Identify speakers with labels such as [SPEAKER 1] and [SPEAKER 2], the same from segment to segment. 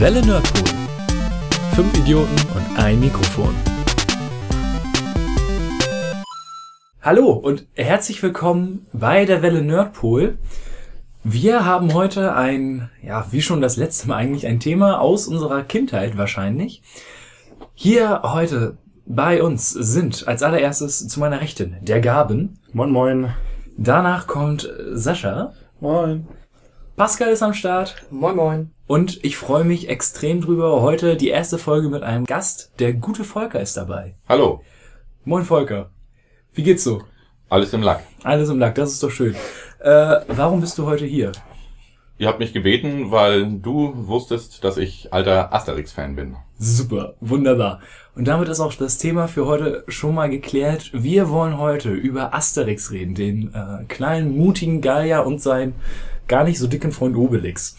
[SPEAKER 1] Welle Nerdpool. Fünf Idioten und ein Mikrofon. Hallo und herzlich willkommen bei der Welle Nerdpool. Wir haben heute ein, ja, wie schon das letzte Mal eigentlich, ein Thema aus unserer Kindheit wahrscheinlich. Hier heute bei uns sind als allererstes zu meiner Rechten der Gaben.
[SPEAKER 2] Moin Moin.
[SPEAKER 1] Danach kommt Sascha.
[SPEAKER 2] Moin.
[SPEAKER 1] Pascal ist am Start.
[SPEAKER 3] Moin Moin.
[SPEAKER 1] Und ich freue mich extrem drüber. Heute die erste Folge mit einem Gast. Der gute Volker ist dabei.
[SPEAKER 4] Hallo,
[SPEAKER 1] Moin Volker. Wie geht's so?
[SPEAKER 4] alles im Lack.
[SPEAKER 1] Alles im Lack, das ist doch schön. Äh, warum bist du heute hier?
[SPEAKER 4] Ihr habt mich gebeten, weil du wusstest, dass ich alter Asterix-Fan bin.
[SPEAKER 1] Super, wunderbar. Und damit ist auch das Thema für heute schon mal geklärt. Wir wollen heute über Asterix reden, den äh, kleinen, mutigen Gallier und seinen gar nicht so dicken Freund Obelix.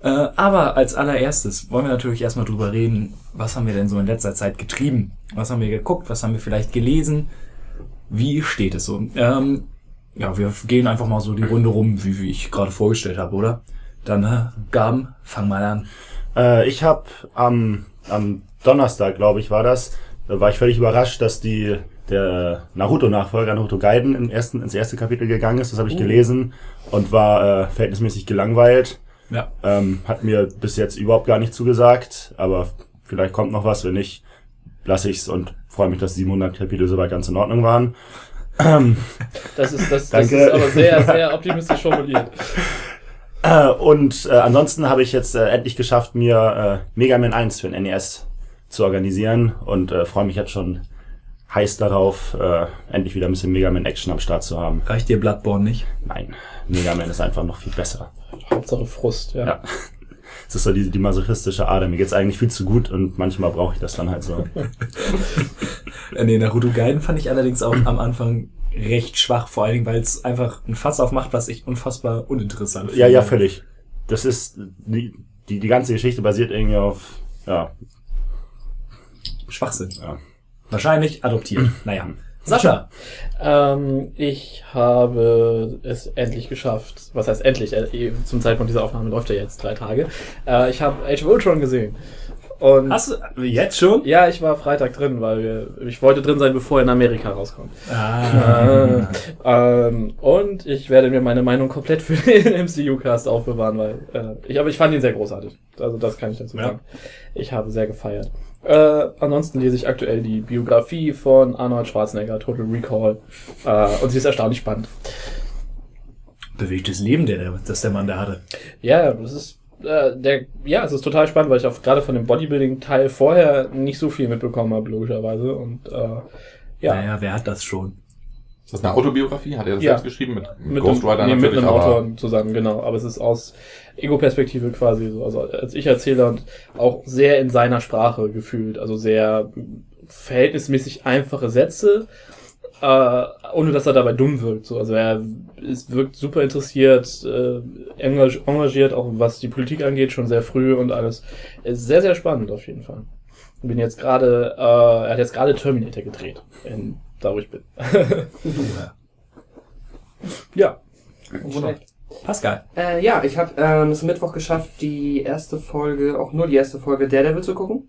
[SPEAKER 1] Äh, aber als allererstes wollen wir natürlich erstmal drüber reden, was haben wir denn so in letzter Zeit getrieben? Was haben wir geguckt? Was haben wir vielleicht gelesen? Wie steht es so? Ähm, ja, wir gehen einfach mal so die Runde rum, wie, wie ich gerade vorgestellt habe, oder? Dann, äh, Gaben, fang mal an.
[SPEAKER 2] Äh, ich habe am, am Donnerstag, glaube ich, war das, da war ich völlig überrascht, dass die der Naruto-Nachfolger Naruto Gaiden im ersten, ins erste Kapitel gegangen ist. Das habe ich gelesen und war äh, verhältnismäßig gelangweilt.
[SPEAKER 1] Ja.
[SPEAKER 2] Ähm, hat mir bis jetzt überhaupt gar nicht zugesagt, aber vielleicht kommt noch was. Wenn nicht, lasse ich's und freue mich, dass 700 Kapitel soweit ganz in Ordnung waren.
[SPEAKER 3] Das ist, das, das ist aber sehr, sehr optimistisch formuliert.
[SPEAKER 2] Äh, und äh, ansonsten habe ich jetzt äh, endlich geschafft, mir äh, Mega Man 1 für den NES zu organisieren und äh, freue mich jetzt schon heiß darauf, äh, endlich wieder ein bisschen Mega Man Action am Start zu haben.
[SPEAKER 1] Reicht dir Bloodborne nicht?
[SPEAKER 2] Nein, Mega Man ist einfach noch viel besser.
[SPEAKER 3] Hauptsache Frust, ja.
[SPEAKER 2] Ja. Es ist so die, die masochistische Ader. Mir geht's eigentlich viel zu gut und manchmal brauche ich das dann halt so.
[SPEAKER 1] Äh, nee, Naruto Gaiden fand ich allerdings auch am Anfang recht schwach, vor allen Dingen, weil es einfach ein Fass aufmacht, was ich unfassbar uninteressant
[SPEAKER 2] ja, ja, völlig. Das ist, die, die, die ganze Geschichte basiert irgendwie auf, ja,
[SPEAKER 1] Schwachsinn.
[SPEAKER 2] ja.
[SPEAKER 1] Wahrscheinlich adoptiert. naja. Sascha.
[SPEAKER 3] Ähm, ich habe es endlich geschafft. Was heißt endlich? Äh, Zum Zeitpunkt dieser Aufnahme läuft ja jetzt drei Tage. Äh, ich habe Age of Ultron gesehen. Und
[SPEAKER 1] Hast du jetzt schon?
[SPEAKER 3] ja, ich war Freitag drin, weil wir, ich wollte drin sein, bevor er in Amerika rauskommt.
[SPEAKER 1] Ah.
[SPEAKER 3] Ähm, und ich werde mir meine Meinung komplett für den MCU-Cast aufbewahren, weil äh, ich, aber ich fand ihn sehr großartig. Also das kann ich dazu
[SPEAKER 1] Ja.
[SPEAKER 3] sagen. Ich habe sehr gefeiert. Äh, ansonsten lese ich aktuell die Biografie von Arnold Schwarzenegger, Total Recall. Äh, und sie ist erstaunlich spannend.
[SPEAKER 1] Bewegtes Leben, der, das der Mann da hatte.
[SPEAKER 3] Ja, das ist äh, der, ja, es ist total spannend, weil ich auch gerade von dem Bodybuilding-Teil vorher nicht so viel mitbekommen habe, logischerweise. Und äh, ja,
[SPEAKER 1] Naja, wer hat das schon?
[SPEAKER 4] Ist das eine Autobiografie? Hat er das
[SPEAKER 3] Ja.
[SPEAKER 4] selbst geschrieben? Mit, mit
[SPEAKER 3] mit
[SPEAKER 4] Ghost Rider
[SPEAKER 3] nee, mit einem
[SPEAKER 4] aber
[SPEAKER 3] Autor zusammen, genau. Aber es ist aus Ego-Perspektive quasi so. Also als ich erzähle und auch sehr in seiner Sprache gefühlt. Also sehr verhältnismäßig einfache Sätze, äh, ohne dass er dabei dumm wirkt. So. Also er ist, wirkt super interessiert, äh, engag- engagiert, auch was die Politik angeht, schon sehr früh und alles. Ist sehr, sehr spannend auf jeden Fall. Ich bin jetzt gerade, äh, er hat jetzt gerade Terminator gedreht, in, da wo ich bin. ja.
[SPEAKER 5] Schlecht.
[SPEAKER 1] Pascal.
[SPEAKER 5] Äh, ja, ich habe ähm, es Mittwoch geschafft, die erste Folge, auch nur die erste Folge Daredevil zu gucken.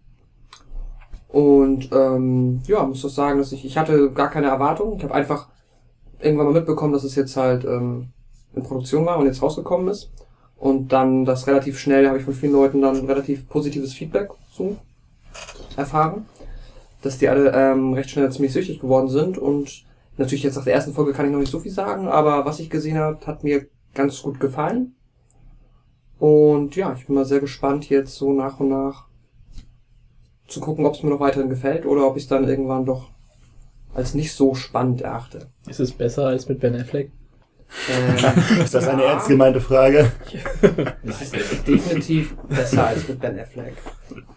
[SPEAKER 5] Und ähm, ja, muss doch sagen, dass ich, ich hatte gar keine Erwartungen. Ich habe einfach irgendwann mal mitbekommen, dass es jetzt halt ähm, in Produktion war und jetzt rausgekommen ist. Und dann das relativ schnell, habe ich von vielen Leuten dann relativ positives Feedback so erfahren. Dass die alle ähm, recht schnell ziemlich süchtig geworden sind. Und natürlich jetzt nach der ersten Folge kann ich noch nicht so viel sagen, aber was ich gesehen habe, hat mir ganz gut gefallen. Und ja, ich bin mal sehr gespannt, jetzt so nach und nach zu gucken, ob es mir noch weiterhin gefällt oder ob ich es dann irgendwann doch als nicht so spannend erachte.
[SPEAKER 3] Ist es besser als mit Ben Affleck?
[SPEAKER 5] Ähm,
[SPEAKER 2] Ist das eine
[SPEAKER 5] Ja.
[SPEAKER 2] ernst gemeinte Frage?
[SPEAKER 5] es ist definitiv besser als mit Ben Affleck.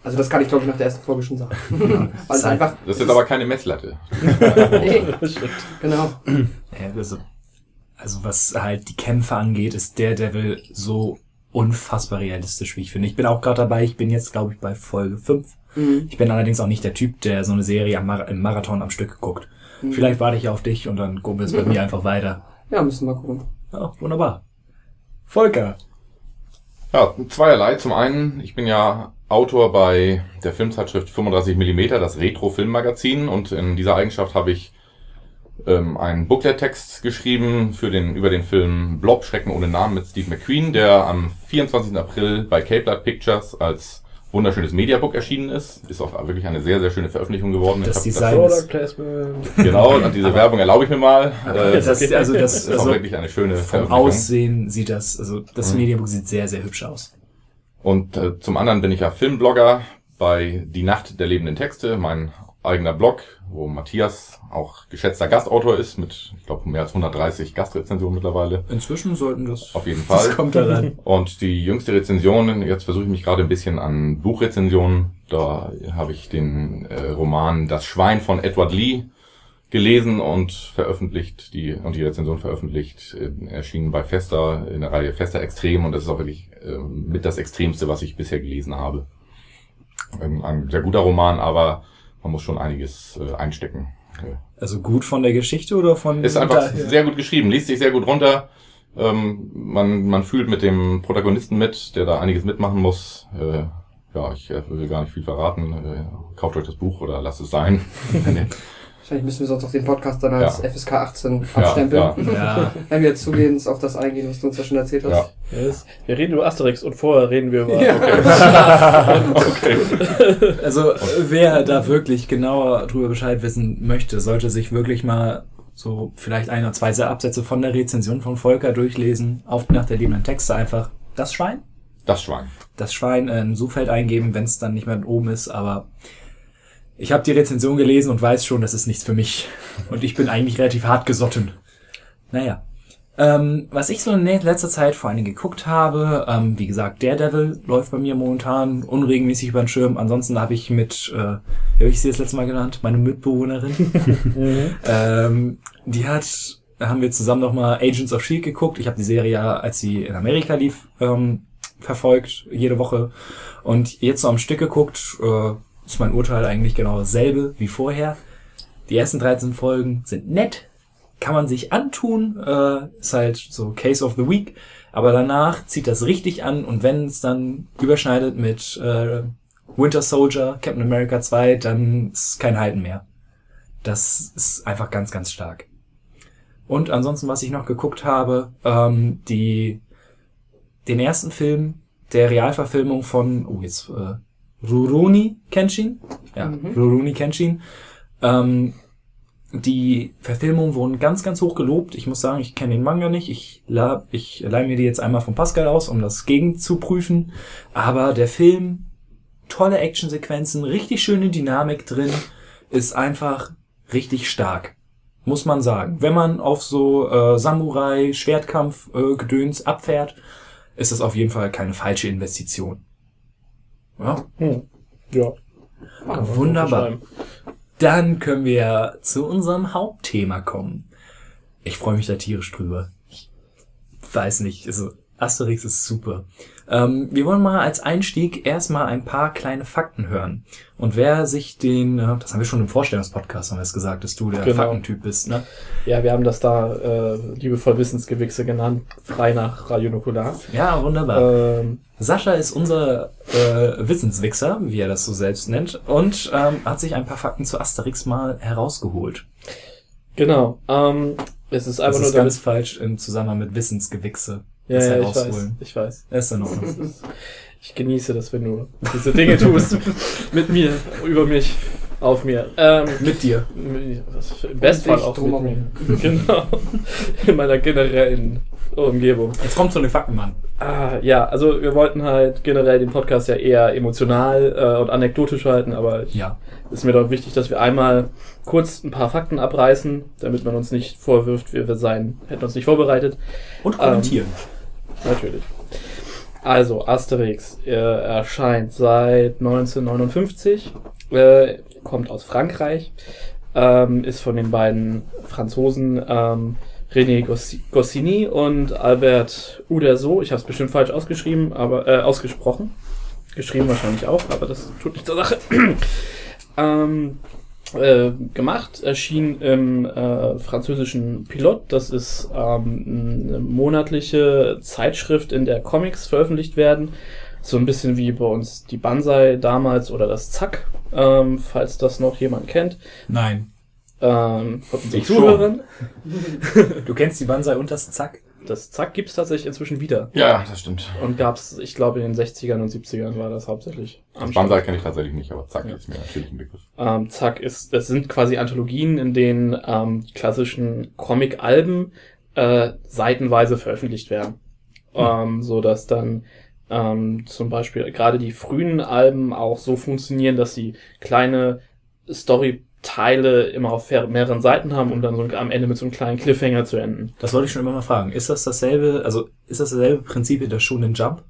[SPEAKER 5] Also das kann ich glaube ich nach der ersten Folge schon sagen. Weil es einfach.
[SPEAKER 4] das ist jetzt aber keine Messlatte.
[SPEAKER 5] Nee, genau.
[SPEAKER 1] Ja, also, also was halt die Kämpfe angeht, ist Daredevil so unfassbar realistisch, wie ich finde. Ich bin auch gerade dabei, ich bin jetzt, glaube ich, bei Folge 5.
[SPEAKER 5] Mhm.
[SPEAKER 1] Ich bin allerdings auch nicht der Typ, der so eine Serie am Mar im Marathon am Stück guckt. Vielleicht warte ich auf dich und dann gucken wir es bei mir einfach weiter.
[SPEAKER 5] Ja, müssen wir mal gucken.
[SPEAKER 1] Ja, wunderbar. Volker.
[SPEAKER 4] Ja, zweierlei. Zum einen, ich bin ja Autor bei der Filmzeitschrift 35 mm, das Retro-Filmmagazin. Und in dieser Eigenschaft habe ich ähm, einen Booklet-Text geschrieben für den, über den Film Blob, Schrecken ohne Namen mit Steve McQueen, der am 24. April bei Cape Blood Pictures als wunderschönes Mediabook erschienen ist. Ist auch wirklich eine sehr, sehr schöne Veröffentlichung geworden.
[SPEAKER 1] Das
[SPEAKER 4] Ich
[SPEAKER 1] Design ist,
[SPEAKER 3] Placement.
[SPEAKER 4] Genau, und diese Werbung erlaube ich mir mal. Äh,
[SPEAKER 1] das, also das,
[SPEAKER 4] ist auch
[SPEAKER 1] also
[SPEAKER 4] wirklich eine schöne Veröffentlichung.
[SPEAKER 1] Aussehen sieht das, also das
[SPEAKER 4] Mhm.
[SPEAKER 1] Mediabook sieht sehr, sehr hübsch aus.
[SPEAKER 4] Und äh, zum anderen bin ich ja Filmblogger bei Die Nacht der lebenden Texte, mein eigener Blog, wo Matthias auch geschätzter Gastautor ist, mit, ich glaube, mehr als 130 Gastrezensionen mittlerweile.
[SPEAKER 1] Inzwischen sollten das,
[SPEAKER 4] Auf jeden
[SPEAKER 1] das
[SPEAKER 4] Fall.
[SPEAKER 1] kommt daran.
[SPEAKER 4] Und die jüngste Rezension, jetzt versuche ich mich gerade ein bisschen an Buchrezensionen. Da habe ich den äh, Roman Das Schwein von Edward Lee gelesen und veröffentlicht, die und die Rezension veröffentlicht, äh, erschienen bei Fester in der Reihe Fester Extrem und das ist auch wirklich äh, mit das Extremste, was ich bisher gelesen habe. Ähm, ein sehr guter Roman, aber man muss schon einiges äh, einstecken.
[SPEAKER 1] Also gut von der Geschichte oder von
[SPEAKER 4] ist einfach
[SPEAKER 1] daher?
[SPEAKER 4] sehr gut geschrieben, liest sich sehr gut runter. Ähm, man, man fühlt mit dem Protagonisten mit, der da einiges mitmachen muss. Äh, ja, ich äh, will gar nicht viel verraten. Äh, kauft euch das Buch oder lasst es sein.
[SPEAKER 5] Wahrscheinlich müssen wir sonst auch den Podcast dann als
[SPEAKER 4] Ja.
[SPEAKER 5] FSK 18 abstempeln.
[SPEAKER 4] ja.
[SPEAKER 1] Ja,
[SPEAKER 5] Wenn wir jetzt zugehend auf das eingehen, was du uns ja schon erzählt
[SPEAKER 4] ja.
[SPEAKER 5] hast.
[SPEAKER 3] Yes. Wir reden über Asterix und vorher reden wir über.
[SPEAKER 5] Ja.
[SPEAKER 4] Okay.
[SPEAKER 1] also wer da wirklich genauer drüber Bescheid wissen möchte, sollte sich wirklich mal so vielleicht ein oder zwei Absätze von der Rezension von Volker durchlesen, auf nach der liebenden Texte einfach das Schwein.
[SPEAKER 4] Das Schwein.
[SPEAKER 1] das Schwein äh, in Suchfeld eingeben, wenn es dann nicht mehr oben ist, aber ich habe die Rezension gelesen und weiß schon, das ist nichts für mich. Und ich bin eigentlich relativ hart gesotten. Naja. Ähm, was ich so in letzter Zeit vor allen Dingen geguckt habe, ähm, wie gesagt, Daredevil läuft bei mir momentan unregelmäßig über den Schirm. Ansonsten habe ich mit, äh, wie habe ich sie das letzte Mal genannt? Meine Mitbewohnerin. ähm, die hat, haben wir zusammen nochmal Agents of S.H.I.E.L.D. geguckt. Ich habe die Serie, ja, als sie in Amerika lief, ähm, verfolgt, jede Woche. Und jetzt so am Stück geguckt, äh, ist mein Urteil eigentlich genau dasselbe wie vorher. Die ersten 13 Folgen sind nett, kann man sich antun, äh, ist halt so Case of the Week, aber danach zieht das richtig an und wenn es dann überschneidet mit äh, Winter Soldier, Captain America 2, dann ist kein Halten mehr. Das ist einfach ganz, ganz stark. Und ansonsten, was ich noch geguckt habe, ähm, die den ersten Film der Realverfilmung von, oh jetzt, äh, Rurouni Kenshin? Ja,
[SPEAKER 5] Mhm.
[SPEAKER 1] Rurouni Kenshin. Ähm, die Verfilmungen wurden ganz, ganz hoch gelobt. Ich muss sagen, ich kenne den Manga nicht. Ich, la ich leih mir die jetzt einmal von Pascal aus, um das gegen zu prüfen. Aber der Film, tolle Actionsequenzen, richtig schöne Dynamik drin, ist einfach richtig stark. Muss man sagen. Wenn man auf so äh, Samurai, Schwertkampf, äh, Gedöns abfährt, ist das auf jeden Fall keine falsche Investition. Ja,
[SPEAKER 3] Hm. Ja.
[SPEAKER 1] wunderbar.
[SPEAKER 3] Schreiben.
[SPEAKER 1] Dann können wir zu unserem Hauptthema kommen. Ich freue mich da tierisch drüber. Ich weiß nicht, also Asterix ist super. Ähm, wir wollen mal als Einstieg erstmal ein paar kleine Fakten hören. Und wer sich den, äh, das haben wir schon im Vorstellungspodcast, haben wir es gesagt, dass du der
[SPEAKER 3] Genau.
[SPEAKER 1] Faktentyp bist, ne?
[SPEAKER 3] Ja, wir haben das da äh, liebevoll Wissensgewichse genannt, frei nach Radio Nukular.
[SPEAKER 1] Ja, wunderbar.
[SPEAKER 3] Ähm,
[SPEAKER 1] Sascha ist unser äh, Wissenswichser, wie er das so selbst nennt, und ähm, hat sich ein paar Fakten zu Asterix mal herausgeholt.
[SPEAKER 3] genau. Ähm, es ist
[SPEAKER 1] Das
[SPEAKER 3] einfach nur
[SPEAKER 1] ist ganz falsch im Zusammenhang mit Wissensgewichse.
[SPEAKER 3] Ja,
[SPEAKER 1] das
[SPEAKER 3] ja, ich weiß. Ich weiß.
[SPEAKER 1] Das ist in Ordnung.
[SPEAKER 3] Das ich genieße das, wenn du diese Dinge tust. mit mir, über mich, auf mir. Ähm,
[SPEAKER 1] mit dir.
[SPEAKER 3] das- Im Bestfall
[SPEAKER 5] dich
[SPEAKER 3] auch mit mir. Genau. In meiner generellen Umgebung.
[SPEAKER 1] Jetzt kommt zu den Fakten, Mann.
[SPEAKER 3] Ah, ja, also wir wollten halt generell den Podcast ja eher emotional äh, und anekdotisch halten, aber
[SPEAKER 1] Ja.
[SPEAKER 3] ist mir doch wichtig, dass wir einmal kurz ein paar Fakten abreißen, damit man uns nicht vorwirft, wir wir seien, hätten uns nicht vorbereitet.
[SPEAKER 1] Und kommentieren.
[SPEAKER 3] Natürlich. Also, Asterix äh, erscheint seit 1959, äh, kommt aus Frankreich, ähm, ist von den beiden Franzosen ähm, René Gossi- Goscinny und Albert Uderso. Ich habe es bestimmt falsch ausgeschrieben, aber äh, ausgesprochen. Geschrieben wahrscheinlich auch, aber das tut nichts zur Sache. ähm, äh, gemacht, erschien im äh, französischen Pilot. Das ist ähm, eine monatliche Zeitschrift, in der Comics veröffentlicht werden. So ein bisschen wie bei uns die Banzai damals oder das Zack, ähm, falls das noch jemand kennt.
[SPEAKER 1] Nein.
[SPEAKER 3] Ähm,
[SPEAKER 1] schon.
[SPEAKER 3] Zuhörern.
[SPEAKER 1] Du kennst die Banzai und das Zack?
[SPEAKER 3] Das Zack gibt's tatsächlich inzwischen wieder.
[SPEAKER 4] Ja, das stimmt.
[SPEAKER 3] Und gab's, ich glaube, in den 60ern und 70ern war das hauptsächlich. am
[SPEAKER 4] Das
[SPEAKER 3] Start.
[SPEAKER 4] Banzai kenne ich tatsächlich nicht, aber Zack
[SPEAKER 3] Ja.
[SPEAKER 4] ist mir natürlich ein Begriff.
[SPEAKER 3] Ähm, Zack ist, das sind quasi Anthologien, in denen ähm, die klassischen Comic-Alben äh, seitenweise veröffentlicht werden. Ähm, so dass dann ähm, zum Beispiel gerade die frühen Alben auch so funktionieren, dass sie kleine Storyteile immer auf mehreren Seiten haben, um dann so am Ende mit so einem kleinen Cliffhanger zu enden.
[SPEAKER 1] Das wollte ich schon immer mal fragen. Ist das dasselbe, also ist das dasselbe Prinzip in der Shonen Jump?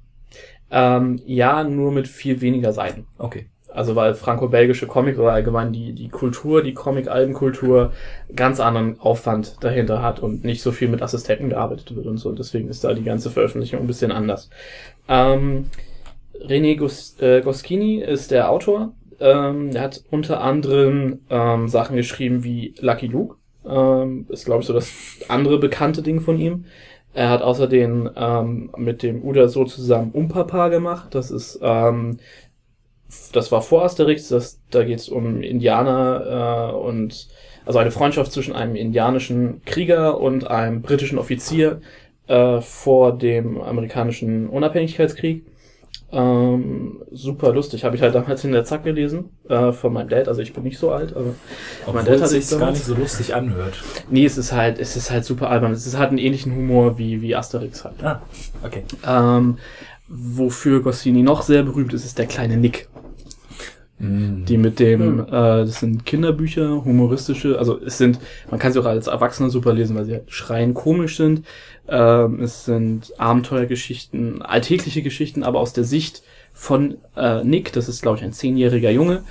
[SPEAKER 3] Ähm, ja, nur mit viel weniger Seiten.
[SPEAKER 1] Okay.
[SPEAKER 3] Also weil franco-belgische Comic oder allgemein die, die Kultur, die Comic-Albenkultur ganz anderen Aufwand dahinter hat und nicht so viel mit Assistenten gearbeitet wird und so. Deswegen ist da die ganze Veröffentlichung ein bisschen anders. Ähm, René Gos äh, Goscinny ist der Autor. Ähm, er hat unter anderem ähm, Sachen geschrieben wie Lucky Luke. Ähm, ist, glaube ich, so das andere bekannte Ding von ihm. Er hat außerdem ähm, mit dem Uda so zusammen Umpapa gemacht. Das ist ähm, das war vor Asterix, das, da geht es um Indianer äh, und also eine Freundschaft zwischen einem indianischen Krieger und einem britischen Offizier äh, vor dem amerikanischen Unabhängigkeitskrieg. Ähm, super lustig, habe ich halt damals in der Zack gelesen äh, von meinem Dad. Also ich bin nicht so alt, aber
[SPEAKER 1] Obwohl
[SPEAKER 3] Dad
[SPEAKER 1] es
[SPEAKER 3] hat
[SPEAKER 1] sich gar nicht so lustig anhört.
[SPEAKER 3] nee, es ist halt, es ist halt super albern. Es ist halt einen ähnlichen Humor wie wie Asterix halt.
[SPEAKER 1] Ah, okay.
[SPEAKER 3] Ähm, wofür Goscinny noch sehr berühmt ist, ist der kleine Nick. Die mit dem, äh, das sind Kinderbücher, humoristische, also es sind, man kann sie auch als Erwachsener super lesen, weil sie halt schreien komisch sind. Ähm, es sind Abenteuergeschichten, alltägliche Geschichten, aber aus der Sicht von äh, Nick, das ist glaube ich ein zehnjähriger Junge,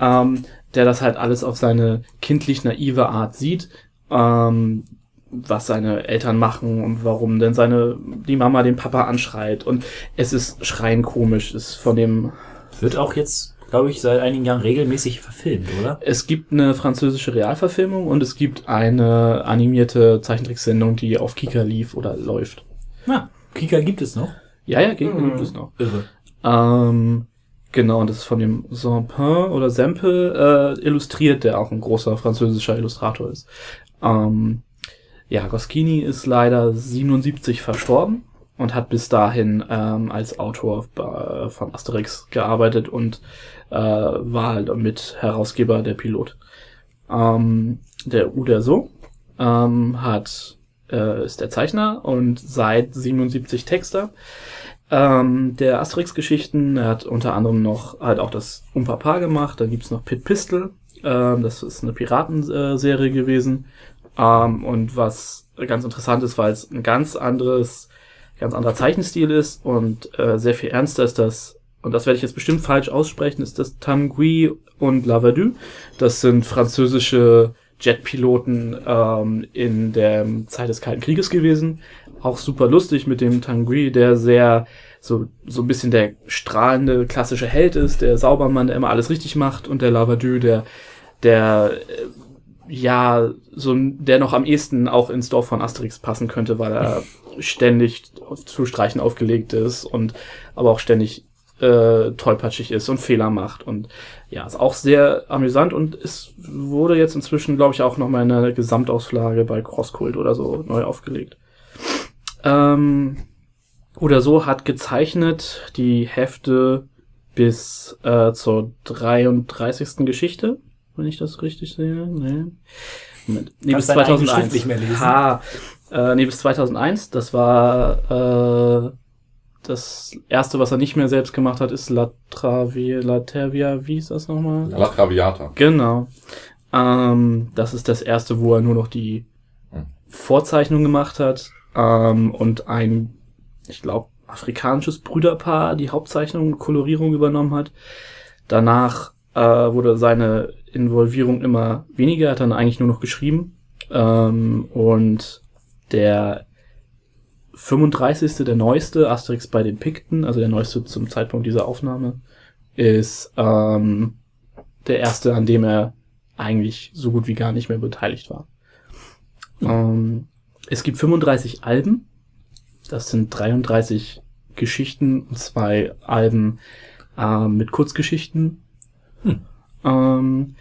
[SPEAKER 3] ähm, der das halt alles auf seine kindlich naive Art sieht, ähm, was seine Eltern machen und warum denn seine die Mama den Papa anschreit. Und es ist schreien komisch, ist von dem
[SPEAKER 1] Wird auch jetzt, glaube ich, seit einigen Jahren regelmäßig verfilmt, oder?
[SPEAKER 3] Es gibt eine französische Realverfilmung und es gibt eine animierte Zeichentricksendung, die auf Kika lief oder läuft.
[SPEAKER 1] Na, Kika gibt es noch.
[SPEAKER 3] Ja, ja, gibt,
[SPEAKER 5] Mhm.
[SPEAKER 3] gibt es noch.
[SPEAKER 1] Irre.
[SPEAKER 3] Ähm, genau, und das ist von dem Sampin oder Sempe äh, illustriert, der auch ein großer französischer Illustrator ist. Ähm, ja, Goscinny ist leider 77 verstorben und hat bis dahin ähm, als Autor bei, von Asterix gearbeitet und äh, war halt mit Herausgeber der Pilot. Ähm, der Uderso ähm, hat äh, ist der Zeichner und seit 77 Texter ähm, der Asterix-Geschichten. Er hat unter anderem noch halt auch das Umpapa gemacht. Dann gibt's noch Pit Pistol. Ähm, das ist eine Piratenserie gewesen. Ähm, und was ganz interessant ist, weil es ein ganz anderes, ganz anderer Zeichenstil ist und äh, sehr viel ernster ist das, und das werde ich jetzt bestimmt falsch aussprechen, ist das Tanguy und Lavadu. Das sind französische Jetpiloten ähm, in der Zeit des Kalten Krieges gewesen. Auch super lustig mit dem Tanguy, der sehr so, so ein bisschen der strahlende klassische Held ist, der Saubermann, der immer alles richtig macht und der Lavadu, der, der äh, ja, so der noch am ehesten auch ins Dorf von Asterix passen könnte, weil er ständig zu Streichen aufgelegt ist und aber auch ständig äh, tollpatschig ist und Fehler macht und ja, ist auch sehr amüsant und es wurde jetzt inzwischen, glaube ich, auch noch mal in einer Gesamtauslage bei Crosskult oder so neu aufgelegt. Ähm, oder so hat gezeichnet die Hefte bis äh, zur 33. Geschichte, wenn ich das richtig sehe. Nee. Moment. Nee, bis
[SPEAKER 1] Kannst deine eigene
[SPEAKER 3] 2001.
[SPEAKER 1] Schrift nicht mehr lesen?
[SPEAKER 3] Ha, äh, nee, bis 2001. Das war äh, das erste, was er nicht mehr selbst gemacht hat, ist La Travia, La Tervia, wie ist das nochmal?
[SPEAKER 4] La Traviata.
[SPEAKER 3] Genau. Ähm, das ist das erste, wo er nur noch die
[SPEAKER 4] Hm.
[SPEAKER 3] Vorzeichnung gemacht hat ähm, und ein, ich glaube, afrikanisches Brüderpaar die Hauptzeichnung und Kolorierung übernommen hat. Danach äh, wurde seine Involvierung immer weniger, er hat dann eigentlich nur noch geschrieben. Ähm, und der 35. der neueste Asterix bei den Pikten, also der neueste zum Zeitpunkt dieser Aufnahme, ist ähm, der erste, an dem er eigentlich so gut wie gar nicht mehr beteiligt war. Ähm, es gibt 35 Alben. Das sind 33 Geschichten und zwei Alben äh, mit Kurzgeschichten.
[SPEAKER 1] Hm.
[SPEAKER 3] Ähm,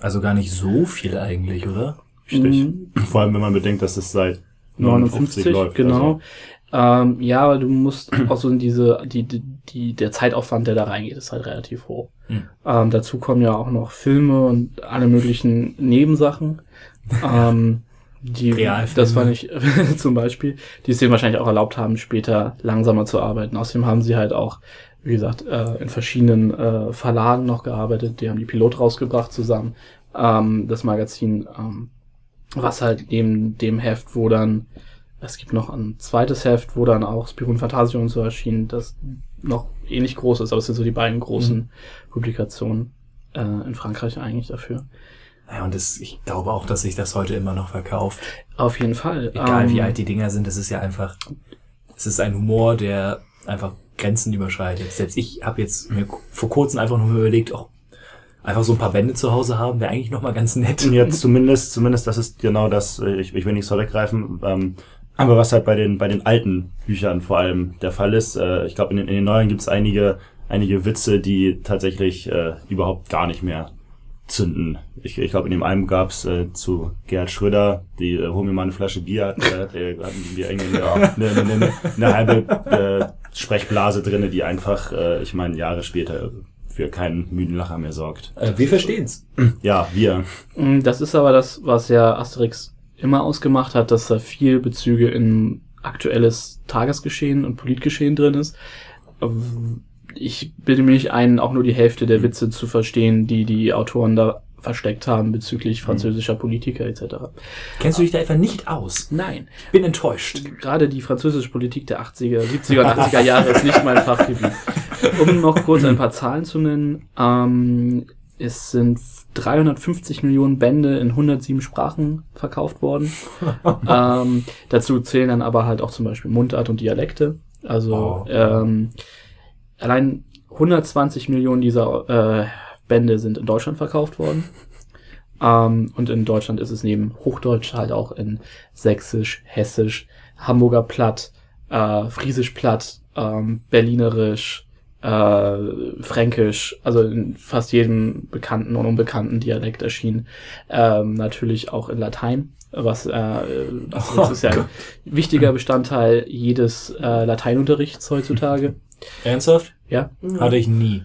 [SPEAKER 1] Also gar nicht so viel eigentlich, oder?
[SPEAKER 2] Richtig.
[SPEAKER 3] Mhm.
[SPEAKER 2] Vor allem, wenn man bedenkt, dass es seit
[SPEAKER 3] 59,
[SPEAKER 2] 59 läuft.
[SPEAKER 3] genau. Ähm, ja, aber du musst auch so in diese, die, die, die, der Zeitaufwand, der da reingeht, ist halt relativ hoch.
[SPEAKER 1] Hm.
[SPEAKER 3] Ähm, dazu kommen ja auch noch Filme und alle möglichen Nebensachen. ähm, die,
[SPEAKER 1] Realfilme.
[SPEAKER 3] das war nicht, zum Beispiel, die es denen wahrscheinlich auch erlaubt haben, später langsamer zu arbeiten. Außerdem haben sie halt auch, wie gesagt, äh, in verschiedenen äh, Verlagen noch gearbeitet. Die haben die Pilot rausgebracht zusammen, ähm, das Magazin, ähm, was halt neben dem Heft, wo dann, es gibt noch ein zweites Heft, wo dann auch Fantasio und so erschien, das noch ähnlich groß ist, aber es sind so die beiden großen Publikationen äh, in Frankreich eigentlich dafür.
[SPEAKER 1] Ja, und das, ich glaube auch, dass sich das heute immer noch verkauft.
[SPEAKER 3] Auf jeden Fall.
[SPEAKER 1] Egal wie
[SPEAKER 3] Ähm,
[SPEAKER 1] alt die Dinger sind, es ist ja einfach, es ist ein Humor, der einfach Grenzen überschreitet. Selbst ich habe jetzt mir vor kurzem einfach nur überlegt, auch einfach so ein paar Bände zu Hause haben, wäre eigentlich noch mal ganz nett.
[SPEAKER 2] Und jetzt zumindest, zumindest, das ist genau das, ich, ich will nichts vorweggreifen, ähm, aber was halt bei den, bei den alten Büchern vor allem der Fall ist, äh, ich glaube, in den, in den neuen gibt es einige, einige Witze, die tatsächlich äh, überhaupt gar nicht mehr zünden. Ich, ich glaube, in dem einen gab's äh, zu Gerhard Schröder, die äh, hol mir mal eine Flasche Bier, hat, äh, hat, hatten die irgendwie eine, eine, eine, eine, eine halbe äh, Sprechblase drinne, die einfach, äh, ich meine, Jahre später für keinen müden Lacher mehr sorgt.
[SPEAKER 1] Äh, wir verstehen's.
[SPEAKER 2] Ja, wir.
[SPEAKER 3] Mm, Das ist aber das, was ja Asterix immer ausgemacht hat, dass da viel Bezüge in aktuelles Tagesgeschehen und Politgeschehen drin ist. Ich bilde mir nicht ein, auch nur die Hälfte der Witze zu verstehen, die die Autoren da versteckt haben bezüglich französischer Politiker etc.
[SPEAKER 1] Kennst du dich da einfach nicht aus?
[SPEAKER 3] Nein,
[SPEAKER 1] Bin enttäuscht.
[SPEAKER 3] gerade die französische Politik der 80er, 70er und 80er Jahre ist nicht mein Fachgebiet. Um noch kurz ein paar Zahlen zu nennen, ähm, es sind 350 Millionen Bände in 107 Sprachen verkauft worden. ähm, dazu zählen dann aber halt auch zum Beispiel Mundart und Dialekte. Also
[SPEAKER 1] Oh.
[SPEAKER 3] ähm, allein 120 Millionen dieser äh, Bände sind in Deutschland verkauft worden. Ähm, und in Deutschland ist es neben Hochdeutsch halt auch in Sächsisch, Hessisch, Hamburger Platt, äh, Friesisch Platt, ähm, Berlinerisch, äh, Fränkisch, also in fast jedem bekannten und unbekannten Dialekt erschienen. Ähm, natürlich auch in Latein, was äh, das, das ist ja ein wichtiger Bestandteil jedes äh, Lateinunterrichts heutzutage.
[SPEAKER 1] Ernsthaft?
[SPEAKER 3] Ja,
[SPEAKER 1] Hatte ich nie.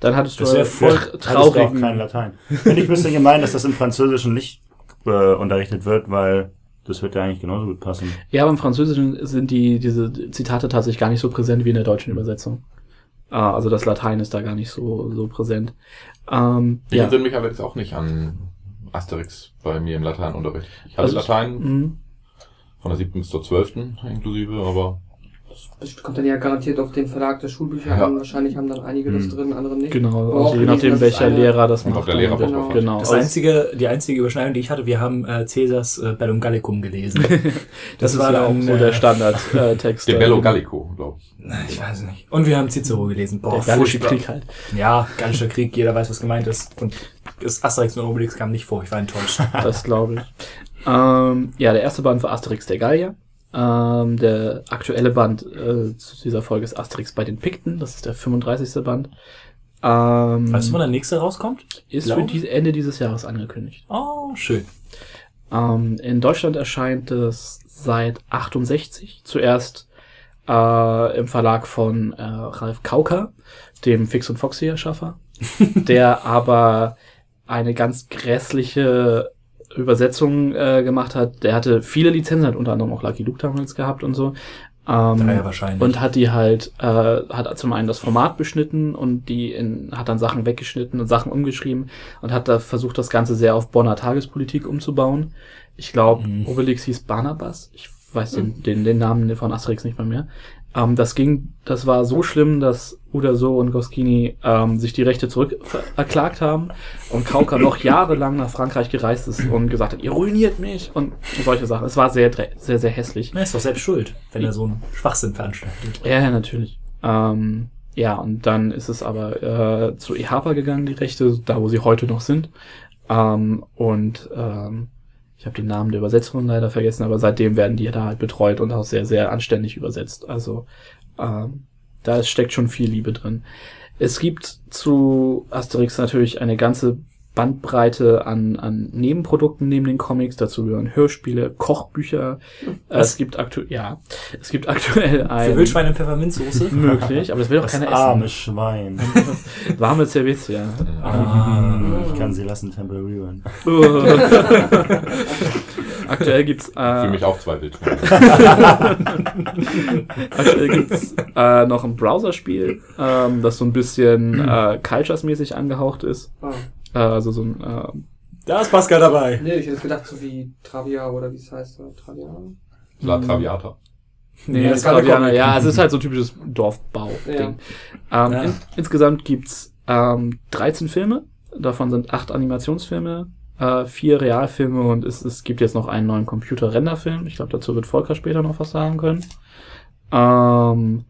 [SPEAKER 3] dann hattest du
[SPEAKER 1] Das
[SPEAKER 3] einen
[SPEAKER 1] voll
[SPEAKER 3] tr-
[SPEAKER 2] Hattest du auch kein Latein. Finde ich ein bisschen gemein, dass das im Französischen nicht äh, unterrichtet wird, weil das wird ja eigentlich genauso gut passen.
[SPEAKER 3] Ja, aber im Französischen sind die, diese Zitate tatsächlich gar nicht so präsent wie in der deutschen Übersetzung. Ah, also das Latein ist da gar nicht so, so präsent. Ähm,
[SPEAKER 4] Ich
[SPEAKER 3] ja.
[SPEAKER 4] entsinne mich aber jetzt auch nicht an Asterix bei mir im Lateinunterricht. Ich hatte
[SPEAKER 3] Also ich-
[SPEAKER 4] Latein
[SPEAKER 3] Mhm.
[SPEAKER 4] von der siebten bis zur zwölften inklusive, aber
[SPEAKER 5] Das kommt dann ja garantiert auf den Verlag der Schulbücher
[SPEAKER 4] Ja.
[SPEAKER 5] an. Wahrscheinlich haben dann einige das
[SPEAKER 2] Hm.
[SPEAKER 5] drin, andere nicht.
[SPEAKER 3] Genau, also
[SPEAKER 5] auch
[SPEAKER 3] je nachdem, welcher
[SPEAKER 5] eine-
[SPEAKER 3] Lehrer das
[SPEAKER 4] Und
[SPEAKER 3] macht.
[SPEAKER 4] auch der Lehrer
[SPEAKER 3] genau.
[SPEAKER 5] auch.
[SPEAKER 3] genau.
[SPEAKER 1] Das
[SPEAKER 3] Also-
[SPEAKER 1] einzige, die einzige Überschneidung, die ich hatte, wir haben äh, Cäsars äh, Bellum Gallicum gelesen.
[SPEAKER 3] das, ist
[SPEAKER 1] war
[SPEAKER 3] ja auch
[SPEAKER 1] dann,
[SPEAKER 3] so
[SPEAKER 1] äh,
[SPEAKER 3] der Standardtext.
[SPEAKER 4] De Bello Gallico, glaube ich.
[SPEAKER 1] Ich weiß nicht. Und wir haben Cicero gelesen. Boah,
[SPEAKER 3] Der gallische. Krieg halt.
[SPEAKER 1] Ja, gallischer Krieg, jeder weiß, was gemeint ist. Und das Asterix und Obelix kam nicht vor, ich war enttäuscht.
[SPEAKER 3] Das glaube ich. Ähm, ja, der erste Band war Asterix der Gallier. Ähm, der aktuelle Band äh, zu dieser Folge ist Asterix bei den Pikten. Das ist der 35. Band. Ähm,
[SPEAKER 1] Weißt du, wann der nächste rauskommt?
[SPEAKER 3] ist
[SPEAKER 1] Glaub
[SPEAKER 3] für die Ende dieses Jahres angekündigt.
[SPEAKER 1] Oh, schön.
[SPEAKER 3] Ähm, in Deutschland erscheint es seit 68. Zuerst äh, im Verlag von äh, Ralf Kauker, dem Fix und Foxy Erschaffer, der aber eine ganz grässliche Übersetzung äh, gemacht hat. Der hatte viele Lizenzen, hat unter anderem auch Lucky Luke damals gehabt und so. Ähm,
[SPEAKER 1] Daher wahrscheinlich.
[SPEAKER 3] und hat die halt, äh, hat zum einen das Format beschnitten und die in, hat dann Sachen weggeschnitten und Sachen umgeschrieben und hat da versucht, das Ganze sehr auf Bonner Tagespolitik umzubauen. Ich glaube,
[SPEAKER 1] Mhm.
[SPEAKER 3] Obelix hieß Barnabas. Ich weiß den, den, den Namen von Asterix nicht mal mehr. Ähm, das ging, das war so schlimm, dass Uderso und Goscini ähm, sich die Rechte zurück erklagt haben und Kauka noch jahrelang nach Frankreich gereist ist und gesagt hat, ihr ruiniert mich und solche Sachen. Es war sehr, sehr, sehr hässlich.
[SPEAKER 1] Er ist doch selbst schuld, wenn er so einen Schwachsinn veranstaltet.
[SPEAKER 3] Ja, ja, natürlich. Ähm, ja, und dann ist es aber äh, zu EHPA gegangen, die Rechte, da wo sie heute noch sind. Ähm, und ähm, ich habe den Namen der Übersetzung leider vergessen, aber seitdem werden die da halt betreut und auch sehr, sehr anständig übersetzt. Also Ähm, da steckt schon viel Liebe drin. Es gibt zu Asterix natürlich eine ganze Bandbreite an, an Nebenprodukten neben den Comics. Dazu gehören Hörspiele, Kochbücher. Äh, es gibt aktuell, ja, es gibt aktuell
[SPEAKER 1] Für
[SPEAKER 3] ein
[SPEAKER 1] Wildschwein in Pfefferminzsoße?
[SPEAKER 3] möglich, aber das will doch keiner
[SPEAKER 2] arme
[SPEAKER 3] essen.
[SPEAKER 2] Schwein.
[SPEAKER 3] Warme Servizia.
[SPEAKER 1] Ah.
[SPEAKER 2] Ich kann sie lassen temperieren.
[SPEAKER 3] aktuell gibt's
[SPEAKER 4] Ich fühle
[SPEAKER 3] äh,
[SPEAKER 4] mich auch zwei Wildschweine.
[SPEAKER 3] Aktuell gibt's äh, noch ein Browserspiel, ähm, das so ein bisschen äh, Cultures-mäßig angehaucht ist.
[SPEAKER 5] Ah.
[SPEAKER 3] Äh, also so ein äh,
[SPEAKER 1] Da ist Pascal dabei.
[SPEAKER 5] Nee, ich hätte gedacht, so wie Travia oder wie es heißt. oder Travia.
[SPEAKER 4] La Traviata.
[SPEAKER 3] Nee,
[SPEAKER 1] Ja,
[SPEAKER 3] das
[SPEAKER 1] Comic.
[SPEAKER 3] ja, es ist halt so ein typisches Dorfbau-Ding.
[SPEAKER 5] Ja.
[SPEAKER 3] Ähm,
[SPEAKER 1] Ja.
[SPEAKER 3] in, insgesamt gibt's ähm, 13 Filme, davon sind acht Animationsfilme, äh, vier Realfilme und es, es gibt jetzt noch einen neuen Computer-Renderfilm. Ich glaube, dazu wird Volker später noch was sagen können. Ähm,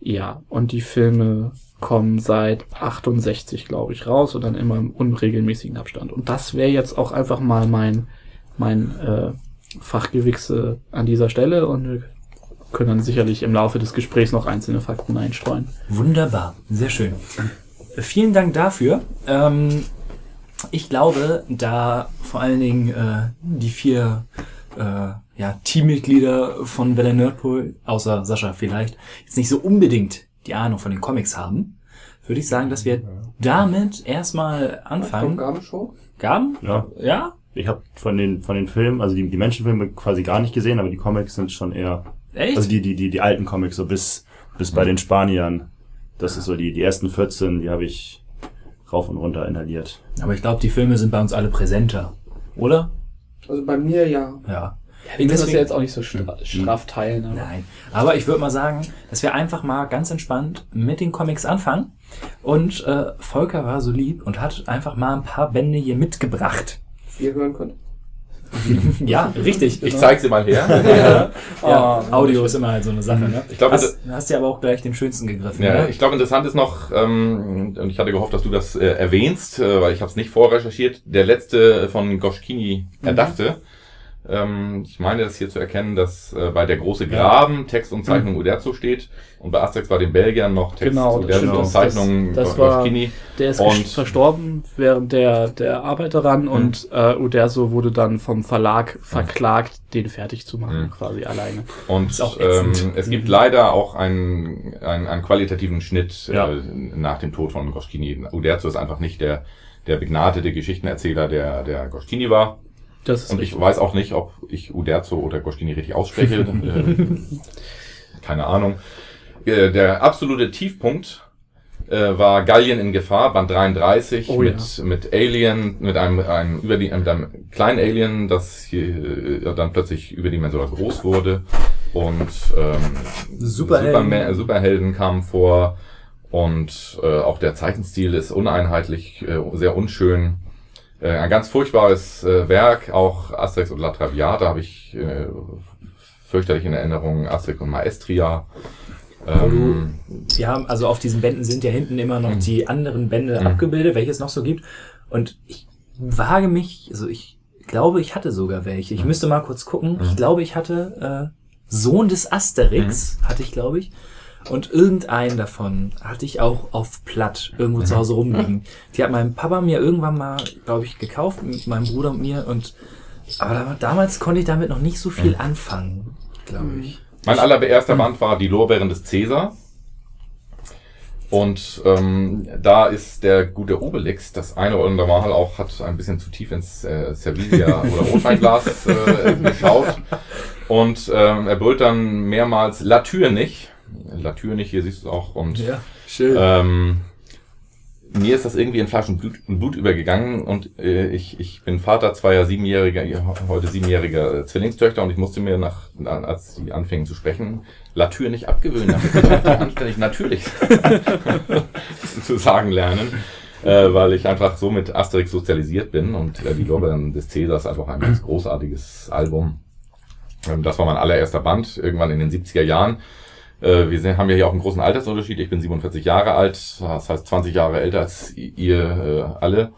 [SPEAKER 3] ja, und die Filme kommen seit 68, glaube ich, raus und dann immer im unregelmäßigen Abstand. Und das wäre jetzt auch einfach mal mein, mein äh, Fachgewichse an dieser Stelle und wir können dann sicherlich im Laufe des Gesprächs noch einzelne Fakten einstreuen.
[SPEAKER 1] Wunderbar, sehr schön. Vielen Dank dafür. Ähm, ich glaube, da vor allen Dingen äh, die vier äh, ja, Teammitglieder von Welle Nerdpool, außer Sascha vielleicht, jetzt nicht so unbedingt die Ahnung von den Comics haben, würde ich sagen, dass wir damit erstmal anfangen.
[SPEAKER 5] Gabenshow?
[SPEAKER 1] Gaben?
[SPEAKER 2] Ja.
[SPEAKER 1] Ja?
[SPEAKER 2] Ich habe von den von den Filmen, also die, die Menschenfilme quasi gar nicht gesehen, aber die Comics sind schon eher,
[SPEAKER 1] Echt?
[SPEAKER 2] also die die die die alten Comics so bis bis bei den Spaniern. Das ist so die die ersten 14, die habe ich rauf und runter inhaliert.
[SPEAKER 1] Aber ich glaube, die Filme sind bei uns alle präsenter, oder?
[SPEAKER 5] Also bei mir ja.
[SPEAKER 1] Ja.
[SPEAKER 3] Wir müssen das ja jetzt auch nicht so stra straff teilen. Aber
[SPEAKER 1] Nein. Aber ich würde mal sagen, dass wir einfach mal ganz entspannt mit den Comics anfangen. Und äh, Volker war so lieb und hat einfach mal ein paar Bände hier mitgebracht.
[SPEAKER 5] Wie ihr hören könnt.
[SPEAKER 1] ja, richtig.
[SPEAKER 4] Ich zeig sie mal her.
[SPEAKER 1] Ja,
[SPEAKER 3] Oh,
[SPEAKER 1] ja, Audio ist immer halt so eine Sache, ne?
[SPEAKER 4] Ich glaube,
[SPEAKER 1] hast, hast dir aber auch gleich den schönsten gegriffen.
[SPEAKER 4] Ja,
[SPEAKER 1] ne?
[SPEAKER 4] ich glaube, interessant ist noch, ähm, und ich hatte gehofft, dass du das äh, erwähnst, äh, weil ich habe es nicht vorrecherchiert, der letzte von Goschkini erdachte. Ähm, ich meine, das hier zu erkennen, dass äh, bei der große Graben Text und Zeichnung Uderzo steht und bei Asterix bei den Belgiern noch Text
[SPEAKER 3] Genau,
[SPEAKER 4] Uderzo
[SPEAKER 2] stimmt.
[SPEAKER 4] und
[SPEAKER 2] Das-
[SPEAKER 4] Zeichnung
[SPEAKER 3] das- das war-
[SPEAKER 4] Goschkini.
[SPEAKER 3] Der ist
[SPEAKER 4] Und-
[SPEAKER 3] verstorben während der, der Arbeit daran und äh, Uderso wurde dann vom Verlag verklagt, den fertig zu machen,
[SPEAKER 4] Mhm.
[SPEAKER 3] quasi alleine.
[SPEAKER 4] Und ähm, es gibt leider auch einen, einen, einen qualitativen Schnitt
[SPEAKER 2] Ja.
[SPEAKER 4] äh, nach dem Tod von Goschkini. Uderzo ist einfach nicht der, der begnadete Geschichtenerzähler, der, der Goschkini war.
[SPEAKER 3] Das
[SPEAKER 4] Und
[SPEAKER 3] richtig.
[SPEAKER 4] ich weiß auch nicht, ob ich Uderzo oder Goschkini richtig ausspreche. äh, keine Ahnung. Äh, der absolute Tiefpunkt äh, war Gallien in Gefahr, Band 33,
[SPEAKER 3] Oh
[SPEAKER 4] mit, mit Alien, mit einem, einem, über die, mit einem kleinen Alien, das hier, äh, dann plötzlich überdimensional groß wurde. Und ähm,
[SPEAKER 1] Superhelden.
[SPEAKER 4] Superman, Superhelden kamen vor. Und äh, auch der Zeichenstil ist uneinheitlich, äh, sehr unschön. Äh, ein ganz furchtbares äh, Werk, auch Asterix und La Traviata habe ich äh, fürchterlich in Erinnerung, Asterix und Maestria. Ähm,
[SPEAKER 1] Wir haben, also auf diesen Bänden sind ja hinten immer noch
[SPEAKER 4] Mhm.
[SPEAKER 1] die anderen Bände
[SPEAKER 4] Mhm.
[SPEAKER 1] abgebildet, welche es noch so gibt. Und ich wage mich, also ich glaube, ich hatte sogar welche. Ich müsste mal kurz gucken. Ich
[SPEAKER 4] Mhm.
[SPEAKER 1] glaube, ich hatte äh, Sohn des Asterix, hatte ich, glaube ich. Und irgendeinen davon hatte ich auch auf Platt irgendwo zu Hause rumliegen. Die hat mein Papa mir irgendwann mal, glaube ich, gekauft, mit meinem Bruder und mir. Und aber da- damals konnte ich damit noch nicht so viel anfangen, glaube ich.
[SPEAKER 4] Mein allererster Band war Die Lorbeeren des Cäsar. Und ähm, da ist der gute Obelix das eine oder andere Mal auch hat ein bisschen zu tief ins äh, Servilia oder Rotweinglas äh, geschaut. Und ähm, er brüllt dann mehrmals La Tür nicht. La Tür nicht, hier siehst du es auch. Und
[SPEAKER 1] schön.
[SPEAKER 4] ähm, mir ist das irgendwie in Fleisch und Blut, Blut übergegangen und äh, ich, ich bin Vater zweier siebenjähriger, heute siebenjähriger äh, Zwillingstöchter und ich musste mir nach, na- als sie anfingen zu sprechen, Latür nicht abgewöhnen, damit anständig natürlich zu sagen lernen, äh, weil ich einfach so mit Asterix sozialisiert bin und äh, die Lorbeeren des Cäsars einfach ein ganz großartiges Album. Ähm, das war mein allererster Band, irgendwann in den 70er Jahren. Äh, wir sind, haben ja hier auch einen großen Altersunterschied. Ich bin 47 Jahre alt, das heißt 20 Jahre älter als ihr äh, alle.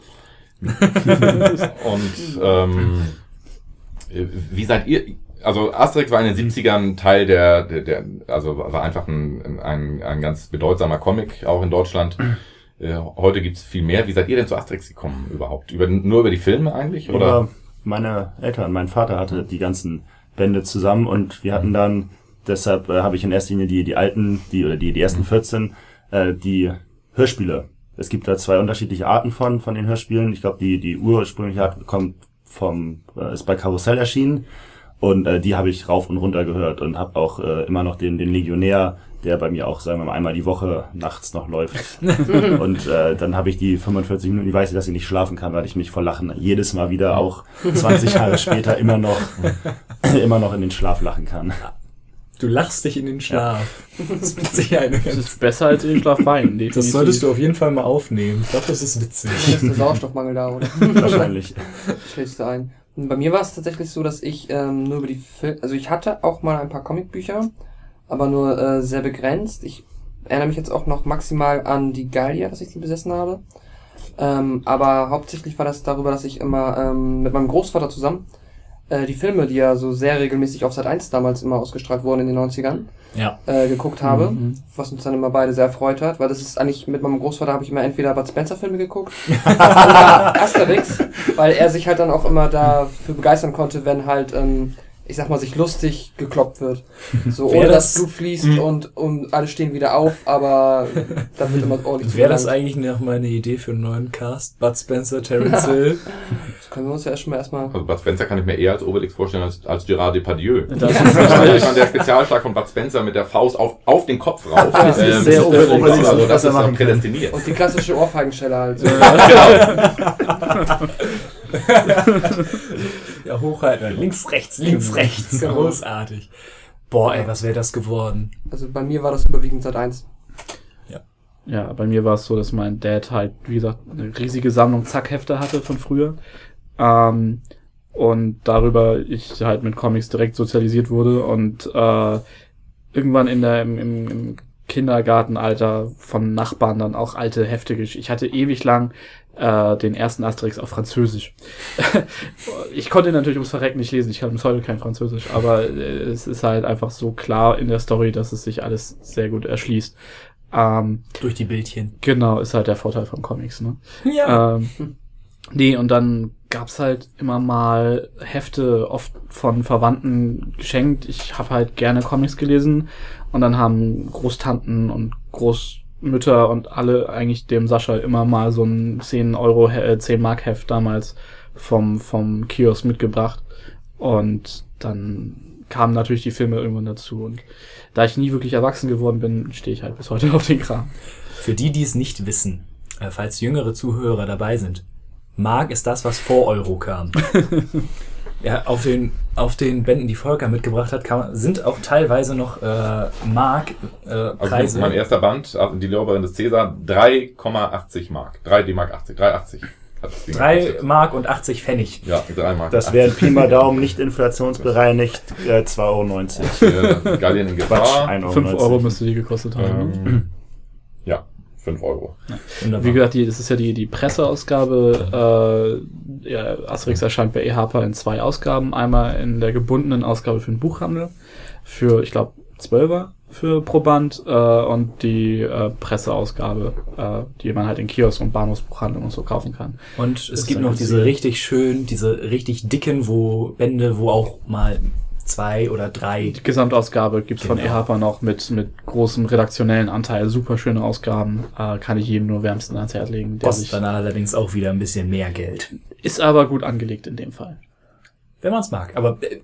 [SPEAKER 4] Und ähm, äh, wie seid ihr also Asterix war in den 70ern Teil der, der, der also war einfach ein, ein, ein ganz bedeutsamer Comic, auch in Deutschland. Äh, heute gibt's viel mehr. Wie seid ihr denn zu Asterix gekommen überhaupt? Über, nur über die Filme eigentlich? Oder?
[SPEAKER 2] Oder meine Eltern, mein Vater hatte die ganzen Bände zusammen und wir hatten dann, deshalb äh, habe ich in erster Linie die, die alten, die oder die, die ersten 14, äh, die Hörspiele. Es gibt da zwei unterschiedliche Arten von, von den Hörspielen. Ich glaube, die, die ursprüngliche Art kommt vom, äh, ist bei Karussell erschienen. Und äh, die habe ich rauf und runter gehört und habe auch äh, immer noch den, den Legionär, der bei mir auch, sagen wir mal, einmal die Woche nachts noch läuft. und äh, dann habe ich die 45 Minuten, ich weiß, dass ich nicht schlafen kann, weil ich mich vor Lachen jedes Mal wieder auch 20 Jahre später immer noch, immer noch in den Schlaf lachen kann.
[SPEAKER 1] Du lachst dich in den Schlaf. Das ist Sicherheit eine
[SPEAKER 3] Das ist besser als in den Schlaf weinen.
[SPEAKER 1] Das solltest du auf jeden Fall mal aufnehmen. Ich glaube, das ist witzig.
[SPEAKER 5] ist der Sauerstoffmangel da, oder?
[SPEAKER 2] Wahrscheinlich.
[SPEAKER 5] Schlägst du ein. Und bei mir war es tatsächlich so, dass ich ähm, nur über die Film, also ich hatte auch mal ein paar Comicbücher, aber nur äh, sehr begrenzt. Ich erinnere mich jetzt auch noch maximal an die Gallia, dass ich die besessen habe. Ähm, aber hauptsächlich war das darüber, dass ich immer ähm, mit meinem Großvater zusammen äh, die Filme, die ja so sehr regelmäßig auf Sat 1 damals immer ausgestrahlt wurden in den 90ern,
[SPEAKER 1] Ja.
[SPEAKER 5] äh, geguckt habe,
[SPEAKER 3] Mhm.
[SPEAKER 5] was uns dann immer beide sehr erfreut hat, weil das ist eigentlich mit meinem Großvater habe ich immer entweder Bud Spencer Filme geguckt oder Asterix, weil er sich halt dann auch immer dafür begeistern konnte, wenn halt ähm, ich sag mal sich lustig gekloppt wird, so
[SPEAKER 1] Wär
[SPEAKER 5] ohne dass
[SPEAKER 1] das-
[SPEAKER 5] Blut fließt und und alle stehen wieder auf, aber dann wird immer ordentlich
[SPEAKER 1] Wäre das eigentlich noch mal eine Idee für einen neuen Cast? Bud Spencer, Terence Hill.
[SPEAKER 5] Das können wir uns ja erst schon mal erstmal
[SPEAKER 4] Also Bud Spencer kann ich mir eher als Obelix vorstellen als, als Gerard Depardieu.
[SPEAKER 3] Das ist
[SPEAKER 4] Ich fand
[SPEAKER 3] richtig.
[SPEAKER 4] der Spezialschlag von Bud Spencer mit der Faust auf, auf den Kopf rauf.
[SPEAKER 3] Das ist sehr
[SPEAKER 4] das
[SPEAKER 3] Obelix.
[SPEAKER 4] Obelix. Also das ist
[SPEAKER 2] kann.
[SPEAKER 4] prädestiniert.
[SPEAKER 5] und die klassische Ohrfeigenstelle halt. So.
[SPEAKER 1] Ja, hochhalten. Links, rechts, links, rechts.
[SPEAKER 5] Genau.
[SPEAKER 1] Großartig. Boah, ey, was wäre das geworden?
[SPEAKER 5] Also bei mir war das überwiegend Sat 1.
[SPEAKER 3] Ja, bei mir war es so, dass mein Dad halt, wie gesagt, eine riesige Sammlung Zackhefte hatte von früher. Ähm, und darüber ich halt mit Comics direkt sozialisiert wurde und äh, irgendwann in der, im, im, im Kindergartenalter von Nachbarn dann auch alte Hefte. Ich hatte ewig lang äh, den ersten Asterix auf Französisch. ich konnte ihn natürlich ums Verrecken nicht lesen, ich kann bis heute kein Französisch, aber äh, es ist halt einfach so klar in der Story, dass es sich alles sehr gut erschließt. Ähm,
[SPEAKER 1] Durch die Bildchen.
[SPEAKER 3] genau, ist halt der Vorteil von Comics, ne?
[SPEAKER 1] Ja.
[SPEAKER 3] Ähm, nee, und dann gab's halt immer mal Hefte, oft von Verwandten geschenkt. Ich habe halt gerne Comics gelesen und dann haben Großtanten und Großmütter und alle eigentlich dem Sascha immer mal so ein 10 Euro, äh, 10 Mark Heft damals vom, vom Kiosk mitgebracht und dann kamen natürlich die Filme irgendwann dazu und da ich nie wirklich erwachsen geworden bin, stehe ich halt bis heute auf den Kram.
[SPEAKER 1] Für die, die es nicht wissen, äh, falls jüngere Zuhörer dabei sind, Mark ist das, was vor Euro kam. ja, auf den, auf den Bänden, die Volker mitgebracht hat, man- sind auch teilweise noch äh, Mark äh,
[SPEAKER 4] Also mein erster Band, also die Lorbeerin des Cäsar, 3,80 Mark. 3 D Mark 80, 3,80. hat das Ding
[SPEAKER 1] 3
[SPEAKER 4] gekostet.
[SPEAKER 1] Mark und 80 Pfennig.
[SPEAKER 4] Ja, 3 Mark.
[SPEAKER 2] Das wären Pi mal Daumen nicht inflationsbereinigt äh, 2,90 Euro.
[SPEAKER 4] äh, Gallien in
[SPEAKER 2] Quatsch,
[SPEAKER 4] Gefahr.
[SPEAKER 2] 1,90 Euro.
[SPEAKER 3] 5 Euro müsste die gekostet haben.
[SPEAKER 4] Ähm, ja, 5 Euro.
[SPEAKER 1] Wunderbar.
[SPEAKER 3] Wie gesagt, die, das ist ja die, die Presseausgabe. Äh, ja, Asterix erscheint bei eHarper in zwei Ausgaben. Einmal in der gebundenen Ausgabe für den Buchhandel für, ich glaube, 12er für pro Band äh, und die äh, Presseausgabe, äh, die man halt in Kiosk und Bahnhofsbuchhandlung und so kaufen kann.
[SPEAKER 1] Und es gibt noch diese richtig schön, diese richtig dicken wo Bände, wo auch mal zwei oder drei.
[SPEAKER 3] Die Gesamtausgabe gibt's von
[SPEAKER 1] Genau.
[SPEAKER 3] eHarper noch mit, mit großem redaktionellen Anteil. Super schöne Ausgaben. Äh, kann ich jedem nur wärmstens ans Herz legen.
[SPEAKER 1] Kostet dann allerdings auch wieder ein bisschen mehr Geld.
[SPEAKER 3] ist aber gut angelegt in dem Fall.
[SPEAKER 1] Wenn man es mag. Aber äh,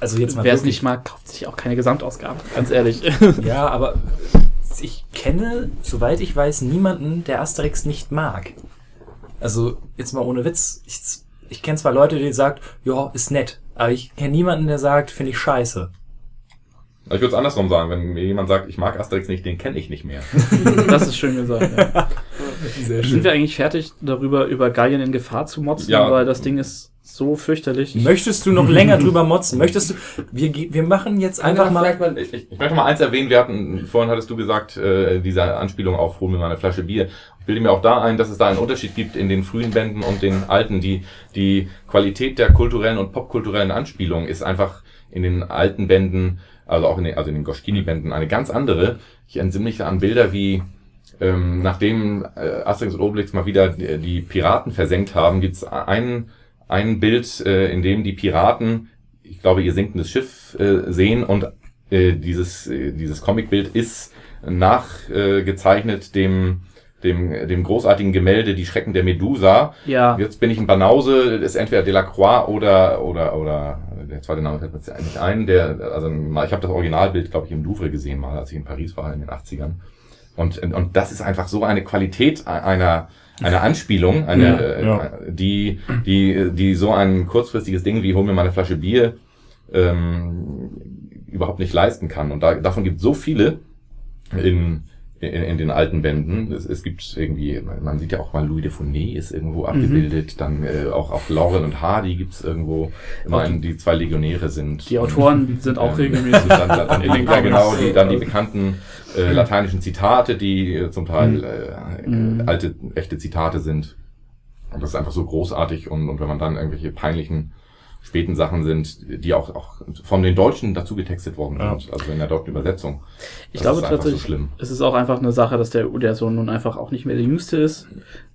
[SPEAKER 1] also jetzt mal
[SPEAKER 3] Wer es nicht mag, kauft sich auch keine Gesamtausgabe. Ganz ehrlich.
[SPEAKER 1] Ja, aber ich kenne, soweit ich weiß, niemanden, der Asterix nicht mag. Also, jetzt mal ohne Witz. Ich, ich kenne zwar Leute, die sagen, ja, ist nett. Aber ich kenne niemanden, der sagt, finde ich scheiße.
[SPEAKER 4] Ich würde es andersrum sagen, wenn mir jemand sagt, ich mag Asterix nicht, den kenne ich nicht mehr.
[SPEAKER 3] Das ist schön gesagt. Ja.
[SPEAKER 1] Sehr
[SPEAKER 3] Sind wir eigentlich fertig darüber, über Gallien in Gefahr zu motzen?
[SPEAKER 4] Ja.
[SPEAKER 3] Weil das Ding ist so fürchterlich.
[SPEAKER 1] Möchtest du noch länger drüber motzen? Möchtest du, wir, wir machen jetzt einfach mal,
[SPEAKER 5] mal
[SPEAKER 4] Ich, ich, ich möchte mal eins erwähnen, wir hatten, vorhin hattest du gesagt, äh, diese Anspielung auf Hol mir mal eine Flasche Bier. Bilde mir auch da ein, dass es da einen Unterschied gibt in den frühen Bänden und den alten. Die, die Qualität der kulturellen und popkulturellen Anspielung ist einfach in den alten Bänden, also auch in den, also in den Goschkini-Bänden, eine ganz andere. Ich entsinne mich da an Bilder wie, ähm, nachdem äh, Asterix und Obelix mal wieder die, Piraten versenkt haben, gibt's ein, ein Bild, äh, in dem die Piraten, ich glaube, ihr sinkendes Schiff äh, sehen und äh, dieses, äh, dieses Comicbild ist nachgezeichnet dem dem, dem großartigen Gemälde Die Schrecken der Medusa.
[SPEAKER 3] Ja.
[SPEAKER 4] Jetzt bin ich in Banause, ist entweder Delacroix oder, oder, oder, der zweite Name fällt mir jetzt nicht ein, der, also, ich habe das Originalbild, glaube ich, im Louvre gesehen mal, als ich in Paris war in den 80ern. Und, und das ist einfach so eine Qualität einer, einer Anspielung, eine,
[SPEAKER 2] Ja, ja.
[SPEAKER 4] die, die, die so ein kurzfristiges Ding wie hol mir mal eine Flasche Bier ähm, überhaupt nicht leisten kann. Und da, davon gibt es so viele in, in, in den alten Bänden. Es, es gibt irgendwie, man sieht ja auch mal Louis de Funès ist irgendwo abgebildet, dann äh, auch, auch Lauren und Hardy gibt's irgendwo, immerhin die zwei Legionäre sind.
[SPEAKER 3] Die Autoren sind auch
[SPEAKER 4] Ähm,
[SPEAKER 3] regelmäßig.
[SPEAKER 4] Dann, dann, dann die, ja, genau, die, dann die bekannten äh, lateinischen Zitate, die äh, zum Teil äh,
[SPEAKER 3] Mhm.
[SPEAKER 4] äh, alte, echte Zitate sind. Und das ist einfach so großartig. Und, und wenn man dann irgendwelche peinlichen späten Sachen sind, die auch, auch von den Deutschen dazu getextet worden
[SPEAKER 2] Ja.
[SPEAKER 4] sind, also in der deutschen Übersetzung.
[SPEAKER 3] Ich
[SPEAKER 4] Das
[SPEAKER 3] glaube
[SPEAKER 4] ist
[SPEAKER 3] tatsächlich,
[SPEAKER 4] so schlimm.
[SPEAKER 3] es ist auch einfach eine Sache, dass der Udersohn nun einfach auch nicht mehr der Jüngste ist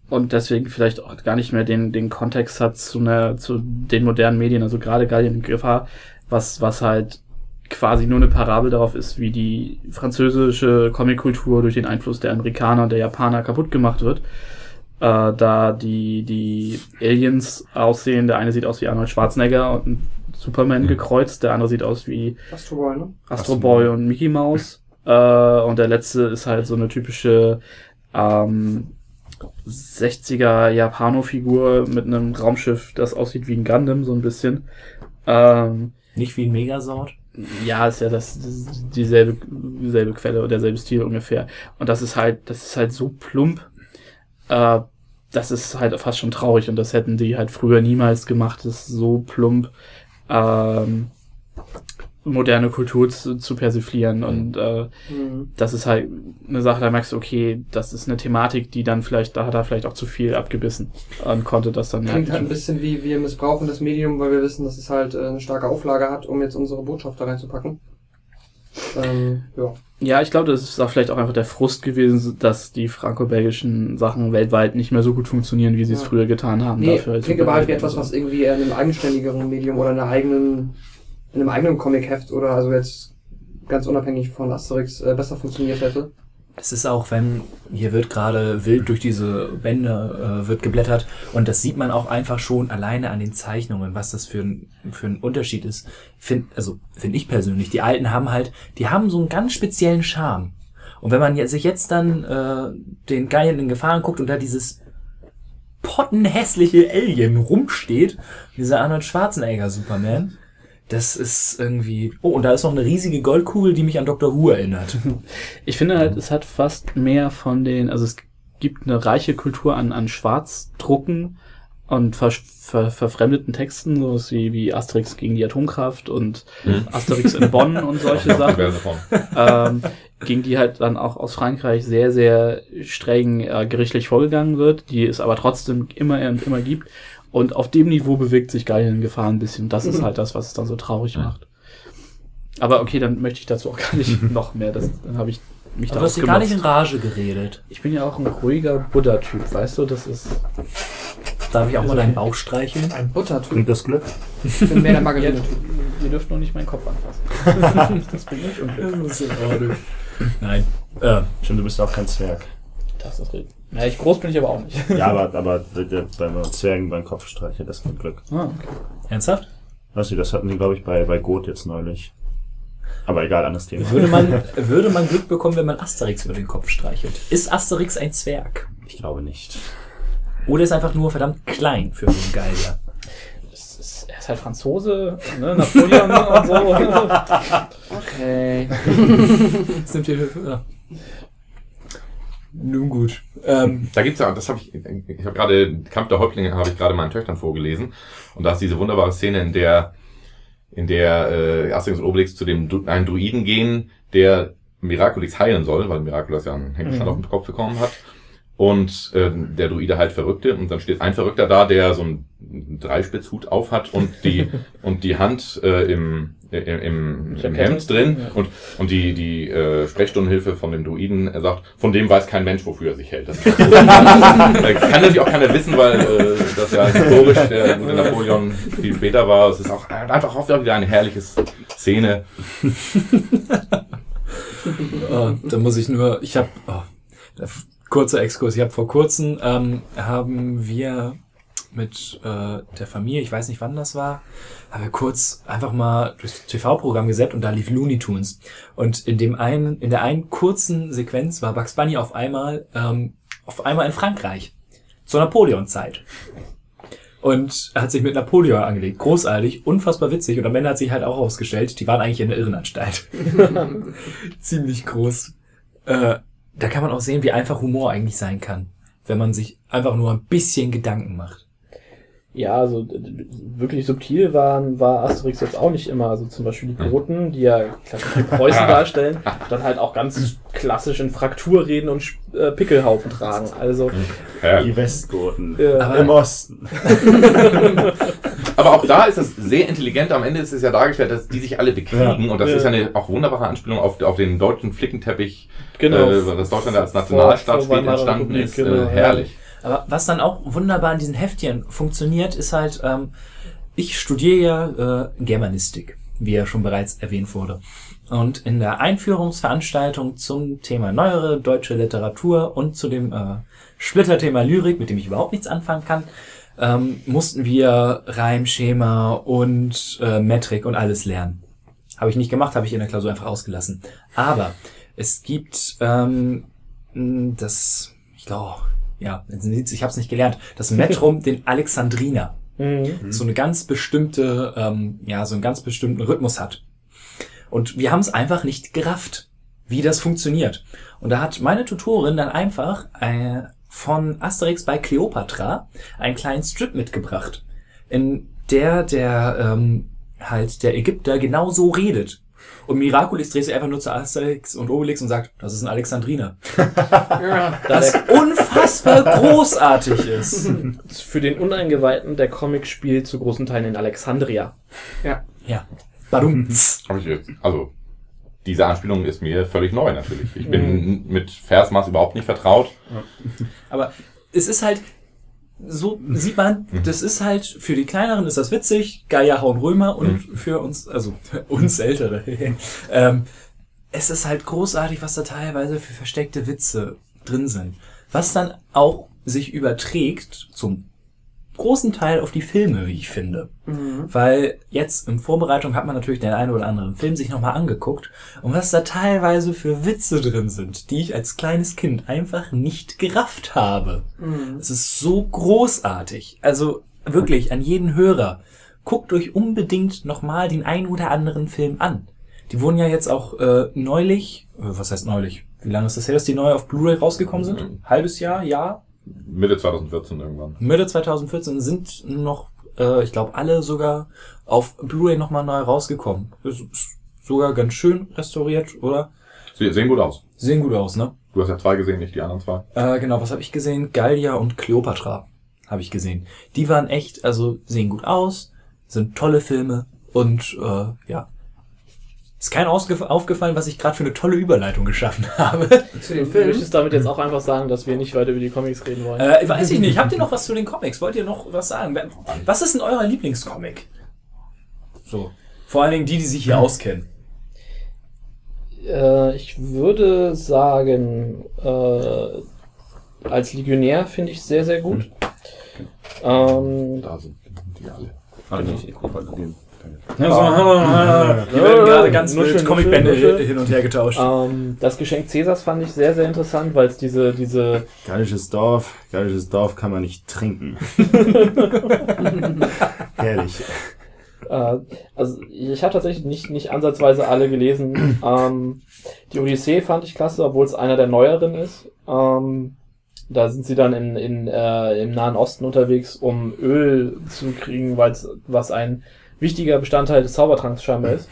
[SPEAKER 3] und deswegen vielleicht auch gar nicht mehr den, den Kontext hat zu einer, zu den modernen Medien, also gerade Gallien in Gefahr, was, was halt quasi nur eine Parabel darauf ist, wie die französische Comickultur durch den Einfluss der Amerikaner und der Japaner kaputt gemacht wird. Äh, da die, die Aliens aussehen, der eine sieht aus wie Arnold Schwarzenegger und ein Superman
[SPEAKER 4] Mhm.
[SPEAKER 3] gekreuzt, der andere sieht aus wie
[SPEAKER 5] Astro Boy, ne?
[SPEAKER 3] Astro Boy und Mickey Mouse. Äh, und der letzte ist halt so eine typische ähm, 60er Japano-Figur mit einem Raumschiff, das aussieht wie ein Gundam, so ein bisschen. Ähm,
[SPEAKER 1] Nicht wie ein Megasort.
[SPEAKER 3] ja, ist ja das, das dieselbe, dieselbe Quelle oder derselbe Stil ungefähr. Und das ist halt, das ist halt so plump. Äh, das ist halt fast schon traurig und das hätten die halt früher niemals gemacht. Das ist so plump. Ähm, moderne Kultur zu, zu persiflieren und äh,
[SPEAKER 5] Mhm.
[SPEAKER 3] das ist halt eine Sache, da merkst du, okay, das ist eine Thematik, die dann vielleicht, da hat er vielleicht auch zu viel abgebissen und konnte das dann
[SPEAKER 5] Klingt halt ein
[SPEAKER 3] halt
[SPEAKER 5] bisschen wie wir missbrauchen das Medium, weil wir wissen, dass es halt äh, eine starke Auflage hat, um jetzt unsere Botschaft da reinzupacken. Ähm, ja.
[SPEAKER 3] Ja, ich glaube, das ist auch vielleicht auch einfach der Frust gewesen, dass die franco-belgischen Sachen weltweit nicht mehr so gut funktionieren, wie sie es
[SPEAKER 5] Ja.
[SPEAKER 3] früher getan haben.
[SPEAKER 5] Nee,
[SPEAKER 3] Dafür
[SPEAKER 5] klingt aber halt wie etwas, was irgendwie eher in einem eigenständigeren Medium oder in einer eigenen, in einem eigenen Comic-Heft oder also jetzt ganz unabhängig von Asterix äh, besser funktioniert hätte.
[SPEAKER 1] Es ist auch, wenn hier wird gerade wild durch diese Bände äh, wird geblättert und das sieht man auch einfach schon alleine an den Zeichnungen, was das für ein, für ein Unterschied ist. Find, also finde ich persönlich. Die Alten haben halt, die haben so einen ganz speziellen Charme. Und wenn man jetzt, sich jetzt dann äh, den Geilen in Gefahren guckt und da dieses pottenhässliche Alien rumsteht, dieser Arnold Schwarzenegger Superman, das ist irgendwie. Oh, und da ist noch eine riesige Goldkugel, die mich an Dr. Who erinnert.
[SPEAKER 3] Ich finde halt, es hat fast mehr von den, also es gibt eine reiche Kultur an, an Schwarzdrucken und ver, ver, verfremdeten Texten, so wie, wie Asterix gegen die Atomkraft und
[SPEAKER 4] Mhm.
[SPEAKER 3] Asterix in Bonn und solche Sachen. ähm, gegen die halt dann auch aus Frankreich sehr, sehr streng äh, gerichtlich vorgegangen wird, die es aber trotzdem immer und immer gibt. Und auf dem Niveau bewegt sich Gallien in Gefahr ein bisschen. Das ist halt das, was es dann so traurig macht. Aber okay, dann möchte ich dazu auch gar nicht noch mehr. Das, dann habe ich mich
[SPEAKER 1] Aber du hast hier gar nicht in. Rage geredet.
[SPEAKER 3] Ich bin ja auch ein ruhiger Buddha-Typ, weißt du? Das ist.
[SPEAKER 1] Darf ich auch mal deinen Bauch streicheln?
[SPEAKER 5] Ein Buttertyp.
[SPEAKER 2] Bringt das Glück?
[SPEAKER 5] Ich bin mehr der Margarine-Typ.
[SPEAKER 3] Ihr dürft nur nicht meinen Kopf anfassen. das bringt nicht Unglück.
[SPEAKER 1] Nein. Äh,
[SPEAKER 2] Stimmt, du bist auch kein Zwerg.
[SPEAKER 3] Das ist richtig. Ja, ich groß bin ich aber auch nicht.
[SPEAKER 2] Ja, aber, aber beim Zwergen beim Kopf streichelt, das bringt Glück.
[SPEAKER 3] Ah, okay.
[SPEAKER 1] ernsthaft?
[SPEAKER 2] Weißt du, das hatten sie, glaube ich, bei, bei Goth jetzt neulich. Aber egal, anderes Thema.
[SPEAKER 1] Würde man, würde man Glück bekommen, wenn man Asterix über den Kopf streichelt? Ist Asterix ein Zwerg?
[SPEAKER 2] Ich glaube nicht.
[SPEAKER 1] Oder ist er einfach nur verdammt klein für so einen Geiger?
[SPEAKER 3] Ist, er ist halt Franzose, ne? Napoleon und so.
[SPEAKER 5] Okay.
[SPEAKER 1] Das nimmt hier, ja. Nun gut. Ähm,
[SPEAKER 4] Da gibt's ja, das habe ich, ich habe gerade Kampf der Häuptlinge habe ich gerade meinen Töchtern vorgelesen und da ist diese wunderbare Szene, in der in der äh, Asterix und Obelix zu dem Du- einen Druiden gehen, der Miraculix heilen soll, weil Miraculix ja einen Hängestand
[SPEAKER 3] Mhm.
[SPEAKER 4] auf den Kopf bekommen hat. Und äh, der Druide halt Verrückte und dann steht ein Verrückter da, der so einen Dreispitzhut auf hat und die und die Hand äh, im, im, im, im Hemd drin
[SPEAKER 3] Ja.
[SPEAKER 4] und und die die äh, Sprechstundenhilfe von dem Druiden er sagt, von dem weiß kein Mensch, wofür er sich hält. Das kann natürlich auch keiner wissen, weil äh, das ja historisch der gute Napoleon viel später war. Es ist auch einfach auch wieder eine herrliche Szene.
[SPEAKER 1] Oh, da muss ich nur, ich habe, oh, da- kurzer Exkurs, ich habe vor kurzem, ähm, haben wir mit äh, der Familie, ich weiß nicht wann das war, haben wir kurz einfach mal durchs TV-Programm gesetzt und da lief Looney Tunes. Und in dem einen, in der einen kurzen Sequenz war Bugs Bunny auf einmal, ähm, auf einmal in Frankreich. Zur Napoleon-Zeit. Und er hat sich mit Napoleon angelegt. Großartig, unfassbar witzig. Und am Ende hat sich halt auch herausgestellt, die waren eigentlich in der Irrenanstalt. Ziemlich groß. Äh, da kann man auch sehen, wie einfach Humor eigentlich sein kann. Wenn man sich einfach nur ein bisschen Gedanken macht.
[SPEAKER 3] Ja, also wirklich subtil waren, war Asterix jetzt auch nicht immer. Also zum Beispiel die Goten, die ja klassisch die Preußen darstellen, dann halt auch ganz klassisch in Frakturreden und äh, Pickelhauben tragen. Also
[SPEAKER 4] Ja.
[SPEAKER 2] Die Westgoten.
[SPEAKER 3] äh,
[SPEAKER 1] Aber-
[SPEAKER 2] Im Osten.
[SPEAKER 4] Aber auch da ist es sehr intelligent. Am Ende ist es ja dargestellt, dass die sich alle bekriegen. Und das
[SPEAKER 3] Ja.
[SPEAKER 4] ist ja eine auch wunderbare Anspielung auf, auf den deutschen Flickenteppich,
[SPEAKER 3] genau.
[SPEAKER 4] äh, das Deutschland als Nationalstaat
[SPEAKER 3] Vor- vor
[SPEAKER 4] entstanden
[SPEAKER 3] Republik,
[SPEAKER 4] ist.
[SPEAKER 3] genau,
[SPEAKER 4] äh, herrlich.
[SPEAKER 1] Aber was dann auch wunderbar in diesen Heftchen funktioniert, ist halt, ähm, ich studiere ja äh, Germanistik, wie ja schon bereits erwähnt wurde. Und in der Einführungsveranstaltung zum Thema neuere deutsche Literatur und zu dem äh, Splitterthema Lyrik, mit dem ich überhaupt nichts anfangen kann, ähm, mussten wir Reimschema und äh, Metrik und alles lernen. Habe ich nicht gemacht, habe ich in der Klausur einfach ausgelassen. Aber es gibt ähm, das, ich glaube, ja, ich habe es nicht gelernt, das Metrum, den Alexandriner
[SPEAKER 3] Mhm.
[SPEAKER 1] so eine ganz bestimmte, ähm, ja, so einen ganz bestimmten Rhythmus hat. Und wir haben es einfach nicht gerafft, wie das funktioniert. Und da hat meine Tutorin dann einfach äh, von Asterix bei Cleopatra einen kleinen Strip mitgebracht, in der der ähm, halt der Ägypter genau so redet. Und Miraculix dreht sich einfach nur zu Asterix und Obelix und sagt, das ist ein Alexandriner. Was unfassbar großartig ist.
[SPEAKER 3] Für den Uneingeweihten, der Comic spielt zu großen Teilen in Alexandria.
[SPEAKER 1] Ja. Badum.
[SPEAKER 4] Hab ich jetzt- Also, diese Anspielung ist mir völlig neu natürlich. Ich bin mit Versmaß überhaupt nicht vertraut.
[SPEAKER 1] Aber es ist halt, so sieht man, das ist halt, für die Kleineren ist das witzig, Geier hauen Römer und für uns, also uns Ältere, ähm, es ist halt großartig, was da teilweise für versteckte Witze drin sind. Was dann auch sich überträgt zum großen Teil auf die Filme, wie ich finde. Weil jetzt in Vorbereitung hat man natürlich den einen oder anderen Film sich nochmal angeguckt und was da teilweise für Witze drin sind, die ich als kleines Kind einfach nicht gerafft habe. Es ist so großartig. Also wirklich an jeden Hörer. Guckt euch unbedingt nochmal den einen oder anderen Film an. Die wurden ja jetzt auch äh, neulich, äh, was heißt neulich? Wie lange ist das her, dass die neu auf Blu-ray rausgekommen sind? Halbes Jahr, Jahr?
[SPEAKER 4] Mitte 2014 irgendwann.
[SPEAKER 1] Mitte 2014 sind noch, äh, ich glaube, alle sogar auf Blu-ray nochmal neu rausgekommen. Ist, ist sogar ganz schön restauriert, oder?
[SPEAKER 4] Sie sehen gut aus.
[SPEAKER 1] Sehen gut aus, ne?
[SPEAKER 4] Du hast ja zwei gesehen, nicht die anderen zwei.
[SPEAKER 1] Äh, genau, was habe ich gesehen? Gallia und Cleopatra habe ich gesehen. Die waren echt, also sehen gut aus, sind tolle Filme und äh, ja. Ist kein aufgefallen, was ich gerade für eine tolle Überleitung geschaffen habe.
[SPEAKER 5] Zu den
[SPEAKER 3] Du
[SPEAKER 5] Filmen.
[SPEAKER 3] möchtest damit jetzt auch einfach sagen, dass wir nicht weiter über die Comics reden wollen.
[SPEAKER 1] Äh, weiß ich nicht. Habt ihr noch was zu den Comics? Wollt ihr noch was sagen? Was ist denn euer Lieblingscomic? So. Vor allen Dingen die, die sich hier auskennen.
[SPEAKER 3] Äh, ich würde sagen, äh, als Legionär finde ich sehr, sehr gut. Ähm,
[SPEAKER 4] Da sind die alle.
[SPEAKER 2] Ah, den.
[SPEAKER 1] Hier werden gerade ganz
[SPEAKER 3] Nuschel,
[SPEAKER 1] wild Comicbände hin und her getauscht.
[SPEAKER 3] ähm, das Geschenk Cäsars fand ich sehr, sehr interessant, weil es diese, diese,
[SPEAKER 2] Gallisches Dorf, gallisches Dorf kann man nicht trinken. Herrlich.
[SPEAKER 3] äh, also ich habe tatsächlich nicht, nicht ansatzweise alle gelesen. ähm, die Odyssee fand ich klasse, obwohl es einer der neueren ist. Ähm, da sind sie dann in, in, äh, im Nahen Osten unterwegs, um Öl zu kriegen, weil's, was ein wichtiger Bestandteil des Zaubertranks scheinbar ist.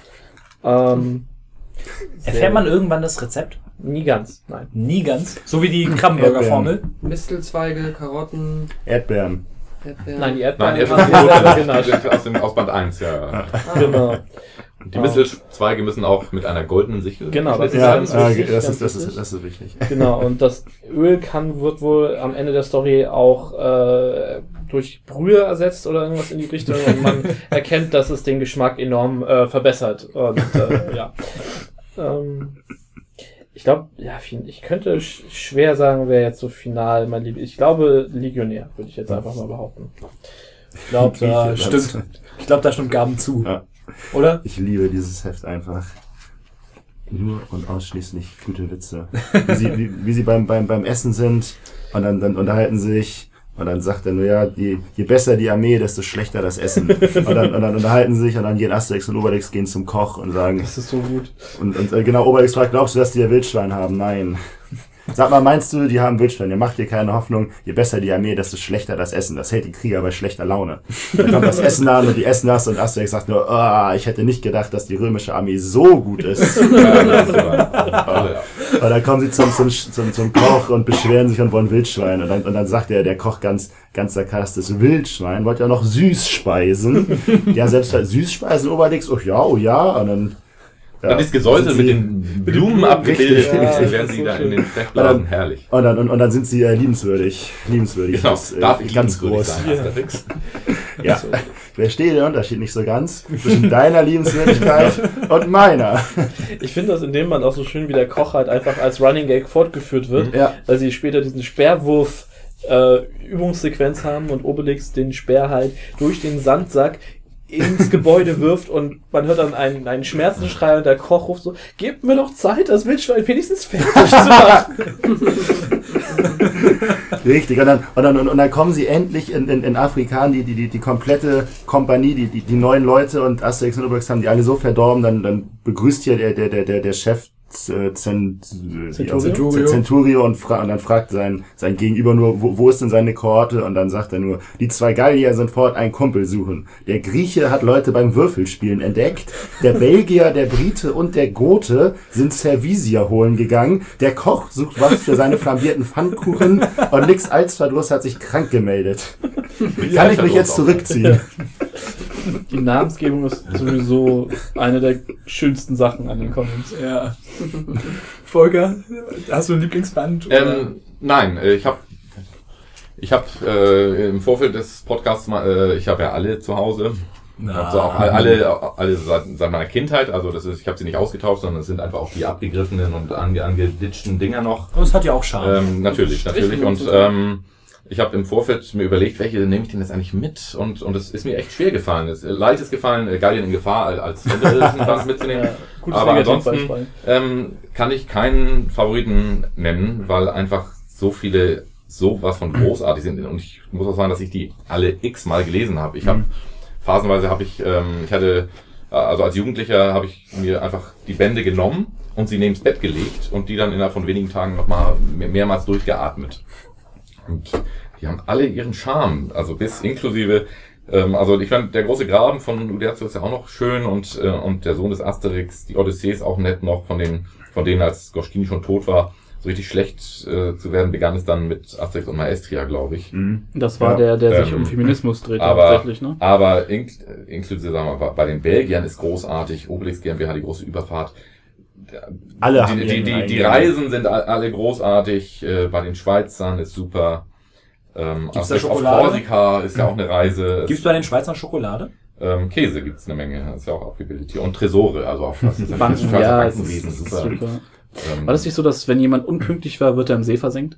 [SPEAKER 3] Ähm,
[SPEAKER 1] Erfährt man irgendwann das Rezept?
[SPEAKER 3] Nie ganz, nein.
[SPEAKER 1] Nie ganz. So wie die Krabbenburger-Formel.
[SPEAKER 5] Mistelzweige, Karotten,
[SPEAKER 2] Erdbeeren.
[SPEAKER 5] Erdbeeren.
[SPEAKER 3] Nein, die Erdbeeren
[SPEAKER 4] Nein, die
[SPEAKER 3] genascht.
[SPEAKER 4] sind aus, dem, aus Band 1, ja. ja.
[SPEAKER 3] Genau.
[SPEAKER 4] Die Mistelzweige müssen auch mit einer goldenen Sichel.
[SPEAKER 3] Genau, das
[SPEAKER 4] geschnitten
[SPEAKER 2] Ja,
[SPEAKER 3] ganz
[SPEAKER 2] äh,
[SPEAKER 3] wichtig,
[SPEAKER 2] das, ist, das,
[SPEAKER 3] wichtig.
[SPEAKER 2] ist, das ist wichtig.
[SPEAKER 3] Genau, und das Öl kann, wird wohl am Ende der Story auch äh, durch Brühe ersetzt oder irgendwas in die Richtung und man erkennt, dass es den Geschmack enorm äh, verbessert. Und äh, ja. Ähm, ich glaube, ja, ich könnte sch schwer sagen, wer jetzt so final mein Lieb Ich glaube, Legionär, würde ich jetzt einfach mal behaupten.
[SPEAKER 1] Ich glaube, da stimmt. Ich glaube, da stimmt Gaben zu.
[SPEAKER 2] Ja.
[SPEAKER 1] Oder?
[SPEAKER 2] Ich liebe dieses Heft einfach. Nur und ausschließlich gute Witze. Wie sie, wie, wie sie beim, beim, beim Essen sind und dann, dann unterhalten sich und dann sagt er nur, ja, je, je besser die Armee, desto schlechter das Essen. Und dann, und dann unterhalten sie sich und dann gehen Asterix und Obelix gehen zum Koch und sagen,
[SPEAKER 3] Das ist so gut.
[SPEAKER 2] und, und äh, genau, Obelix fragt, glaubst du, dass die ja Wildschwein haben? Nein. Sag mal, meinst du, die haben Wildschwein? Ihr macht dir keine Hoffnung. Je besser die Armee, desto schlechter das Essen. Das hält die Krieger bei schlechter Laune. Dann kommt das Essen an und die essen das und Asterix sagt nur, ah, ich hätte nicht gedacht, dass die römische Armee so gut ist.
[SPEAKER 4] Ja, ja.
[SPEAKER 2] Und dann kommen sie zum, zum, zum, zum Koch und beschweren sich und wollen Wildschwein. Und dann, und dann sagt der, der Koch ganz, ganz sarkastisch, Wildschwein, wollt ihr noch Süßspeisen? ja, selbst bei Süßspeisen, Obelix, oh ja, oh ja. Und dann, ja,
[SPEAKER 4] Dann ist gesäuselt mit den Blumen abgebildet,
[SPEAKER 3] ja,
[SPEAKER 4] dann
[SPEAKER 3] das
[SPEAKER 4] werden sie
[SPEAKER 3] so
[SPEAKER 4] da in
[SPEAKER 3] schön.
[SPEAKER 4] den Sprechblasen herrlich.
[SPEAKER 2] Und dann, und, und dann sind sie äh, liebenswürdig. Liebenswürdig.
[SPEAKER 4] Genau,
[SPEAKER 2] Das äh,
[SPEAKER 4] darf ich
[SPEAKER 2] ganz groß.
[SPEAKER 4] sein, Asterix?
[SPEAKER 2] Ja. Verstehe den Unterschied nicht so ganz zwischen deiner Liebenswürdigkeit und meiner.
[SPEAKER 3] Ich finde das in dem Band auch so schön, wie der Koch halt einfach als Running Gag fortgeführt wird,
[SPEAKER 2] Ja.
[SPEAKER 3] weil sie später diesen Speerwurf äh, Übungssequenz haben und Obelix den Speer halt durch den Sandsack ins Gebäude wirft und man hört dann einen, einen Schmerzensschrei und der Koch ruft so, gebt mir doch Zeit, das Wildschwein wenigstens fertig zu machen.
[SPEAKER 2] Richtig. Und dann, und dann, und dann kommen sie endlich in, in, in Afrikan, die, die, die, die komplette Kompanie, die, die, die neuen Leute und Asterix und Obelix haben die alle so verdorben, dann, dann begrüßt hier der, der, der, der Chef äh,
[SPEAKER 3] Centurio?
[SPEAKER 2] Centurio, Centurio und, fra und dann fragt sein, sein Gegenüber nur, wo, wo ist denn seine Kohorte? Und dann sagt er nur, die zwei Gallier sind fort ein Kumpel suchen. Der Grieche hat Leute beim Würfelspielen entdeckt. Der Belgier, der Brite und der Gote sind Servisier holen gegangen. Der Koch sucht was für seine flambierten Pfannkuchen und Nix Alsverdruss hat sich krank gemeldet. Kann ich mich jetzt zurückziehen?
[SPEAKER 3] Die Namensgebung ist sowieso eine der schönsten Sachen an den Comics.
[SPEAKER 1] Ja. Volker, hast du ein Lieblingsband?
[SPEAKER 4] Ähm, nein, äh, ich habe ich hab, äh, im Vorfeld des Podcasts mal, äh, ich habe ja alle zu Hause. Also auch alle, alle, alle seit, seit meiner Kindheit, also das ist, ich habe sie nicht ausgetauscht, sondern es sind einfach auch die abgegriffenen und ange, angeditschten Dinger noch.
[SPEAKER 1] Aber es hat ja auch Charme.
[SPEAKER 4] Ähm, natürlich, natürlich. Und ähm, ich habe im Vorfeld mir überlegt, welche nehme ich denn jetzt eigentlich mit? Und und es ist mir echt schwer gefallen. Es ist leicht ist gefallen, äh, Gallien in Gefahr als Band mitzunehmen.
[SPEAKER 3] Ja,
[SPEAKER 4] Aber ansonsten ähm, kann ich keinen Favoriten nennen, weil einfach so viele sowas von großartig sind. Und ich muss auch sagen, dass ich die alle x-mal gelesen habe. Ich habe phasenweise habe ich, ähm, ich hatte, äh, also als Jugendlicher habe ich mir einfach die Bände genommen und sie neben das Bett gelegt und die dann innerhalb von wenigen Tagen nochmal mehr, mehrmals durchgeatmet. Und die haben alle ihren Charme, also bis inklusive, ähm, also ich fand der große Graben von Uderzo ist ja auch noch schön und, äh, und der Sohn des Asterix, die Odyssee ist auch nett noch, von den, von denen als Goschkini schon tot war, so richtig schlecht äh, zu werden, begann es dann mit Asterix und Maestria, glaube ich.
[SPEAKER 3] Das war
[SPEAKER 2] Ja,
[SPEAKER 3] der, der sich
[SPEAKER 4] ähm,
[SPEAKER 3] um Feminismus dreht,
[SPEAKER 4] aber,
[SPEAKER 3] hauptsächlich, ne?
[SPEAKER 4] aber ink inklusive, sagen wir mal, bei den Belgiern ist großartig, Obelix GmbH, die große Überfahrt.
[SPEAKER 2] Alle haben
[SPEAKER 4] Die, die,
[SPEAKER 2] ihren
[SPEAKER 4] die, die
[SPEAKER 2] eigenen-
[SPEAKER 4] Reisen sind all- alle großartig, äh, bei den Schweizern ist super. Ähm,
[SPEAKER 1] Gibt's da
[SPEAKER 4] Asterix auf
[SPEAKER 1] Schokolade?
[SPEAKER 4] Korsika ist ja auch eine Reise.
[SPEAKER 1] Gibt's bei den Schweizern Schokolade?
[SPEAKER 4] Ähm, Käse gibt's eine Menge, ist ja auch abgebildet hier. Und Tresore, also auch das ist
[SPEAKER 3] Banken,
[SPEAKER 4] Schweizer
[SPEAKER 3] ja, es
[SPEAKER 4] Bankenwesen, super.
[SPEAKER 3] super.
[SPEAKER 4] Ähm,
[SPEAKER 3] War das nicht so, dass wenn jemand unpünktlich war, wird er im See versenkt?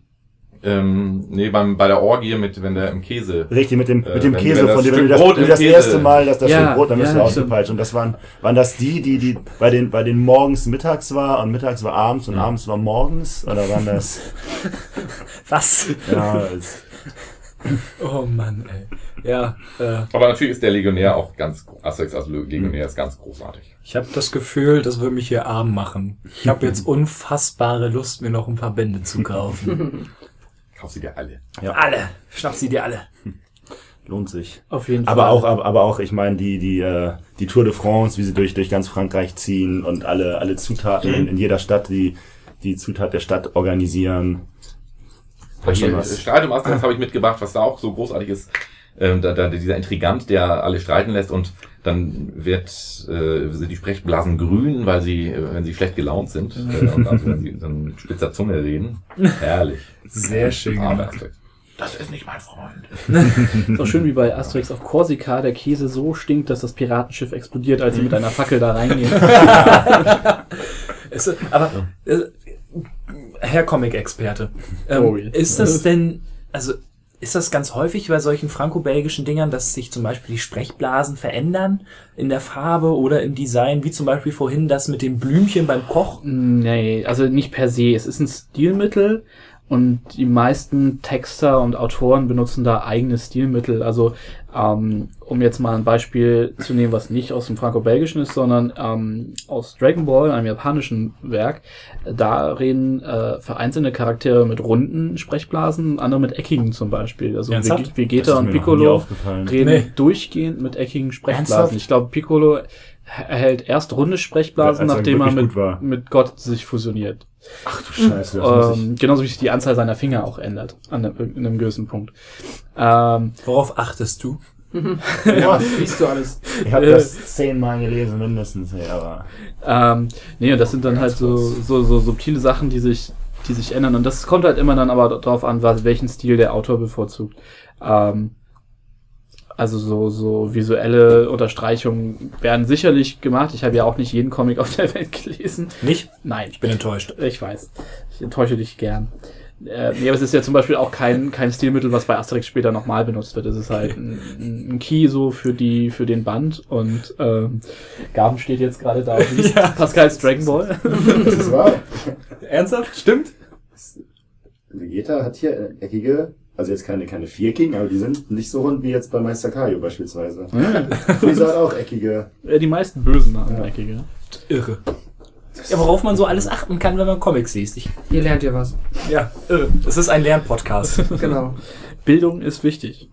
[SPEAKER 4] Ähm, nee, beim, bei der Orgie mit, wenn der im Käse.
[SPEAKER 2] Richtig, mit dem,
[SPEAKER 4] Äh,
[SPEAKER 2] mit dem
[SPEAKER 4] wenn-
[SPEAKER 2] Käse,
[SPEAKER 4] wenn
[SPEAKER 2] von dem wenn du das,
[SPEAKER 4] Brot
[SPEAKER 2] wenn du das erste Mal, dass das
[SPEAKER 3] Ja,
[SPEAKER 2] Stück Brot, dann wirst
[SPEAKER 3] ja,
[SPEAKER 2] du ausgepeitscht. Und das waren, waren das die, die, die bei den, bei den morgens mittags war und mittags war abends und abends war morgens? Oder waren das,
[SPEAKER 1] Was?
[SPEAKER 2] ja,
[SPEAKER 1] Oh Mann, ey. Ja, äh,
[SPEAKER 4] Aber natürlich ist der Legionär auch ganz, Asterix als Legionär ist ganz großartig.
[SPEAKER 1] ich habe das Gefühl, das wird mich hier arm machen. Ich habe jetzt unfassbare Lust, mir noch ein paar Bände zu kaufen.
[SPEAKER 4] Kauf sie dir alle.
[SPEAKER 1] alle. Schnapp sie dir alle.
[SPEAKER 2] lohnt sich.
[SPEAKER 3] Auf jeden
[SPEAKER 2] Aber
[SPEAKER 3] Fall.
[SPEAKER 2] auch, aber, aber auch, ich meine, die, die, äh, die Tour de France, wie sie durch, durch ganz Frankreich ziehen und alle, alle Zutaten in, in jeder Stadt, die, die Zutat der Stadt organisieren.
[SPEAKER 4] Um Asterix habe ich mitgebracht, was da auch so großartig ist. Ähm, da, da, dieser Intrigant, der alle streiten lässt und dann wird äh, sind die Sprechblasen grün, weil sie, äh, wenn sie schlecht gelaunt sind, äh, und also, wenn sie dann mit spitzer Zunge reden. Herrlich.
[SPEAKER 1] Sehr schön.
[SPEAKER 4] Asterix. Das ist nicht mein Freund.
[SPEAKER 3] ist auch schön wie bei Asterix auf Korsika, der Käse so stinkt, dass das Piratenschiff explodiert, als sie mit einer Fackel da reingehen.
[SPEAKER 1] Es, aber, äh, Herr Comic-Experte, ähm,
[SPEAKER 3] Oh,
[SPEAKER 1] ist das denn, also, ist das ganz häufig bei solchen franco-belgischen Dingern, dass sich zum Beispiel die Sprechblasen verändern in der Farbe oder im Design, wie zum Beispiel vorhin das mit dem Blümchen beim Koch?
[SPEAKER 3] Nee, also nicht per se. Es ist ein Stilmittel und die meisten Texter und Autoren benutzen da eigene Stilmittel. Also, ähm, um jetzt mal ein Beispiel zu nehmen, was nicht aus dem Franco-Belgischen ist, sondern ähm, aus Dragon Ball, einem japanischen Werk, da reden äh, vereinzelte Charaktere mit runden Sprechblasen, andere mit eckigen zum Beispiel. Also
[SPEAKER 1] Ernsthaft?
[SPEAKER 3] Vege- Vegeta und Piccolo reden
[SPEAKER 1] Nee.
[SPEAKER 3] durchgehend mit eckigen Sprechblasen.
[SPEAKER 1] Ernsthaft?
[SPEAKER 3] Ich glaube, Piccolo erhält erst runde Sprechblasen,
[SPEAKER 2] Als er
[SPEAKER 3] nachdem er mit, mit Gott sich fusioniert.
[SPEAKER 2] Ach du Scheiße, das muss ich.
[SPEAKER 3] Ähm, genauso wie sich die Anzahl seiner Finger auch ändert, an einem, in einem gewissen Punkt. Ähm,
[SPEAKER 1] Worauf achtest du?
[SPEAKER 2] Ja,
[SPEAKER 5] Liest du alles?
[SPEAKER 2] ich habe das zehnmal gelesen, mindestens, ey, aber.
[SPEAKER 3] ähm, nee, und das sind dann halt so, so, so subtile Sachen, die sich, die sich ändern. Und das kommt halt immer dann aber darauf an, was, welchen Stil der Autor bevorzugt. Ähm, also so, so visuelle Unterstreichungen werden sicherlich gemacht. Ich habe ja auch nicht jeden Comic auf der Welt gelesen.
[SPEAKER 1] Nicht?
[SPEAKER 3] Nein,
[SPEAKER 1] Ich bin enttäuscht.
[SPEAKER 3] Ich weiß. Ich enttäusche dich gern. Äh, nee, aber es ist ja zum Beispiel auch kein, kein Stilmittel, was bei Asterix später nochmal benutzt wird. Es ist halt ein, ein Key so für die, für den Band und ähm, Gaben steht jetzt gerade da und liest Pascals Dragon Ball.
[SPEAKER 2] Das ist wahr.
[SPEAKER 1] Ernsthaft? Stimmt?
[SPEAKER 2] Vegeta hat hier eckige, also jetzt keine, keine viereckigen, aber die sind nicht so rund wie jetzt bei Meister Kaio beispielsweise. Freezer hat auch eckige.
[SPEAKER 3] Äh, die meisten Bösen haben eckige.
[SPEAKER 1] Irre. Ja, worauf man so alles achten kann, wenn man Comics liest. Ich,
[SPEAKER 5] Hier lernt ihr was.
[SPEAKER 1] ja, irre. Es ist ein Lernpodcast.
[SPEAKER 5] Genau.
[SPEAKER 3] Bildung ist wichtig.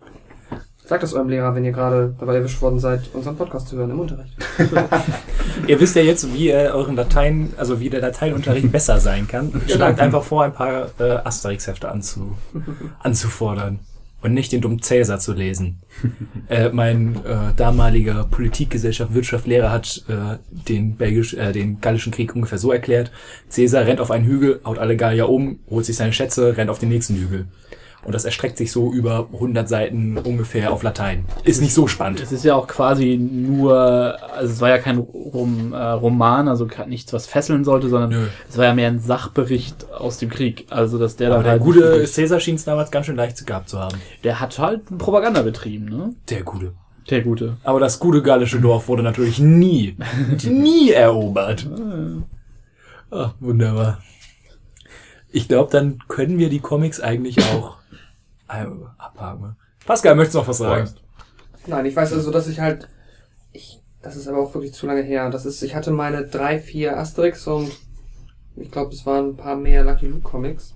[SPEAKER 5] Sagt das eurem Lehrer, wenn ihr gerade dabei erwischt worden seid, unseren Podcast zu hören im Unterricht.
[SPEAKER 1] Ihr wisst ja jetzt, wie ihr euren Dateien, also wie der Dateienunterricht besser sein kann. Schlagt einfach vor, ein paar äh, Asterix-Hefte anzu, anzufordern und nicht den dummen Cäsar zu lesen. äh, mein äh, damaliger Politikgesellschaft Wirtschaftslehrer hat äh, den, Belgisch, äh, den Gallischen Krieg ungefähr so erklärt. Cäsar rennt auf einen Hügel, haut alle Gallier um, holt sich seine Schätze, rennt auf den nächsten Hügel. Und das erstreckt sich so über 100 Seiten ungefähr auf Latein. Ist nicht so spannend.
[SPEAKER 3] Es ist ja auch quasi nur, also es war ja kein Rom, äh, Roman, also nichts, was fesseln sollte, sondern
[SPEAKER 1] Nö.
[SPEAKER 3] es war ja mehr ein Sachbericht aus dem Krieg. Also dass der
[SPEAKER 1] Aber
[SPEAKER 3] dann
[SPEAKER 1] der
[SPEAKER 3] halt
[SPEAKER 1] gute Cäsar schien es damals ganz schön leicht gehabt zu haben.
[SPEAKER 3] der hat halt Propaganda betrieben, ne?
[SPEAKER 1] Der gute.
[SPEAKER 3] Der gute.
[SPEAKER 1] Aber das gute gallische Dorf wurde natürlich nie, nie erobert. Ah, wunderbar. Ich glaube, dann können wir die Comics eigentlich auch abhaken. Pascal, möchtest du noch was sagen?
[SPEAKER 5] Nein, ich weiß also, dass ich halt. Ich, das ist aber auch wirklich zu lange her. Das ist, ich hatte meine drei, vier Asterix und ich glaube, es waren ein paar mehr Lucky Luke Comics,